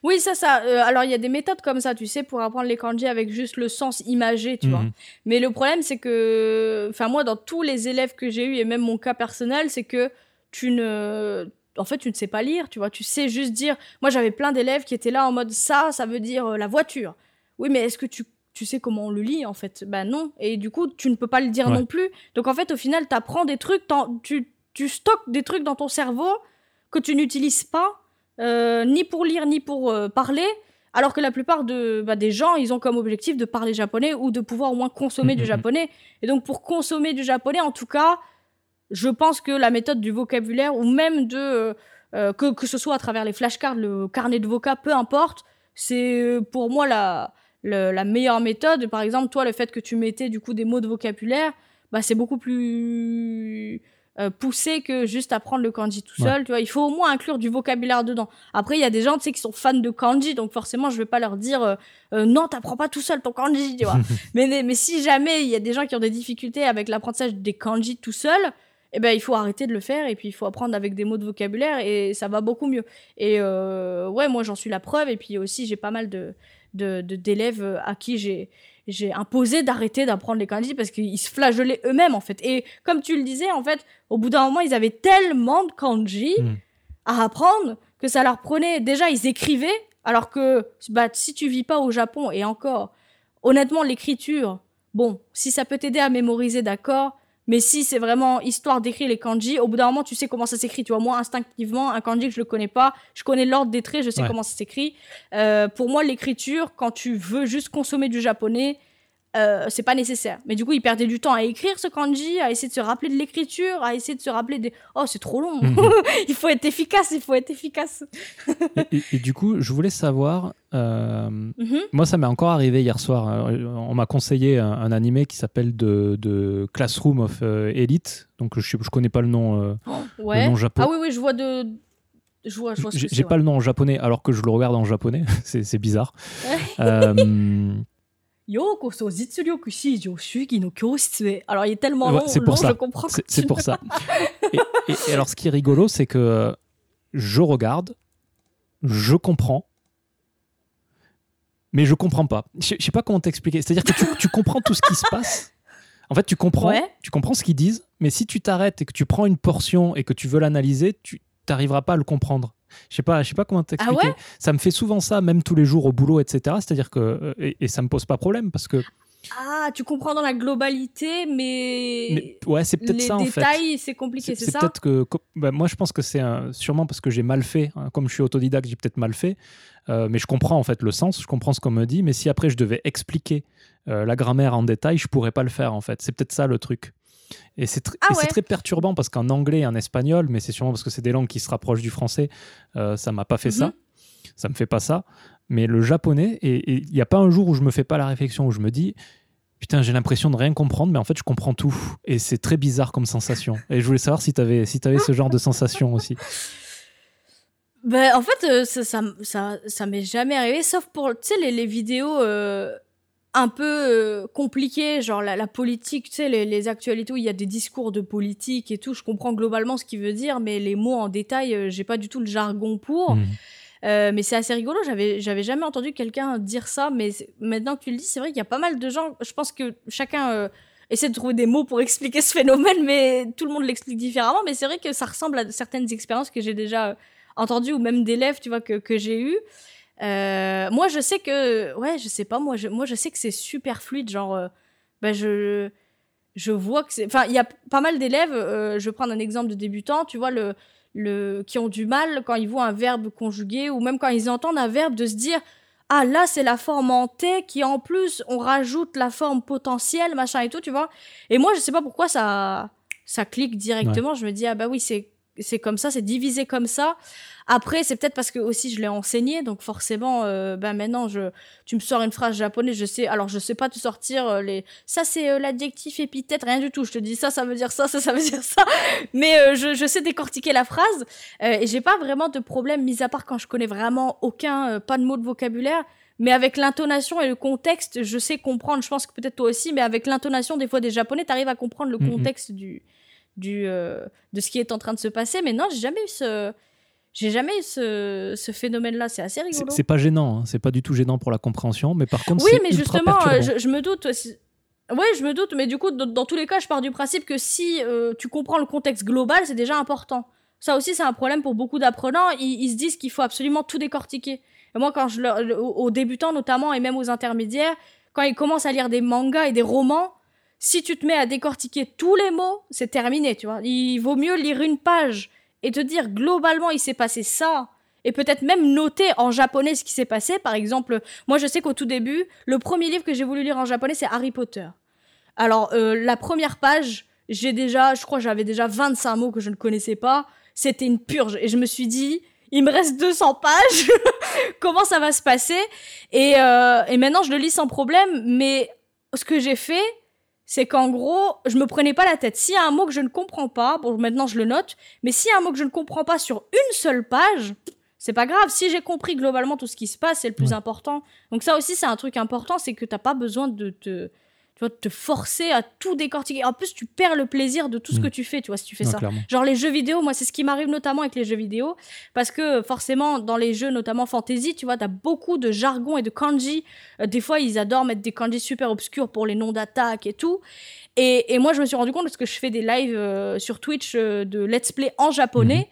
Oui, ça, ça. Euh, alors, il y a des méthodes comme ça, tu sais, pour apprendre les kanji avec juste le sens imagé, tu vois. Mhm. Mais le problème, c'est que, enfin, moi, dans tous les élèves que j'ai eus, et même mon cas personnel, c'est que tu ne. En fait, tu ne sais pas lire, tu vois. Tu sais juste dire. Moi, j'avais plein d'élèves qui étaient là en mode ça, ça veut dire la voiture. Oui, mais est-ce que tu tu sais comment on le lit en fait. Ben non. Et du coup, tu ne peux pas le dire non plus. Donc en fait, au final, tu apprends des trucs, tu, tu stockes des trucs dans ton cerveau que tu n'utilises pas, euh, ni pour lire, ni pour euh, parler. Alors que la plupart de, bah, des gens, ils ont comme objectif de parler japonais ou de pouvoir au moins consommer du japonais. Et donc pour consommer du japonais, en tout cas, je pense que la méthode du vocabulaire ou même de euh, que, que ce soit à travers les flashcards, le carnet de vocab, peu importe, c'est pour moi la le- la meilleure méthode. Par exemple, toi, le fait que tu mettais du coup des mots de vocabulaire, bah, c'est beaucoup plus euh, poussé que juste apprendre le kanji tout Ouais. seul. Tu vois, il faut au moins inclure du vocabulaire dedans. Après, il y a des gens, tu sais, qui sont fans de kanji, donc forcément, je vais pas leur dire euh, euh, non, t'apprends pas tout seul ton kanji, tu vois. mais, mais si jamais il y a des gens qui ont des difficultés avec l'apprentissage des kanji tout seul, eh ben, il faut arrêter de le faire et puis il faut apprendre avec des mots de vocabulaire et ça va beaucoup mieux. Et euh, ouais, moi j'en suis la preuve. Et puis aussi, j'ai pas mal de de- de- d'élèves euh, à qui j'ai j'ai imposé d'arrêter d'apprendre les kanji parce qu'ils se flagellaient eux-mêmes en fait. Et comme tu le disais, en fait, au bout d'un moment, ils avaient tellement de kanji Mm. à apprendre que ça leur prenait. Déjà, ils écrivaient alors que bah, si tu vis pas au Japon et encore, honnêtement, l'écriture, bon, si ça peut t'aider à mémoriser, d'accord. Mais si c'est vraiment histoire d'écrire les kanji, au bout d'un moment, tu sais comment ça s'écrit. Tu vois, moi, instinctivement, un kanji que je le connais pas, je connais l'ordre des traits, je sais Ouais. comment ça s'écrit. Euh, pour moi, l'écriture, quand tu veux juste consommer du japonais, euh, c'est pas nécessaire. Mais du coup, il perdait du temps à écrire ce kanji, à essayer de se rappeler de l'écriture, à essayer de se rappeler des. Oh, c'est trop long. Mhm. il faut être efficace, il faut être efficace. Et, et- et du coup, je voulais savoir. euh, Mhm. moi, ça m'est encore arrivé hier soir. Euh, On m'a conseillé un, un animé qui s'appelle de, de Classroom of Elite. Donc, je, je connais pas le nom, euh, Ouais. le nom japonais. Ah oui, oui, je vois de. Je vois, je vois J'ai pas ouais. le nom en japonais alors que je le regarde en japonais. c'est bizarre. Euh, shijo shugi no e. Alors, il est tellement Ouais, long, c'est pour long, ça. je comprends. C'est pour ça. Et, et- et alors, ce qui est rigolo, c'est que je regarde, je comprends, mais je comprends pas. Je, je sais pas comment t'expliquer. C'est-à-dire que tu, tu comprends tout ce qui se passe. En fait, tu comprends, Ouais. tu comprends ce qu'ils disent, mais si tu t'arrêtes et que tu prends une portion et que tu veux l'analyser, tu n'arriveras pas à le comprendre. Je sais pas, je sais pas comment t'expliquer. Ah ouais? Ça me fait souvent ça, même tous les jours au boulot, etc. C'est-à-dire que euh, et, et ça me pose pas problème parce que Ah, tu comprends dans la globalité, mais. mais, ouais, c'est peut-être les ça en fait. détails, c'est compliqué, c'est ça? peut-être que bah, moi je pense que c'est sûrement parce que j'ai mal fait hein. comme je suis autodidacte j'ai peut-être mal fait Euh, mais je comprends en fait le sens je comprends ce qu'on me dit mais si après je devais expliquer euh, la grammaire en détail je pourrais pas le faire en fait c'est peut-être ça le truc et c'est tr- Ah ouais. très perturbant parce qu'en anglais et en espagnol mais c'est sûrement parce que c'est des langues qui se rapprochent du français euh, ça m'a pas fait ça Mhm. ça me fait pas ça mais le japonais et il n'y a pas un jour où je me fais pas la réflexion où je me dis Putain, j'ai l'impression de rien comprendre, mais en fait, je comprends tout. Et c'est très bizarre comme sensation. Et je voulais savoir si tu avais, si avais ce genre de sensation aussi. Ben, en fait, euh, ça, ça, ça, ça m'est jamais arrivé, sauf pour, tu sais, les, les vidéos euh, un peu euh, compliquées, genre la, la politique, tu sais, les, les actualités où il y a des discours de politique et tout. Je comprends globalement ce qu'il veut dire, mais les mots en détail, euh, j'ai pas du tout le jargon pour. Mhm. Euh, mais c'est assez rigolo, j'avais, j'avais jamais entendu quelqu'un dire ça, mais maintenant que tu le dis, c'est vrai qu'il y a pas mal de gens, je pense que chacun euh, essaie de trouver des mots pour expliquer ce phénomène, mais tout le monde l'explique différemment, mais c'est vrai que ça ressemble à certaines expériences que j'ai déjà entendues, ou même d'élèves, tu vois, que, que j'ai eues. Euh, moi, je sais que, ouais, je sais pas, moi, je, moi, je sais que c'est super fluide, genre, euh, bah, je, je vois que c'est, enfin, il y a pas mal d'élèves, euh, je vais prendre un exemple de débutant, tu vois, le, le, qui ont du mal quand ils voient un verbe conjugué ou même quand ils entendent un verbe de se dire ah là c'est la forme en T qui en plus on rajoute la forme potentielle machin et tout tu vois. Et moi je sais pas pourquoi ça ça clique directement. Je me dis ah bah oui c'est c'est comme ça c'est divisé comme ça après c'est peut-être parce que aussi je l'ai enseigné donc forcément euh, ben maintenant je tu me sors une phrase japonaise je sais alors je sais pas te sortir euh, les ça c'est euh, l'adjectif épithète rien du tout je te dis ça ça veut dire ça ça ça veut dire ça. Mais euh, je, je sais décortiquer la phrase euh, et j'ai pas vraiment de problème mis à part quand je connais vraiment aucun euh, pas de mot de vocabulaire. Mais avec l'intonation et le contexte je sais comprendre je pense que peut-être toi aussi mais avec l'intonation des fois des japonais t'arrives à comprendre le contexte du du euh, de ce qui est en train de se passer. Mais non j'ai jamais eu ce j'ai jamais eu ce, ce phénomène là c'est assez rigolo c'est pas gênant, hein. c'est pas du tout gênant pour la compréhension, mais par contre, oui, mais ultra justement, euh, je, je me doute. Ouais, je me doute, mais du coup, dans, dans tous les cas, je pars du principe que si euh, tu comprends le contexte global, c'est déjà important. Ça aussi, c'est un problème pour beaucoup d'apprenants. Ils, ils se disent qu'il faut absolument tout décortiquer. Et moi, quand je le- aux débutants notamment, et même aux intermédiaires, quand ils commencent à lire des mangas et des romans, si tu te mets à décortiquer tous les mots, c'est terminé, tu vois. Il vaut mieux lire une page et te dire globalement, il s'est passé ça. Et peut-être même noter en japonais ce qui s'est passé. Par exemple, moi, je sais qu'au tout début, le premier livre que j'ai voulu lire en japonais, c'est Harry Potter. Alors, euh, la première page, j'ai déjà, je crois, j'avais déjà 25 mots que je ne connaissais pas. C'était une purge. Et je me suis dit, il me reste 200 pages. Comment ça va se passer? Et, euh, et maintenant, je le lis sans problème. Mais ce que j'ai fait, c'est qu'en gros, je me prenais pas la tête. S'il y a un mot que je ne comprends pas, bon, maintenant je le note, mais s'il y a un mot que je ne comprends pas sur une seule page, c'est pas grave. Si j'ai compris globalement tout ce qui se passe, c'est le plus Ouais. important. Donc ça aussi, c'est un truc important, c'est que t'as pas besoin de te, tu vois, te forcer à tout décortiquer. En plus, tu perds le plaisir de tout ce Mm. que tu fais, tu vois, si tu fais Non, ça. clairement. Genre les jeux vidéo, moi c'est ce qui m'arrive notamment avec les jeux vidéo, parce que forcément dans les jeux notamment fantasy, tu vois, t'as beaucoup de jargon et de kanji. Euh, des fois ils adorent mettre des kanji super obscurs pour les noms d'attaque et tout. Et, et moi je me suis rendu compte parce que je fais des lives euh, sur Twitch euh, de let's play en japonais,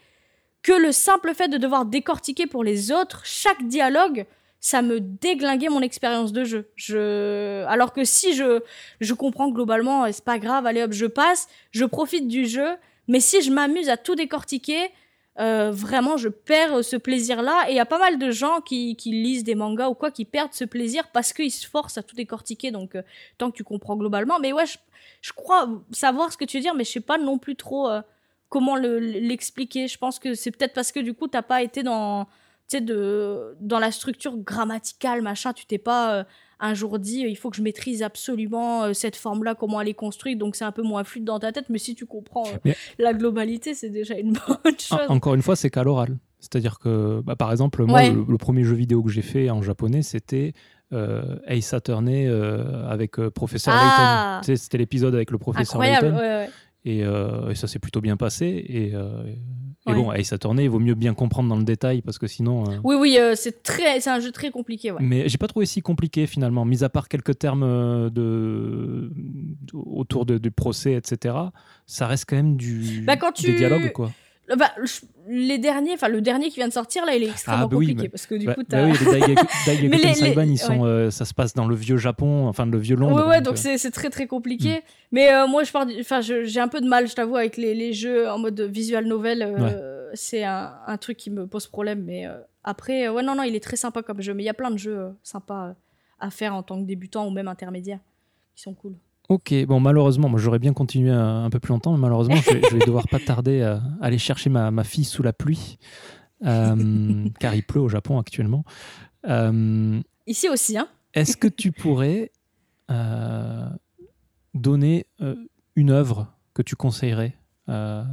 que le simple fait de devoir décortiquer pour les autres chaque dialogue, ça me déglinguait mon expérience de jeu. Je... Alors que si je, je comprends globalement, et c'est pas grave, allez hop, je passe, je profite du jeu, mais si je m'amuse à tout décortiquer, euh, vraiment, je perds euh, ce plaisir-là. Et il y a pas mal de gens qui, qui lisent des mangas ou quoi, qui perdent ce plaisir parce qu'ils se forcent à tout décortiquer. Donc, euh, tant que tu comprends globalement. Mais ouais, je, je crois savoir ce que tu veux dire, mais je sais pas non plus trop euh, comment le- l'expliquer. Je pense que c'est peut-être parce que du coup, t'as pas été dans, tu sais, de, dans la structure grammaticale, machin. Tu t'es pas euh, un jour dit, euh, il faut que je maîtrise absolument euh, cette forme-là, comment elle est construite. Donc, c'est un peu moins fluide dans ta tête. Mais si tu comprends euh, Mais- la globalité, c'est déjà une bonne chose. En- encore une fois, c'est qu'à l'oral. C'est-à-dire que, bah, par exemple, moi, Ouais. le, le premier jeu vidéo que j'ai fait en japonais, c'était Ace Attorney avec Professeur Ah. Layton. Tu sais, C'était l'épisode avec le Professeur Incroyable, Layton. ouais, ouais. Et, euh, et ça s'est plutôt bien passé. Et, euh, et Ouais. bon, Ace Attorney, il vaut mieux bien comprendre dans le détail parce que sinon. euh, Oui, oui, euh, c'est très, c'est un jeu très compliqué, ouais. Mais j'ai pas trouvé si compliqué finalement, mis à part quelques termes de... autour de- du procès, etc. Ça reste quand même du... Bah, quand des tu- dialogues, quoi. Bah, les derniers, enfin le dernier qui vient de sortir là, il est extrêmement Ah, bah oui, compliqué mais- parce que du Bah, coup bah oui, les Daigeki- Daigeki Mais les- les- Saiban, ils sont, ouais. euh, ça se passe dans le vieux Japon, enfin le vieux Londres. Ouais, ouais, donc euh, c'est très très compliqué. Mais euh, moi, je pars, enfin, j'ai un peu de mal, je t'avoue, avec les, les jeux en mode visual novel. euh, C'est un, un truc qui me pose problème. Mais après, ouais, non, non, il est très sympa comme jeu. Mais il y a plein de jeux sympas à faire en tant que débutant ou même intermédiaire qui sont cool. Ok, bon, malheureusement, moi j'aurais bien continué un, un peu plus longtemps, mais malheureusement, je, vais- je vais devoir pas tarder à aller chercher ma, ma fille sous la pluie, euh, car il pleut au Japon actuellement. Euh, Ici aussi, hein. Est-ce que tu pourrais euh, donner une œuvre que tu conseillerais Oh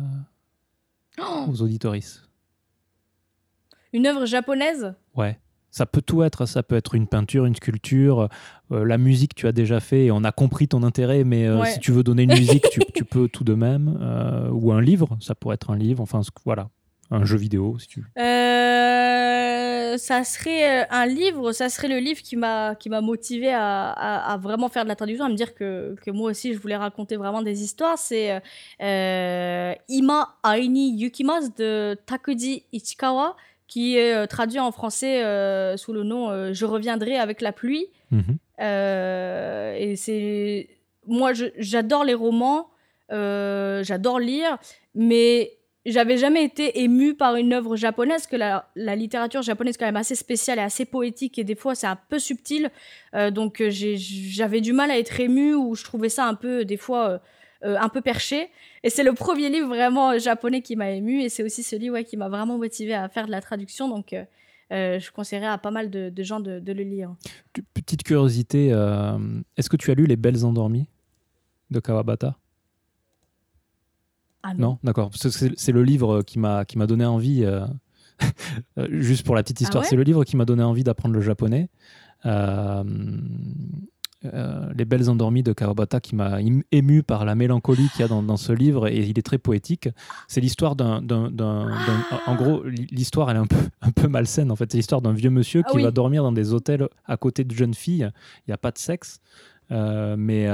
aux auditoristes Une œuvre japonaise? Ouais. Ça peut tout être, ça peut être une peinture, une sculpture, euh, la musique tu as déjà fait et on a compris ton intérêt, mais euh, Ouais. si tu veux donner une musique, tu, tu peux tout de même, euh, ou un livre, ça pourrait être un livre, enfin voilà, un jeu vidéo si tu veux. Ça serait un livre, ça serait le livre qui m'a motivé à, à, à vraiment faire de la traduction, à me dire que, que moi aussi je voulais raconter vraiment des histoires. C'est Ima Aini Yukimasu de Takuji Ichikawa, qui est euh, traduit en français euh, sous le nom euh, Je reviendrai avec la pluie. Mhm. Euh, et c'est moi, j'adore les romans, j'adore lire, mais j'avais jamais été émue par une œuvre japonaise, que la, la littérature japonaise est quand même assez spéciale et assez poétique, et des fois c'est un peu subtil. Donc j'avais du mal à être émue, ou je trouvais ça un peu, des fois, euh, un peu perché. Et c'est le premier livre vraiment japonais qui m'a émue, et c'est aussi celui ouais, qui m'a vraiment motivé à faire de la traduction. Donc euh, euh, je conseillerais à pas mal de, de gens de, de le lire. Petite curiosité, euh, est-ce que tu as lu Les Belles Endormies de Kawabata? Ah Non, d'accord. Parce que C'est le livre qui m'a donné envie. euh, juste pour la petite histoire, Ah ouais? c'est le livre qui m'a donné envie d'apprendre le japonais. Euh, euh, Les belles endormies de Kawabata qui m'a ému par la mélancolie qu'il y a dans, dans ce livre et il est très poétique. C'est l'histoire d'un, en gros, l'histoire elle est un peu, un peu malsaine en fait. C'est l'histoire d'un vieux monsieur Ah qui oui. va dormir dans des hôtels à côté de jeunes filles. Il n'y a pas de sexe, Euh, mais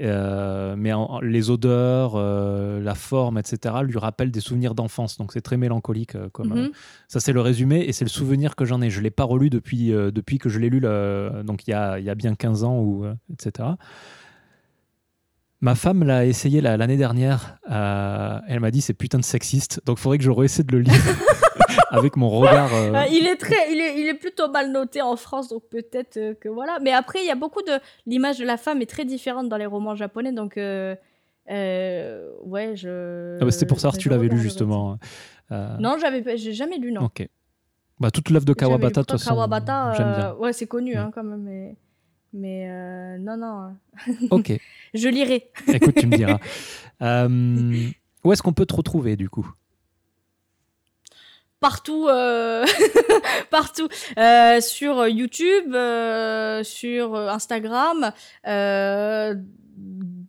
euh, mais en- les odeurs, euh, la forme, etc., lui rappellent des souvenirs d'enfance. Donc c'est très mélancolique. euh, comme, Mhm. ça, c'est le résumé et c'est le souvenir que j'en ai. Je ne l'ai pas relu depuis, depuis que je l'ai lu, donc il y, a, y a bien 15 ans, ou, etc. Ma femme l'a essayé la- l'année dernière. euh, elle m'a dit c'est putain de sexiste. Donc il faudrait que je réessaie de le lire avec mon regard. euh, Euh, il est très, il est, il est plutôt mal noté en France, donc peut-être que voilà. Mais après, il y a beaucoup de l'image de la femme est très différente dans les romans japonais, donc ouais, je. Ah bah, C'était pour savoir si tu l'avais lu justement. Euh, Non, j'ai jamais lu, non. Ok. Bah, toute l'œuvre de. Kawabata, de toute façon, Kawabata, ouais, c'est connu Mm. hein, quand même, mais, mais euh, non, non, euh, Ok, je lirai. écoute, tu me diras. Euh, où est-ce qu'on peut te retrouver, du coup? Partout, euh, partout, Euh, sur YouTube, euh, sur Instagram, euh,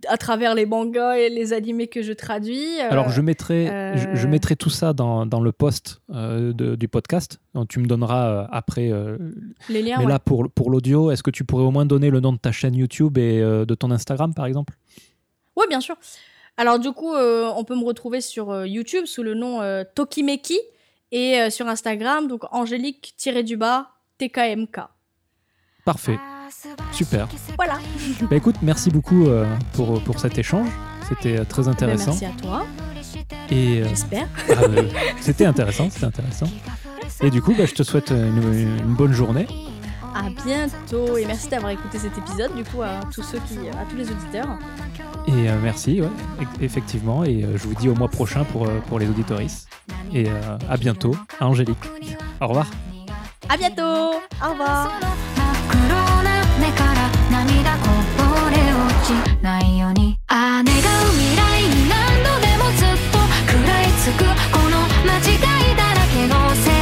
à travers les mangas et les animés que je traduis. euh, Alors, je mettrai, je, je euh, mettrai tout ça dans, dans le post euh, de- du podcast. Donc, tu me donneras euh, après. euh, les liens. mais ouais. là, pour, pour l'audio, est-ce que tu pourrais au moins donner le nom de ta chaîne YouTube et euh, de ton Instagram, par exemple? Oui, bien sûr. Alors du coup, euh, on peut me retrouver sur euh, YouTube sous le nom euh, Tokimeki et euh, sur Instagram, donc Angélique-du-bas TKMK. Parfait. Super. Voilà. Bah, écoute, merci beaucoup euh, pour, pour cet échange. C'était euh, très Ben, intéressant. merci à toi, Et euh, j'espère. ah, euh, c'était intéressant, c'était intéressant. Et du coup, bah, je te souhaite une, une bonne journée. À bientôt et merci d'avoir écouté cet épisode du coup à tous ceux qui, à tous les auditeurs. Et euh, merci, ouais, effectivement. Et euh, je vous dis au mois prochain pour, pour les auditoristes. Et euh, à bientôt, à Angélique. Au revoir. À bientôt. Au revoir. から涙こぼれ落ちないように。未来に何度でもずっと食らいつくこの間違いだらけの世界